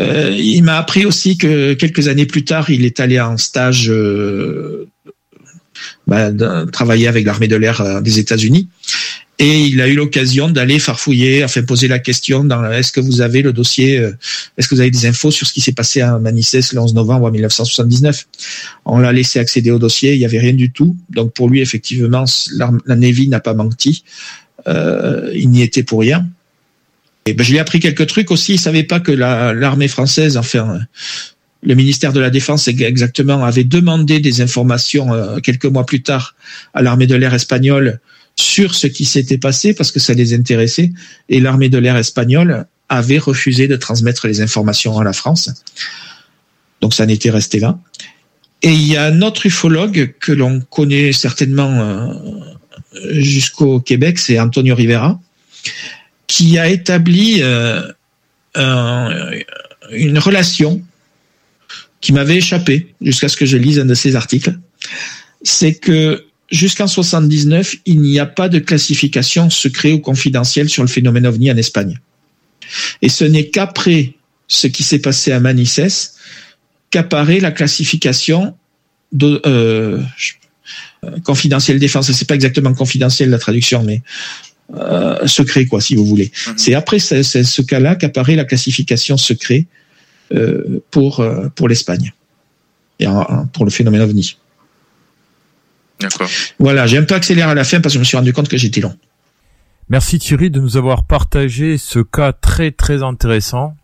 Euh, il m'a appris aussi que quelques années plus tard, il est allé en stage euh, bah, travailler avec l'armée de l'air euh, des États-Unis et il a eu l'occasion d'aller farfouiller, enfin poser la question dans est-ce que vous avez le dossier, euh, est-ce que vous avez des infos sur ce qui s'est passé à Manissès le 11 novembre 1979 On l'a laissé accéder au dossier, il n'y avait rien du tout. Donc pour lui, effectivement, la Navy n'a pas menti, euh, il n'y était pour rien. Et ben, je lui ai appris quelques trucs aussi. Il savait pas que l'armée française, enfin, le ministère de la Défense exactement, avait demandé des informations euh, quelques mois plus tard à l'armée de l'air espagnole sur ce qui s'était passé parce que ça les intéressait et l'armée de l'air espagnole avait refusé de transmettre les informations à la France. Donc ça n'était resté là. Et il y a un autre ufologue que l'on connaît certainement euh, jusqu'au Québec, c'est Antonio Rivera, qui a établi euh, une relation qui m'avait échappé jusqu'à ce que je lise un de ses articles. C'est que jusqu'en 79, il n'y a pas de classification secret ou confidentielle sur le phénomène ovni en Espagne. Et ce n'est qu'après ce qui s'est passé à Manissès qu'apparaît la classification euh, confidentielle défense. C'est pas exactement confidentiel la traduction, mais euh, secret quoi, si vous voulez. Mhm. C'est après ce, ce cas-là qu'apparaît la classification secret euh, pour euh, pour l'Espagne et pour le phénomène ovni. Voilà, j'ai un peu accéléré à la fin parce que je me suis rendu compte que j'étais long. Merci Thierry de nous avoir partagé ce cas très très intéressant.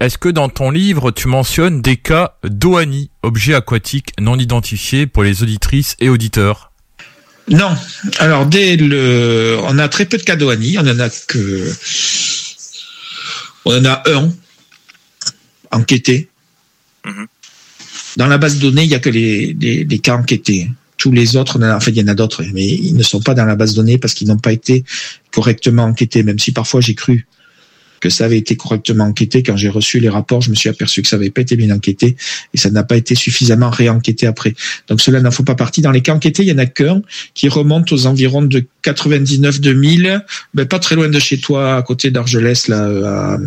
Est-ce que dans ton livre, tu mentionnes des cas d'OANI, objets aquatiques non identifiés pour les auditrices et auditeurs? Non. Alors, dès le, on a très peu de cas d'OANI. On en a que, on en a un enquêté. Mhm. Dans la base de données, il n'y a que les, les cas enquêtés tous les autres, en fait, il y en a d'autres, mais ils ne sont pas dans la base de données parce qu'ils n'ont pas été correctement enquêtés, même si parfois j'ai cru que ça avait été correctement enquêté. Quand j'ai reçu les rapports, je me suis aperçu que ça n'avait pas été bien enquêté et ça n'a pas été suffisamment réenquêté après. Donc cela n'en faut pas partie. Dans les cas enquêtés, il y en a qu'un qui remonte aux environs de 99-2000, ben, pas très loin de chez toi, à côté d'Argelès, là,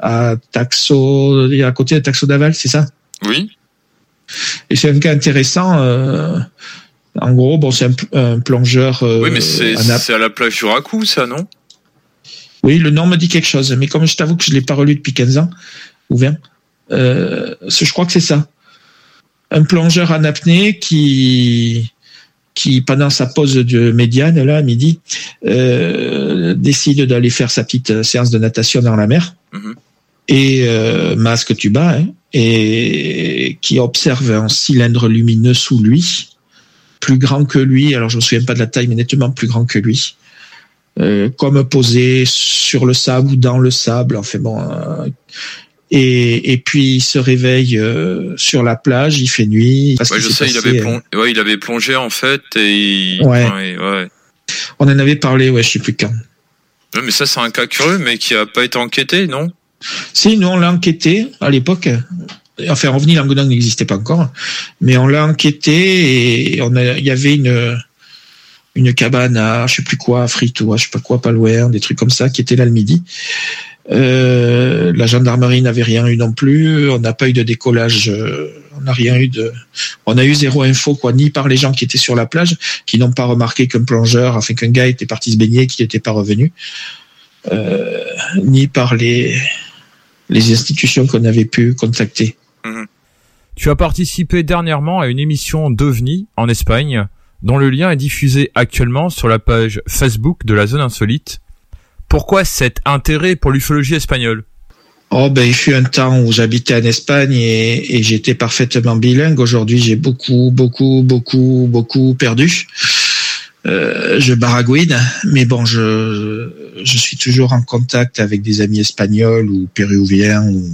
à, à Taxo, à côté de Taxo d'Aval, c'est ça? Oui. Et c'est un cas intéressant. Euh, en gros, bon, c'est un, plongeur. Euh, oui, mais c'est à la plage du Racou, ça, non? Oui, le nom me dit quelque chose, mais comme je t'avoue que je l'ai pas relu depuis 15 ans, ou 20, euh, je crois que c'est ça. Un plongeur en apnée qui, qui pendant sa pause de médiane, là, à midi, euh, décide d'aller faire sa petite séance de natation dans la mer. Et euh, masque tuba, hein, et qui observe un cylindre lumineux sous lui, plus grand que lui, alors je me souviens pas de la taille, mais nettement plus grand que lui. Euh, comme posé sur le sable ou dans le sable, enfin bon. euh, et, et puis il se réveille euh, sur la plage, il fait nuit. parce Ouais, je sais, il avait, euh, plongé, ouais, il avait plongé en fait et il... Ouais. ouais. On en avait parlé, ouais, je sais plus quand. Ouais, mais ça, c'est un cas curieux, mais qui a pas été enquêté, non? Si, nous on l'a enquêté à l'époque. Enfin, Revenu Languedoc n'existait pas encore, mais on l'a enquêté et on a, il y avait une une cabane à je sais plus quoi, à Frito, à je sais pas quoi, loin, des trucs comme ça, qui était là le midi. Euh, la gendarmerie n'avait rien eu non plus. On n'a pas eu de décollage. euh, on n'a rien eu de. On a eu zéro info quoi, ni par les gens qui étaient sur la plage, qui n'ont pas remarqué qu'un plongeur, enfin qu'un gars était parti se baigner, qui n'était pas revenu, euh, ni par les les institutions qu'on avait pu contacter. Tu as participé dernièrement à une émission d'OVNI en Espagne, dont le lien est diffusé actuellement sur la page Facebook de la zone insolite. Pourquoi cet intérêt pour l'ufologie espagnole? Oh ben il fut un temps où j'habitais en Espagne et, j'étais parfaitement bilingue. Aujourd'hui j'ai beaucoup beaucoup beaucoup beaucoup perdu. Euh, je baragouine, mais bon je je suis toujours en contact avec des amis espagnols ou péruviens ou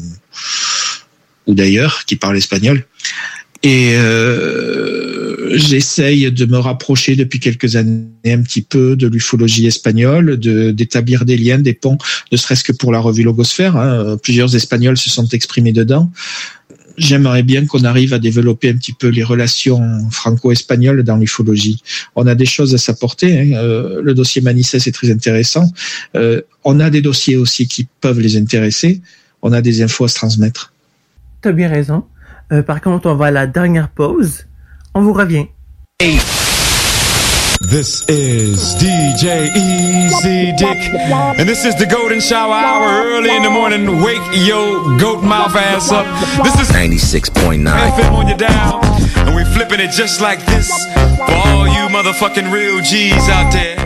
ou d'ailleurs qui parlent espagnol. Et euh, j'essaye de me rapprocher depuis quelques années un petit peu de l'ufologie espagnole, de d'établir des liens, des ponts, ne serait-ce que pour la revue Logosphère. hein. Plusieurs Espagnols se sont exprimés dedans. J'aimerais bien qu'on arrive à développer un petit peu les relations franco-espagnoles dans l'ufologie. On a des choses à s'apporter. hein. Euh, le dossier Manissès est très intéressant. Euh, on a des dossiers aussi qui peuvent les intéresser. On a des infos à se transmettre. T'as bien raison. Euh, par contre, on va à la dernière pause. On vous revient. This is DJ Easy Dick, and this is the Golden Shower Hour early in the morning. Wake your goat mouth ass up. This is 96.9. FM on your dial, and we flipping it just like this for all you motherfucking real G's out there.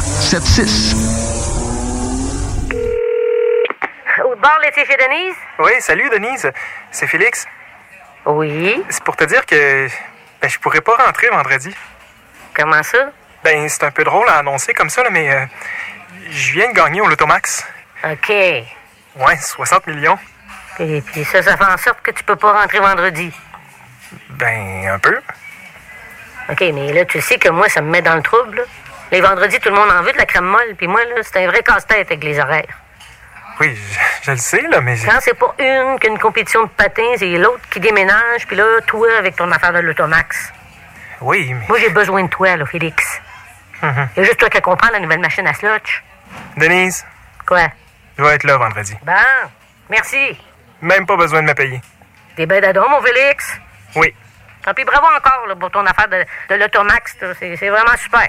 681 4476. Au bord laitier chez Denise? Oui, salut Denise. C'est Félix. Oui. C'est pour te dire que ben, je pourrais pas rentrer vendredi. Comment ça? Ben, c'est un peu drôle à annoncer comme ça, là, mais euh, je viens de gagner au Lotomax. OK. Ouais, 60 millions. Et puis ça, ça fait en sorte que tu peux pas rentrer vendredi. Ben, un peu. OK, mais là, tu sais que moi, ça me met dans le trouble. là. Les vendredis, tout le monde en veut de la crème molle, puis moi, là, c'est un vrai casse-tête avec les horaires. Oui, je, je le sais, là, mais... Quand c'est pas une qu'une compétition de patins, c'est l'autre qui déménage, puis là, toi, avec ton affaire de l'automax. Oui, mais... Moi, j'ai besoin de toi, là, Félix. Mhm. Il y a juste toi qui comprends la nouvelle machine à slotch. Denise, Quoi? je vais être là vendredi. Bon, merci. Même pas besoin de me payer. T'es ben d'adon, mon Félix? Oui. Ah, puis bravo encore là, pour ton affaire de, de l'automax. c'est vraiment super.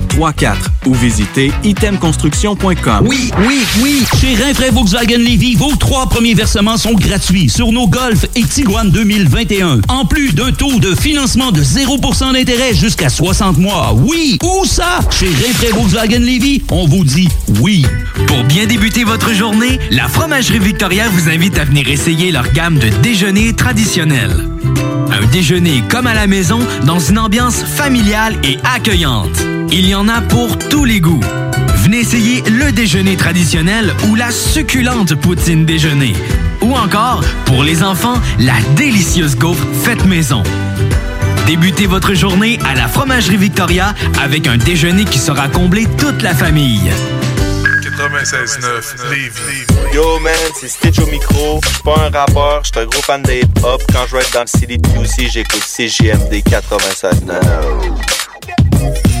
418-454-8834 ou visitez itemconstruction.com. Oui, oui, oui! Chez Rinfraie Volkswagen Levy, vos trois premiers versements sont gratuits sur nos Golf et Tiguan 2021. En plus d'un taux de financement de 0% d'intérêt jusqu'à 60 mois. Oui! Où ça? Chez Rinfraie Volkswagen Levy, on vous dit oui. Pour bien débuter votre journée, la Fromagerie Victoria vous invite à venir essayer leur gamme de déjeuners traditionnels. Un déjeuner comme à la maison dans une ambiance familiale et accueillante. Il y en a pour tous les goûts. Venez essayer le déjeuner traditionnel ou la succulente poutine déjeuner. Ou encore, pour les enfants, la délicieuse gaufre faite maison. Débutez votre journée à la Fromagerie Victoria avec un déjeuner qui sera comblé toute la famille. 96.9 Lévis. Yo man, c'est Stitch au micro. Je suis pas un rappeur, je suis un gros fan de hip-hop. Quand je vais être dans le CDPUC, j'écoute CGMD 96.9.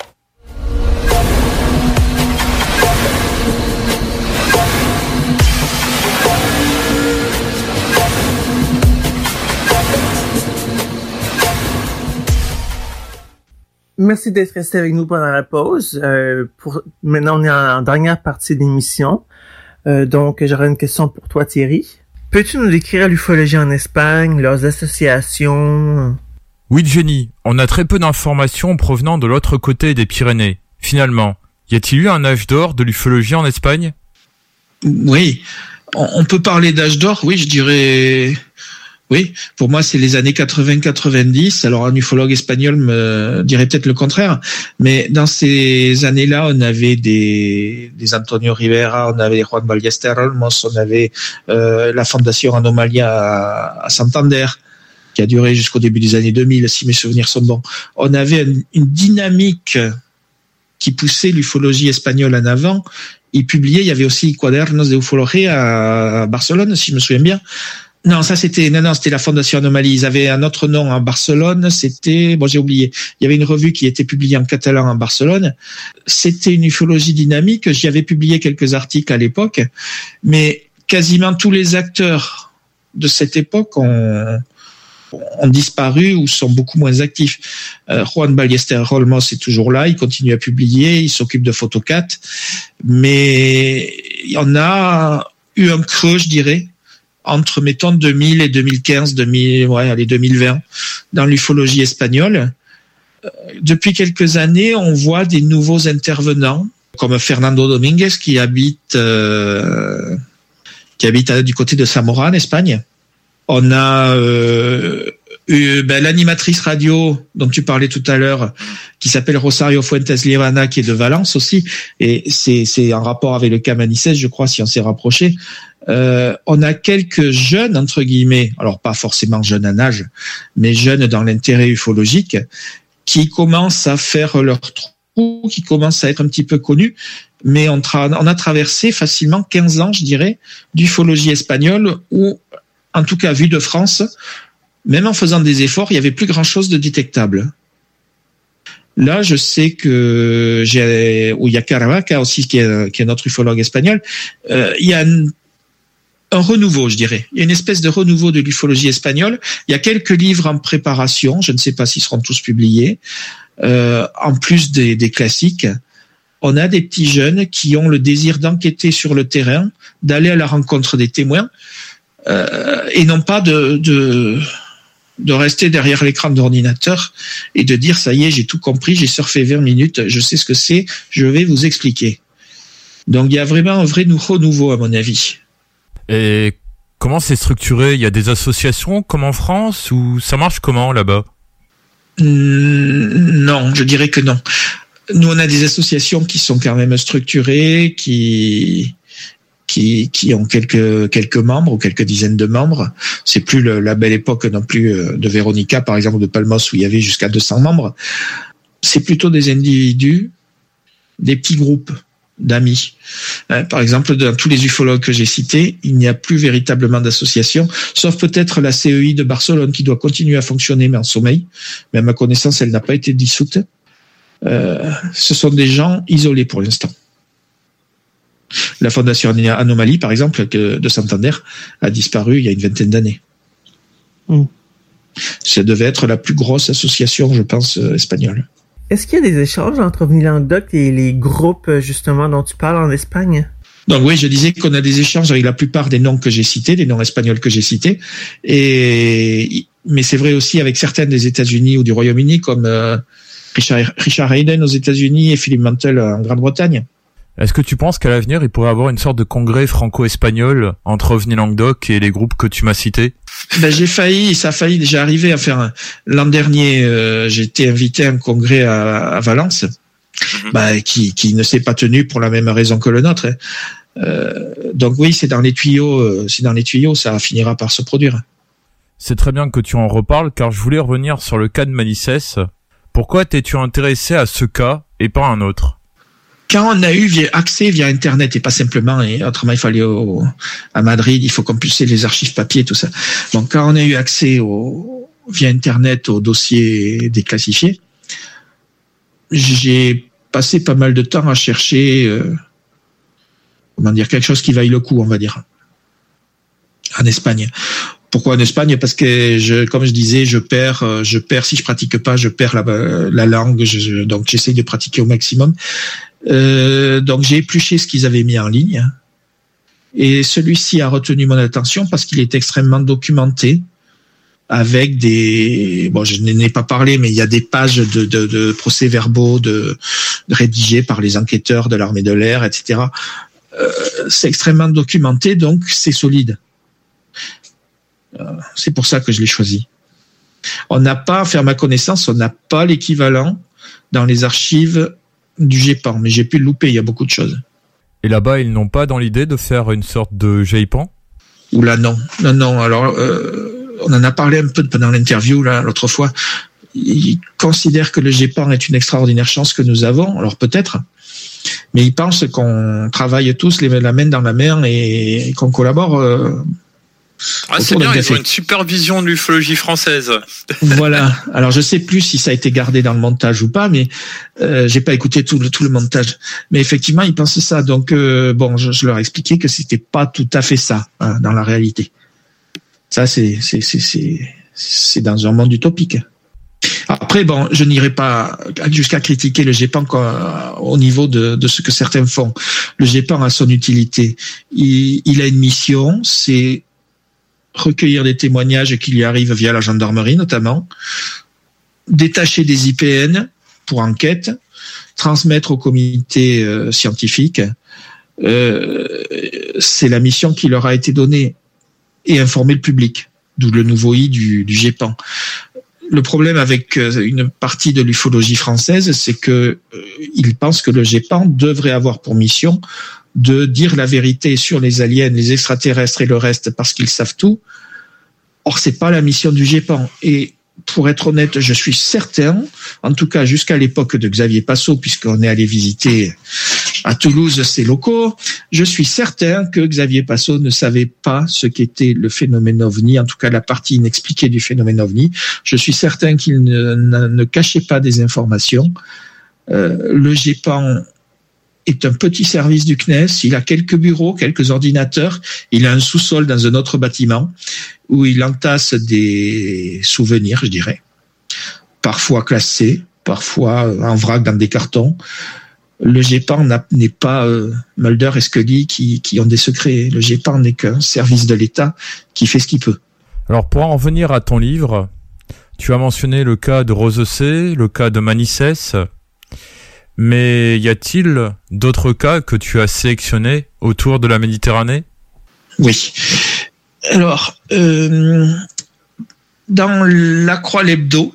Merci d'être resté avec nous pendant la pause. Euh, pour maintenant, on est en, dernière partie de l'émission. Euh, donc, j'aurais une question pour toi, Thierry. Peux-tu nous décrire l'ufologie en Espagne, leurs associations? Oui, Jenny. On a très peu d'informations provenant de l'autre côté des Pyrénées. Finalement, y a-t-il eu un âge d'or de l'ufologie en Espagne? Oui, on peut parler d'âge d'or? Oui, je dirais. Oui, pour moi, c'est les années 80-90. Alors, un ufologue espagnol me dirait peut-être le contraire. Mais dans ces années-là, on avait des, Antonio Rivera, on avait Juan Ballester Olmos, on avait euh, la Fondation Anomalia à, Santander qui a duré jusqu'au début des années 2000, si mes souvenirs sont bons. On avait une, dynamique qui poussait l'ufologie espagnole en avant. Il publiait, il y avait aussi Quadernos de Ufologia à Barcelone, si je me souviens bien. Non, ça c'était non non c'était la Fondation Anomalie. Ils avaient un autre nom en Barcelone. C'était bon j'ai oublié. Il y avait une revue qui était publiée en catalan en Barcelone. C'était une ufologie dynamique. J'y avais publié quelques articles à l'époque, mais quasiment tous les acteurs de cette époque ont ont disparu ou sont beaucoup moins actifs. Euh, Juan Ballester Olmos est toujours là, il continue à publier, il s'occupe de Photocat, mais il y en a eu un creux, je dirais, entre mettons 2000 et 2015, 2000, ouais, allez 2020, dans l'ufologie espagnole. Euh, Depuis quelques années, on voit des nouveaux intervenants, comme Fernando Dominguez qui habite euh, qui habite du côté de Zamora en Espagne. On a euh, eu, ben, l'animatrice radio dont tu parlais tout à l'heure, qui s'appelle Rosario Fuentes Lievana, qui est de Valence aussi, et c'est en rapport avec le cas Manises, je crois, si on s'est rapproché. Euh, on a quelques jeunes entre guillemets, alors pas forcément jeunes en âge, mais jeunes dans l'intérêt ufologique, qui commencent à faire leur trou, qui commencent à être un petit peu connus, mais on, on a traversé facilement 15 ans, je dirais, d'ufologie espagnole, où, en tout cas vu de France, même en faisant des efforts, il y avait plus grand chose de détectable. Là, je sais que j'ai, où il y a Caravaca aussi, qui est, qui est notre ufologue espagnol, euh, il y a un, renouveau, je dirais. Il y a une espèce de renouveau de l'ufologie espagnole. Il y a quelques livres en préparation. Je ne sais pas s'ils seront tous publiés. Euh, en plus des, des classiques, on a des petits jeunes qui ont le désir d'enquêter sur le terrain, d'aller à la rencontre des témoins, euh, et non pas de, de, de rester derrière l'écran d'ordinateur et de dire ça y est, j'ai tout compris, j'ai surfé 20 minutes, je sais ce que c'est, je vais vous expliquer. Donc il y a vraiment un vrai nou- renouveau à mon avis. Et comment c'est structuré? Il y a des associations comme en France ou ça marche comment là-bas? Non, je dirais que non. Nous, on a des associations qui sont quand même structurées, qui qui, ont quelques quelques membres ou quelques dizaines de membres. C'est plus la belle époque non plus euh, de Véronica, par exemple, de Palmos où il y avait jusqu'à 200 membres. C'est plutôt des individus, des petits groupes d'amis. Hein, Par exemple, dans tous les ufologues que j'ai cités, il n'y a plus véritablement d'association, sauf peut-être la CEI de Barcelone qui doit continuer à fonctionner mais en sommeil. Mais à ma connaissance, elle n'a pas été dissoute. Euh, ce sont des gens isolés pour l'instant. La fondation Anomalie, par exemple, de Santander, a disparu il y a une vingtaine d'années. Mm. Ça devait être la plus grosse association, je pense, euh, espagnole. Est-ce qu'il y a des échanges entre OVNI Languedoc et les groupes, justement, dont tu parles en Espagne? Donc oui, je disais qu'on a des échanges avec la plupart des noms que j'ai cités, des noms espagnols que j'ai cités, et mais c'est vrai aussi avec certaines des États-Unis ou du Royaume-Uni, comme euh, Richard, Richard Hayden aux États-Unis et Philip Mantle en Grande-Bretagne. Est-ce que tu penses qu'à l'avenir, il pourrait y avoir une sorte de congrès franco-espagnol entre OVNI Languedoc et les groupes que tu m'as cités? Ben, j'ai failli, ça a failli déjà arriver à faire. un- L'an dernier, euh, j'ai été invité à un congrès à, à Valence, ben, qui, qui ne s'est pas tenu pour la même raison que le nôtre. hein. Euh, donc oui, c'est dans les tuyaux, euh, c'est dans les tuyaux, ça finira par se produire. C'est très bien que tu en reparles car je voulais revenir sur le cas de Manicès. Pourquoi t'es-tu intéressé à ce cas et pas un autre? Quand on a eu accès via Internet et pas simplement, et autrement il fallait au, à Madrid, il faut compulser les archives papier, tout ça. Donc quand on a eu accès via Internet aux dossiers déclassifiés, j'ai passé pas mal de temps à chercher, euh, comment dire, quelque chose qui vaille le coup, on va dire, en Espagne. Pourquoi en Espagne? Parce que, je, comme je disais, je perds, je perds si je pratique pas, je perds la, la langue. je- donc j'essaye de pratiquer au maximum. Euh, donc j'ai épluché ce qu'ils avaient mis en ligne. Et celui-ci a retenu mon attention parce qu'il est extrêmement documenté avec des bon je n'en ai pas parlé mais il y a des pages de, procès-verbaux de rédigés par les enquêteurs de l'armée de l'air etc Euh, c'est extrêmement documenté donc c'est solide. Euh, c'est pour ça que je l'ai choisi. On n'a pas à faire ma connaissance on n'a pas l'équivalent dans les archives du GEPAN mais j'ai pu le louper il y a beaucoup de choses Et là-bas, ils n'ont pas dans l'idée de faire une sorte de GEPAN Oula non, non, non. Alors, euh, on en a parlé un peu pendant l'interview là l'autre fois. Ils considèrent que le GEPAN est une extraordinaire chance que nous avons. Alors peut-être, mais ils pensent qu'on travaille tous les, la main dans la main et, et qu'on collabore. euh, Ah, c'est bien, ils ont une super vision de l'ufologie française. [LAUGHS] voilà. Alors je sais plus si ça a été gardé dans le montage ou pas, mais euh, j'ai pas écouté tout le tout le montage. Mais effectivement, ils pensent ça. Donc euh, bon, je, je leur ai expliqué que c'était pas tout à fait ça hein, dans la réalité. Ça c'est c'est c'est c'est dans un monde utopique. Après, bon, je n'irai pas jusqu'à critiquer le GEPAN au niveau de, de ce que certains font. Le GEPAN a son utilité. Il, il a une mission, c'est recueillir des témoignages qui lui arrivent via la gendarmerie notamment, détacher des IPN pour enquête, transmettre au comité euh, scientifique. Euh, c'est la mission qui leur a été donnée et informer le public, d'où le nouveau I du, du GEPAN. Le problème avec euh, une partie de l'ufologie française, c'est que euh, ils pensent que le GEPAN devrait avoir pour mission de dire la vérité sur les aliens, les extraterrestres et le reste parce qu'ils savent tout. Or, c'est pas la mission du GEPAN. Et pour être honnête, je suis certain, en tout cas jusqu'à l'époque de Xavier Passot, puisqu'on est allé visiter à Toulouse ses locaux, je suis certain que Xavier Passot ne savait pas ce qu'était le phénomène ovni, en tout cas la partie inexpliquée du phénomène ovni. Je suis certain qu'il ne, cachait pas des informations. Euh, le GEPAN est un petit service du CNES. Il a quelques bureaux, quelques ordinateurs. Il a un sous-sol dans un autre bâtiment où il entasse des souvenirs, je dirais, parfois classés, parfois en vrac dans des cartons. Le GEPAN n'a- n'est pas euh, Mulder et Scully qui, qui ont des secrets. Le GEPAN n'est qu'un service de l'État qui fait ce qu'il peut. Alors pour en revenir à ton livre, tu as mentionné le cas de Rosecé, le cas de Manissès, mais y a-t-il d'autres cas que tu as sélectionnés autour de la Méditerranée? Oui. Alors, euh, dans la Croix l'hebdo,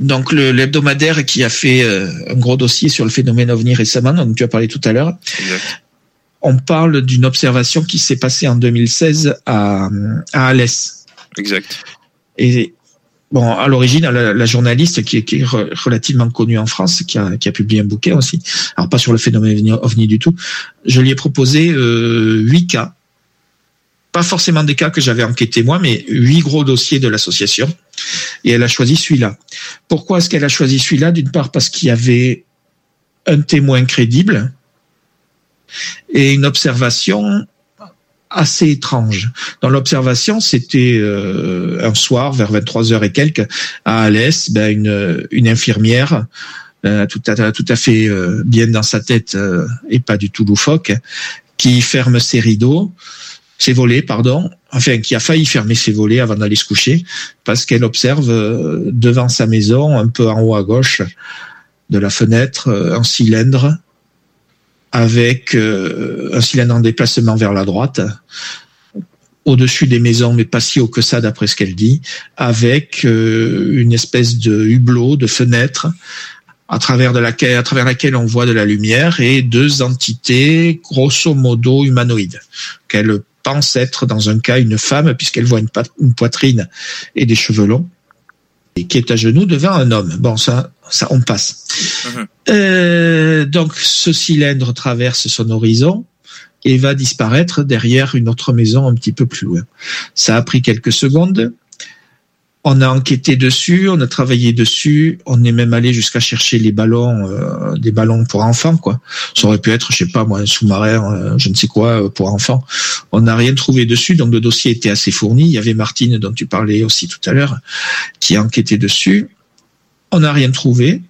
donc l'hebdomadaire qui a fait euh, un gros dossier sur le phénomène ovni récemment, dont tu as parlé tout à l'heure, on parle d'une observation qui s'est passée en 2016 à, à Alès. Exact. Et bon, à l'origine, la, la journaliste qui est, qui est re- relativement connue en France, qui a, qui a publié un bouquin aussi, alors pas sur le phénomène ovni du tout, je lui ai proposé euh, huit cas, pas forcément des cas que j'avais enquêtés moi, mais huit gros dossiers de l'association, et elle a choisi celui-là. Pourquoi est-ce qu'elle a choisi celui-là? D'une part parce qu'il y avait un témoin crédible et une observation assez étrange. Dans l'observation, c'était euh, un soir vers 23 heures et quelques à Alès, ben, une, infirmière euh, tout, à, fait euh, bien dans sa tête et pas du tout loufoque, qui ferme ses rideaux, ses volets, pardon, enfin qui a failli fermer ses volets avant d'aller se coucher, parce qu'elle observe euh, devant sa maison, un peu en haut à gauche de la fenêtre, euh, un cylindre avec euh, un cylindre en déplacement vers la droite, au-dessus des maisons, mais pas si haut que ça d'après ce qu'elle dit, avec une espèce de hublot, de fenêtre, à travers, de laquelle, à travers laquelle on voit de la lumière et deux entités grosso modo humanoïdes, qu'elle pense être dans un cas une femme puisqu'elle voit une, poitrine et des cheveux longs et qui est à genoux devant un homme. Bon, ça, ça on passe. Euh, donc ce cylindre traverse son horizon et va disparaître derrière une autre maison un petit peu plus loin. Ça a pris quelques secondes. On a enquêté dessus, on a travaillé dessus, on est même allé jusqu'à chercher les ballons, euh, des ballons pour enfants, quoi. Ça aurait pu être, je sais pas moi, un sous-marin, euh, je ne sais quoi, euh, pour enfants. On n'a rien trouvé dessus, donc le dossier était assez fourni. Il y avait Martine, dont tu parlais aussi tout à l'heure, qui a enquêté dessus. On n'a rien trouvé.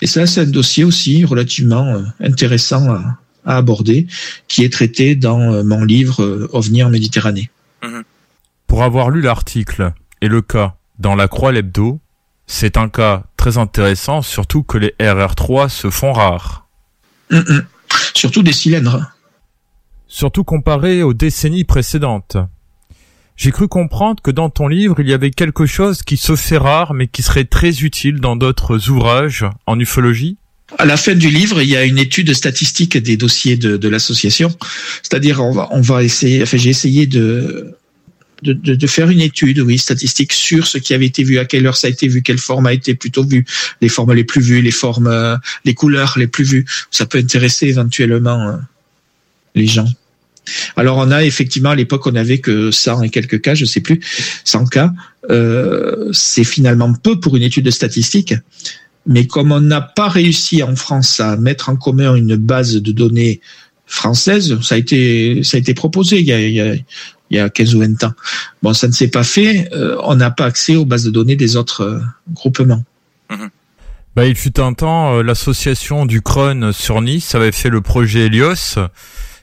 Et ça, c'est un dossier aussi relativement euh, intéressant à, à aborder, qui est traité dans euh, mon livre euh, OVNI en Méditerranée. Pour avoir lu l'article et le cas dans la Croix l'Hebdo, c'est un cas très intéressant, surtout que les RR3 se font rares. Hum, hum. Surtout des cylindres. Surtout comparé aux décennies précédentes. J'ai cru comprendre que dans ton livre, il y avait quelque chose qui se fait rare, mais qui serait très utile dans d'autres ouvrages en ufologie. À la fin du livre, il y a une étude statistique des dossiers de, de l'association. C'est-à-dire, on va, on va essayer, enfin, j'ai essayé de, de, de, de faire une étude, oui, statistique sur ce qui avait été vu, à quelle heure ça a été vu, quelle forme a été plutôt vue, les formes les plus vues, les formes, les couleurs les plus vues. Ça peut intéresser éventuellement euh, les gens. Alors on a effectivement à l'époque on avait que 100 et quelques cas, je sais plus, 100 cas. Euh, c'est finalement peu pour une étude statistique, mais comme on n'a pas réussi en France à mettre en commun une base de données française, ça a été ça a été proposé il y a, il y a, il y a 15 ou 20 ans. Bon, ça ne s'est pas fait. euh, on n'a pas accès aux bases de données des autres euh, groupements. Bah, il fut un temps, euh, l'association du Crône sur Nice avait fait le projet Helios,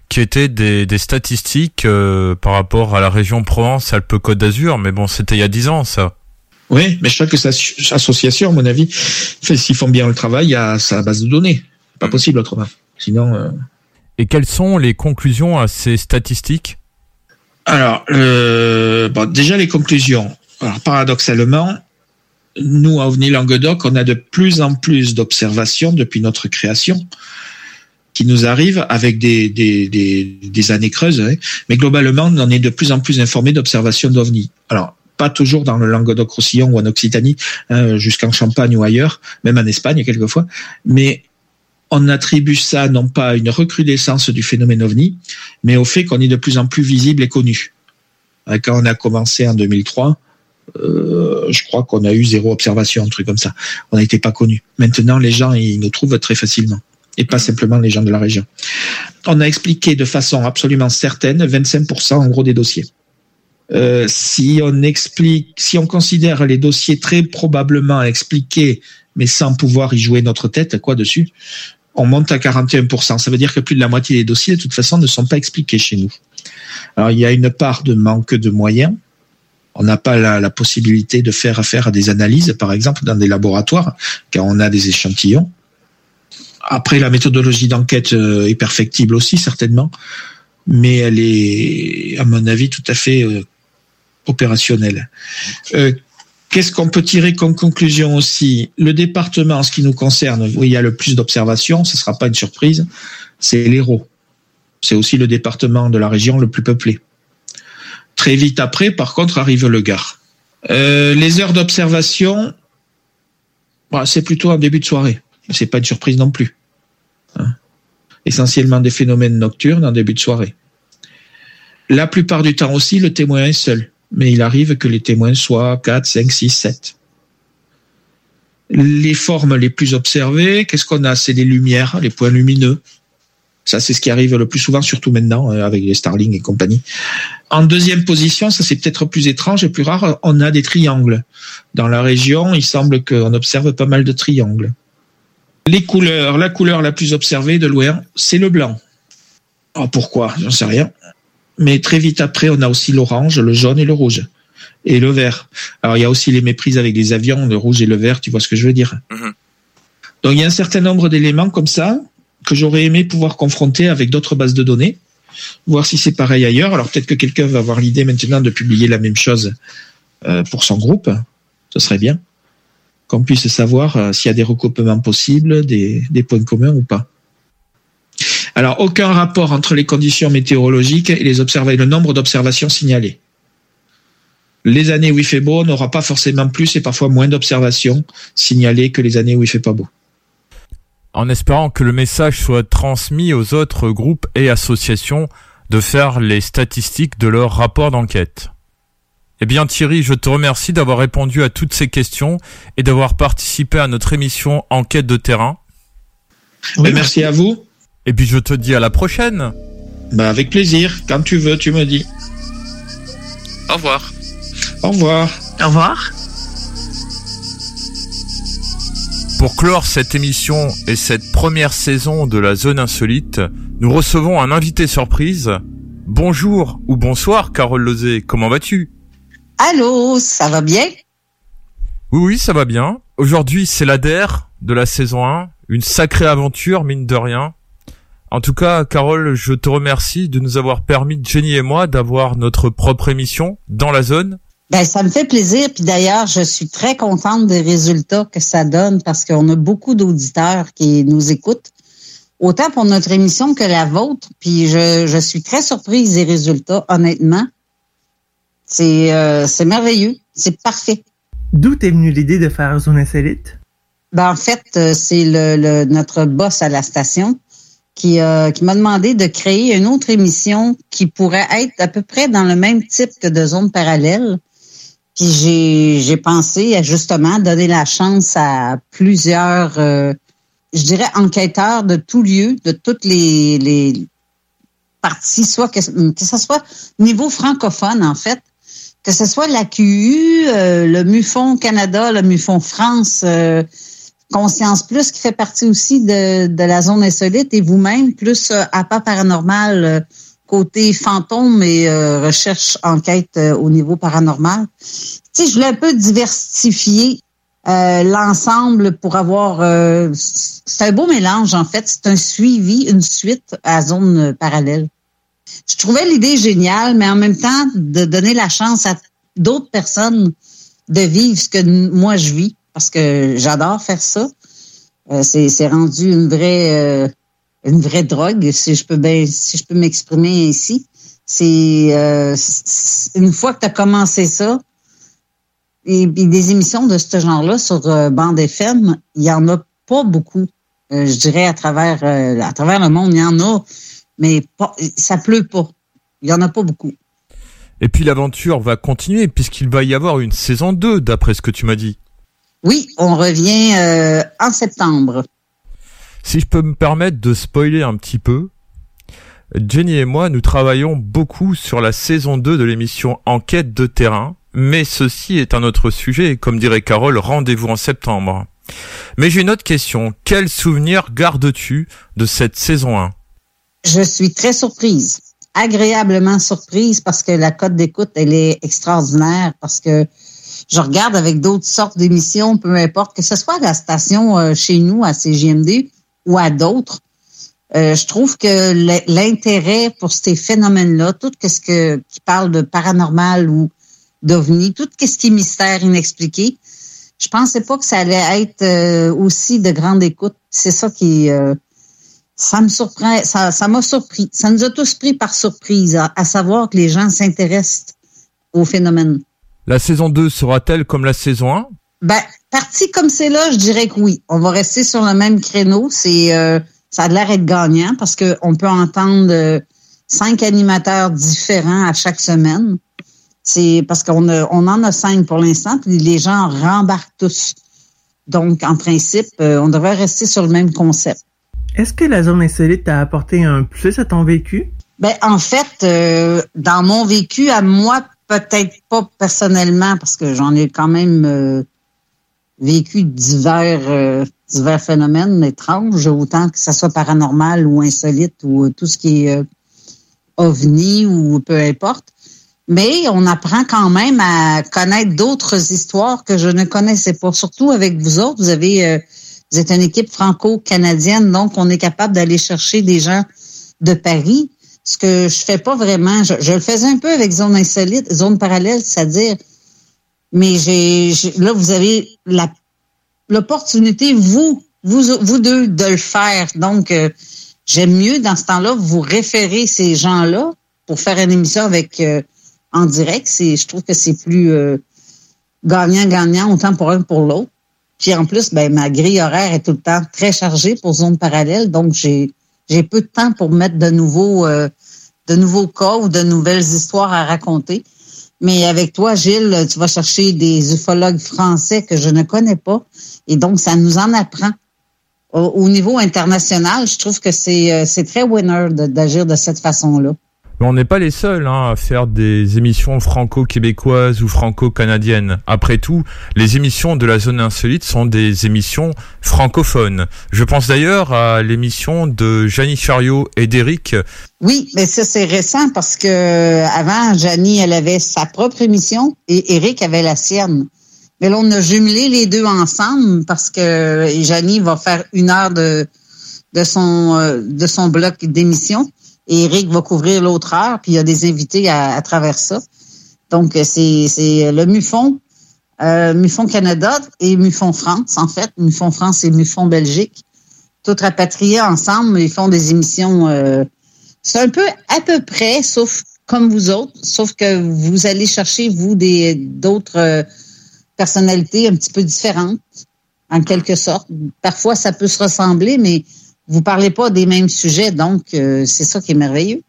qui était des, des statistiques euh, par rapport à la région Provence-Alpes-Côte d'Azur, mais bon, c'était il y a 10 ans, ça. Oui, mais chaque as- association, à mon avis, fait s'ils font bien le travail, il y a sa base de données. Pas possible autrement. Sinon. Et quelles sont les conclusions à ces statistiques? Alors, déjà les conclusions. Alors, paradoxalement, nous, à OVNI Languedoc, on a de plus en plus d'observations depuis notre création qui nous arrivent avec des, des, des, années creuses. hein. Mais globalement, on est de plus en plus informés d'observations d'OVNI. Alors, pas toujours dans le Languedoc-Roussillon ou en Occitanie, hein, jusqu'en Champagne ou ailleurs, même en Espagne quelquefois. Mais on attribue ça non pas à une recrudescence du phénomène OVNI, mais au fait qu'on est de plus en plus visible et connu. Euh, Quand on a commencé en 2003, euh, je crois qu'on a eu zéro observation, un truc comme ça. On n'était pas connu. Maintenant, les gens, ils nous trouvent très facilement. Et pas simplement les gens de la région. On a expliqué de façon absolument certaine 25% en gros des dossiers. Euh, si on explique, si on considère les dossiers très probablement expliqués, mais sans pouvoir y jouer notre tête, quoi dessus, on monte à 41%. Ça veut dire que plus de la moitié des dossiers, de toute façon, ne sont pas expliqués chez nous. Alors, il y a une part de manque de moyens. On n'a pas la, possibilité de faire affaire à des analyses, par exemple, dans des laboratoires, car on a des échantillons. Après, la méthodologie d'enquête euh, est perfectible aussi, certainement, mais elle est, à mon avis, tout à fait euh, opérationnelle. Euh, Qu'est-ce qu'on peut tirer comme conclusion aussi? Le département, en ce qui nous concerne, où il y a le plus d'observations, ce ne sera pas une surprise, c'est l'Hérault. C'est aussi le département de la région le plus peuplé. Très vite après, par contre, arrive le Gard. Euh, les heures d'observation, bah, c'est plutôt en début de soirée. C'est pas une surprise non plus. Hein. Essentiellement des phénomènes nocturnes en début de soirée. La plupart du temps aussi, le témoin est seul. Mais il arrive que les témoins soient 4, 5, 6, 7. Les formes les plus observées, qu'est-ce qu'on a? C'est les lumières, les points lumineux. Ça, c'est ce qui arrive le plus souvent, surtout maintenant, euh, avec les Starling et compagnie. En deuxième position, ça c'est peut-être plus étrange et plus rare, on a des triangles. Dans la région, il semble qu'on observe pas mal de triangles. Les couleurs, la couleur la plus observée de loin, c'est le blanc. Oh, pourquoi? J'en sais rien. Mais très vite après, on a aussi l'orange, le jaune et le rouge. Et le vert. Alors, il y a aussi les méprises avec les avions, le rouge et le vert, tu vois ce que je veux dire. Donc, il y a un certain nombre d'éléments comme ça que j'aurais aimé pouvoir confronter avec d'autres bases de données, voir si c'est pareil ailleurs. Alors, peut-être que quelqu'un va avoir l'idée maintenant de publier la même chose euh, pour son groupe. Ce serait bien qu'on puisse savoir euh, s'il y a des recoupements possibles, des, des points communs ou pas. Alors, aucun rapport entre les conditions météorologiques et les le nombre d'observations signalées. Les années où il fait beau, on n'aura pas forcément plus et parfois moins d'observations signalées que les années où il fait pas beau. En espérant que le message soit transmis aux autres groupes et associations de faire les statistiques de leur rapport d'enquête. Eh bien Thierry, je te remercie d'avoir répondu à toutes ces questions et d'avoir participé à notre émission Enquête de terrain. Ben, merci à vous. Et puis je te dis à la prochaine. Ben, avec plaisir. Quand tu veux, tu me dis. Au revoir. Au revoir. Au revoir. Pour clore cette émission et cette première saison de la zone insolite, nous recevons un invité surprise. Bonjour ou bonsoir Carole Lozé, comment vas-tu? Allô, ça va bien? Oui oui, ça va bien. Aujourd'hui, c'est la DER de la saison 1, une sacrée aventure mine de rien. En tout cas, Carole, je te remercie de nous avoir permis, Jenny et moi, d'avoir notre propre émission dans la zone. Ben, ça me fait plaisir. Puis d'ailleurs, je suis très contente des résultats que ça donne parce qu'on a beaucoup d'auditeurs qui nous écoutent, autant pour notre émission que la vôtre. Puis je, je suis très surprise des résultats, honnêtement. C'est euh, c'est merveilleux. C'est parfait. D'où t'es venue l'idée de faire Zone Insolite? Ben, en fait, euh, c'est le, le- notre boss à la station qui, euh, qui m'a demandé de créer une autre émission qui pourrait être à peu près dans le même type que de Zone Parallèle. Puis j'ai, j'ai pensé à justement donner la chance à plusieurs, euh, je dirais, enquêteurs de tout lieu, de toutes les, les parties, soit que, ce soit niveau francophone, en fait, que ce soit la QU, euh, le MUFON Canada, le MUFON France, euh, Conscience Plus qui fait partie aussi de, de la zone insolite et vous-même, plus euh, APA paranormal, euh, côté fantôme et euh, recherche enquête euh, au niveau paranormal. Tu sais, je voulais un peu diversifier euh, l'ensemble pour avoir... euh, c'est un beau mélange, en fait. C'est un suivi, une suite à zone parallèle. Je trouvais l'idée géniale, mais en même temps, de donner la chance à d'autres personnes de vivre ce que moi je vis, parce que j'adore faire ça. Euh, c'est, rendu une vraie euh, une vraie drogue, si je peux si je peux m'exprimer ainsi. C'est euh, une fois que tu as commencé ça, et, des émissions de ce genre-là sur bande FM, il y en a pas beaucoup. Je dirais à travers à travers le monde, il y en a, mais pas, ça pleut pas. Il y en a pas beaucoup. Et puis l'aventure va continuer puisqu'il va y avoir une saison 2 d'après ce que tu m'as dit. Oui, on revient euh, en septembre. Si je peux me permettre de spoiler un petit peu, Jenny et moi, nous travaillons beaucoup sur la saison 2 de l'émission Enquête de terrain, mais ceci est un autre sujet et comme dirait Carole, rendez-vous en septembre. Mais j'ai une autre question. Quel souvenir gardes-tu de cette saison 1 Je suis très surprise, agréablement surprise parce que la cote d'écoute, elle est extraordinaire parce que je regarde avec d'autres sortes d'émissions, peu importe, que ce soit à la station euh, chez nous, à CGMD ou à d'autres. Euh, je trouve que l'intérêt pour ces phénomènes-là, tout ce que, qui parle de paranormal ou d'ovni, tout ce qui est mystère inexpliqué, je pensais pas que ça allait être euh, aussi de grande écoute. C'est ça qui, euh, ça me surprend, ça, ça m'a surpris. Ça nous a tous pris par surprise, à, à savoir que les gens s'intéressent au phénomène. La saison 2 sera-t-elle comme la saison 1 Ben, parti comme c'est là, je dirais que oui. On va rester sur le même créneau. C'est, euh, ça a l'air d'être gagnant parce qu'on peut entendre euh, cinq animateurs différents à chaque semaine. C'est parce qu'on a- on en a cinq pour l'instant, puis les gens rembarquent tous. Donc, en principe, euh, on devrait rester sur le même concept. Est-ce que la zone insolite t'a apporté un plus à ton vécu? Ben, en fait, euh, dans mon vécu, à moi, peut-être pas personnellement, parce que j'en ai quand même euh, vécu divers, euh, divers phénomènes étranges, autant que ça soit paranormal ou insolite ou euh, tout ce qui est euh, ovni ou peu importe. Mais on apprend quand même à connaître d'autres histoires que je ne connaissais pas. Surtout avec vous autres, vous avez, euh, vous êtes une équipe franco-canadienne, donc on est capable d'aller chercher des gens de Paris. Ce que je fais pas vraiment, je, le faisais un peu avec zone insolite, zone parallèle, c'est-à-dire, mais j'ai, là vous avez l'opportunité vous, vous, vous deux de le faire. Donc euh, j'aime mieux dans ce temps-là vous référer ces gens-là pour faire une émission avec euh, en direct. Je trouve que c'est plus euh, gagnant-gagnant autant pour un que pour l'autre. Puis en plus, ben ma grille horaire est tout le temps très chargée pour zone parallèle, donc j'ai j'ai peu de temps pour mettre de nouveaux euh, de nouveaux cas ou de nouvelles histoires à raconter. Mais avec toi, Gilles, tu vas chercher des ufologues français que je ne connais pas, et donc ça nous en apprend. Au, au niveau international, je trouve que c'est euh, c'est très winner d'agir de cette façon-là. On n'est pas les seuls hein, à faire des émissions franco-québécoises ou franco-canadiennes. Après tout, les émissions de la zone insolite sont des émissions francophones. Je pense d'ailleurs à l'émission de Janie Chariot et d'Eric. Oui, mais ça c'est récent parce que avant, Janie, elle avait sa propre émission et Eric avait la sienne. Mais là, on a jumelé les deux ensemble parce que Janie va faire une heure de de son euh, de son bloc d'émission et Eric va couvrir l'autre heure. Puis il y a des invités à, à travers ça. Donc c'est c'est le Mufon, euh, Mufon Canada et Mufon France en fait, Mufon France et Mufon Belgique, tous rapatriés ensemble. Ils font des émissions. euh, c'est un peu à peu près, sauf comme vous autres, sauf que vous allez chercher, vous, des d'autres euh, personnalités un petit peu différentes, en quelque sorte. Parfois, ça peut se ressembler, mais vous parlez pas des mêmes sujets, donc euh, c'est ça qui est merveilleux.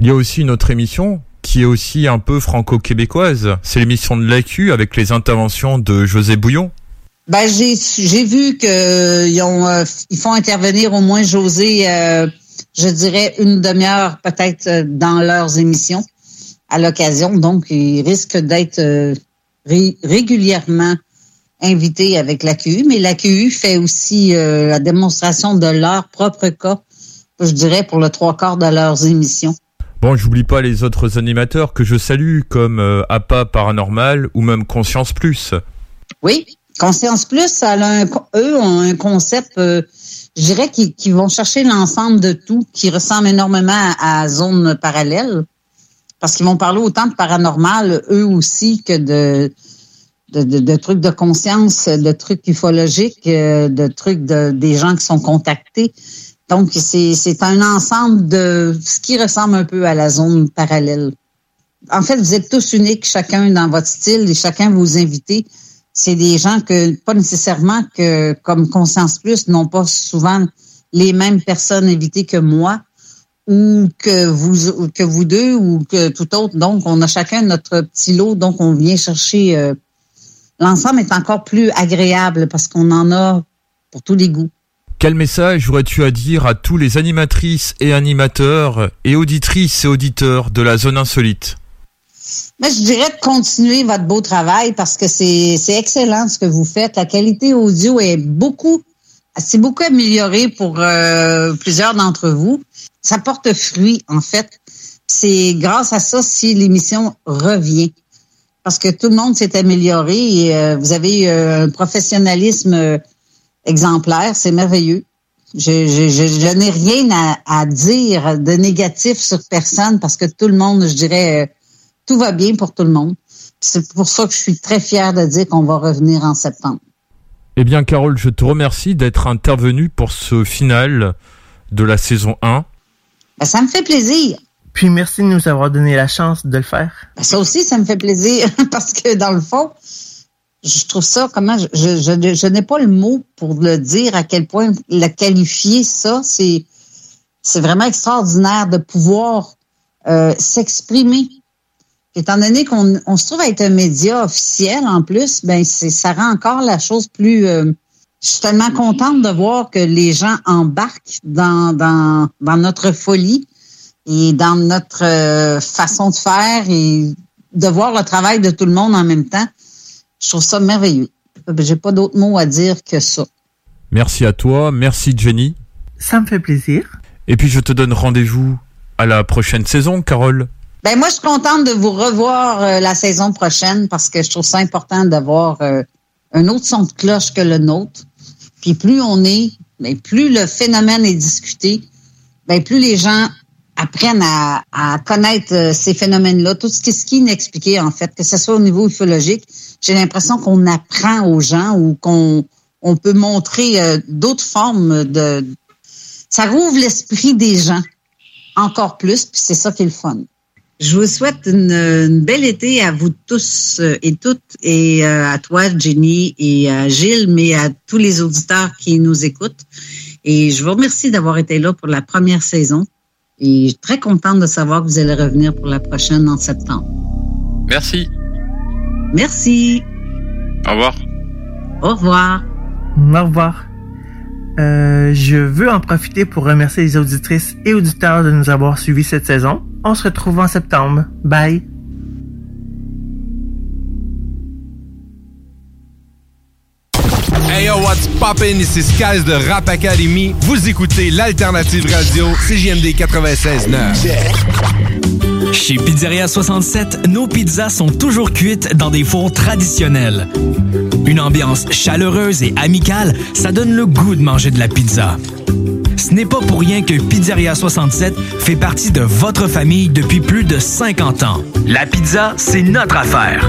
Il y a aussi une autre émission qui est aussi un peu franco-québécoise. C'est l'émission de l'AQ avec les interventions de José Bouillon. Ben, j'ai j'ai vu que ils ont euh, ils font intervenir au moins José, euh, je dirais une demi-heure peut-être euh, dans leurs émissions à l'occasion. Donc, ils risquent d'être euh, ré- régulièrement invités avec l'AQU, mais l'AQU fait aussi euh, la démonstration de leur propre cas, je dirais, pour le trois quarts de leurs émissions. Bon, j'oublie pas les autres animateurs que je salue, comme euh, APA Paranormal ou même Conscience Plus. Oui, Conscience Plus, a un, eux ont un concept, euh, je dirais, qui, qui vont chercher l'ensemble de tout, qui ressemble énormément à, à Zone Parallèle, parce qu'ils vont parler autant de paranormal, eux aussi, que de, de, de, de trucs de conscience, de trucs ufologiques, euh, de trucs de, des gens qui sont contactés. Donc, c'est un ensemble de ce qui ressemble un peu à la zone parallèle. En fait, vous êtes tous uniques, chacun dans votre style, et chacun vous invités. C'est des gens que, pas nécessairement que, comme Conscience Plus, n'ont pas souvent les mêmes personnes invitées que moi, ou que vous, que vous deux, ou que tout autre. Donc, on a chacun notre petit lot, donc on vient chercher. euh, L'ensemble est encore plus agréable parce qu'on en a pour tous les goûts. Quel message aurais-tu à dire à tous les animatrices et animateurs et auditrices et auditeurs de la zone insolite? Mais je dirais de continuer votre beau travail parce que c'est c'est excellent ce que vous faites. La qualité audio est beaucoup, c'est beaucoup améliorée pour euh, plusieurs d'entre vous. Ça porte fruit en fait. C'est grâce à ça si l'émission revient parce que tout le monde s'est amélioré et euh, vous avez euh, un professionnalisme euh, exemplaire. C'est merveilleux. Je, je, je, je n'ai rien à, à dire de négatif sur personne parce que tout le monde, je dirais, euh, tout va bien pour tout le monde. C'est pour ça que je suis très fière de dire qu'on va revenir en septembre. Eh bien, Carole, je te remercie d'être intervenue pour ce final de la saison 1. Ben, ça me fait plaisir. Puis merci de nous avoir donné la chance de le faire. Ça aussi, ça me fait plaisir [LAUGHS] parce que dans le fond, je trouve ça, comment, je, je, je, je n'ai pas le mot pour le dire à quel point le qualifier ça, c'est, c'est vraiment extraordinaire de pouvoir euh, s'exprimer. Étant donné qu'on on se trouve à être un média officiel en plus, ben c'est, ça rend encore la chose plus. Euh, je suis tellement contente de voir que les gens embarquent dans, dans, dans notre folie et dans notre euh, façon de faire et de voir le travail de tout le monde en même temps. Je trouve ça merveilleux. J'ai pas d'autres mots à dire que ça. Merci à toi, merci Jenny. Ça me fait plaisir. Et puis je te donne rendez-vous à la prochaine saison, Carole. Ben moi, je suis contente de vous revoir euh, la saison prochaine parce que je trouve ça important d'avoir euh, un autre son de cloche que le nôtre. Puis plus on est, ben, plus le phénomène est discuté, ben, plus les gens apprennent à, à connaître euh, ces phénomènes-là, tout ce qui est inexpliqué en fait, que ce soit au niveau ufologique. J'ai l'impression qu'on apprend aux gens ou qu'on on peut montrer euh, d'autres formes de... Ça rouvre l'esprit des gens encore plus, puis c'est ça qui est le fun. Je vous souhaite une, une belle été à vous tous euh, et toutes, et à toi, Jenny, et à Gilles, mais à tous les auditeurs qui nous écoutent. Et je vous remercie d'avoir été là pour la première saison. Et je suis très contente de savoir que vous allez revenir pour la prochaine en septembre. Merci. Merci. Au revoir. Au revoir. Au revoir. Euh, je veux en profiter pour remercier les auditrices et auditeurs de nous avoir suivis cette saison. On se retrouve en septembre. Bye. Hey yo, what's poppin'? Ici Skies de Rap Academy. Vous écoutez l'alternative radio CJMD 96.9. Chez Pizzeria 67, nos pizzas sont toujours cuites dans des fours traditionnels. Une ambiance chaleureuse et amicale, ça donne le goût de manger de la pizza. Ce n'est pas pour rien que Pizzeria 67 fait partie de votre famille depuis plus de 50 ans. La pizza, c'est notre affaire.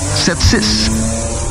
681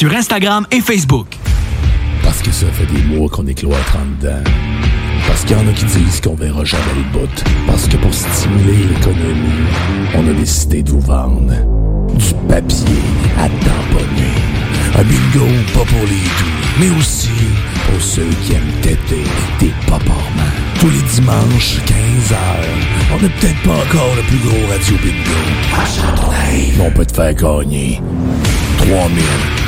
sur Instagram et Facebook. Parce que ça fait des mois qu'on est cloître en dedans. Parce qu'il y en a qui disent qu'on verra jamais le bout. Parce que pour stimuler l'économie, on a décidé de vous vendre du papier à tamponner. Un bingo pas pour les doux, mais aussi pour ceux qui aiment têter des paparmans. Tous les dimanches, 15h, on n'est peut-être pas encore le plus gros radio bingo. Mais on peut te faire gagner 3000,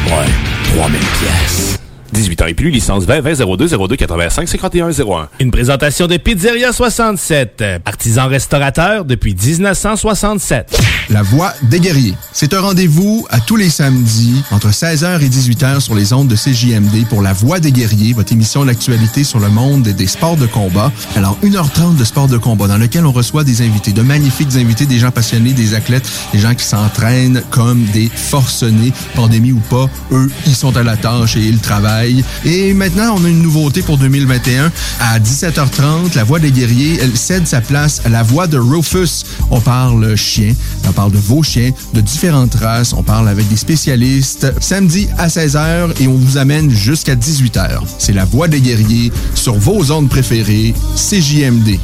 ouais, 3000 pièces. 18 ans et plus, licence 20 20 02 02 85 51 01. Une présentation de Pizzeria 67, artisan restaurateur depuis 1967. La Voix des guerriers. C'est un rendez-vous à tous les samedis entre 16h et 18h sur les ondes de CJMD pour La Voix des guerriers, votre émission d'actualité sur le monde des sports de combat. Alors, 1h30 de sport de combat dans lequel on reçoit des invités, de magnifiques invités, des gens passionnés, des athlètes, des gens qui s'entraînent comme des forcenés, pandémie ou pas, eux, ils sont à la tâche et ils travaillent. Et maintenant, on a une nouveauté pour 2021. À 17h30, la voix des guerriers, elle cède sa place à la voix de Rufus. On parle chien, on parle de vos chiens, de différentes races, on parle avec des spécialistes. Samedi à 16h et on vous amène jusqu'à 18h. C'est la voix des guerriers sur vos ondes préférées, CJMD.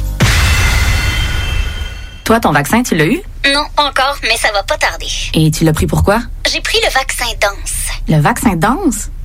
Toi, ton vaccin, tu l'as eu? Non, encore, mais ça va pas tarder. Et tu l'as pris pourquoi? J'ai pris le vaccin danse. Le vaccin danse?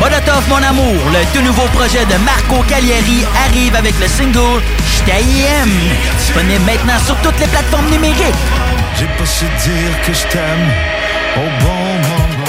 Molotov mon amour, le tout nouveau projet de Marco Cagliari arrive avec le single J't'aime. Disponible maintenant sur toutes les plateformes numériques. J'ai pas su dire que je t'aime au bon.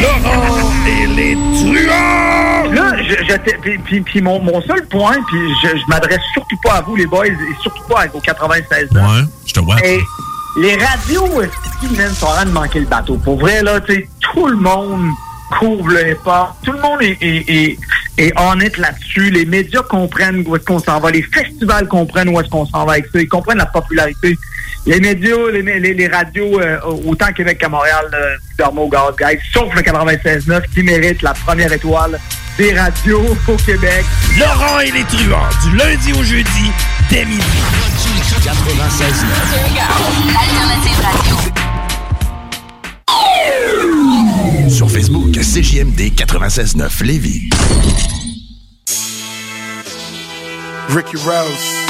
Laurent et les truands! Là, je, je t'ai- puis, puis- puis mon, mon seul point, puis je, je m'adresse surtout pas à vous, les boys, et surtout pas au 96 ans. Ouais, je te vois. Et les radios, qui même sont en train de manquer le bateau? Pour vrai, là, tu sais, tout le monde couvre le hip-hop. Tout le monde est, est, est, est honnête là-dessus. Les médias comprennent où est-ce qu'on s'en va. Les festivals comprennent où est-ce qu'on s'en va avec ça. Ils comprennent la popularité. Les médias, les, les, les radios, euh, autant à Québec qu'à Montréal, euh, dorment au gaz, guys, sauf le 96.9 qui mérite la première étoile des radios au Québec. Laurent et les truands, du lundi au jeudi, dès midi. 96.9. Sur Facebook, CJMD 96.9 Lévis. Ricky Rose.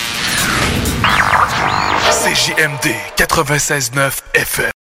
CJMD 96.9 FM.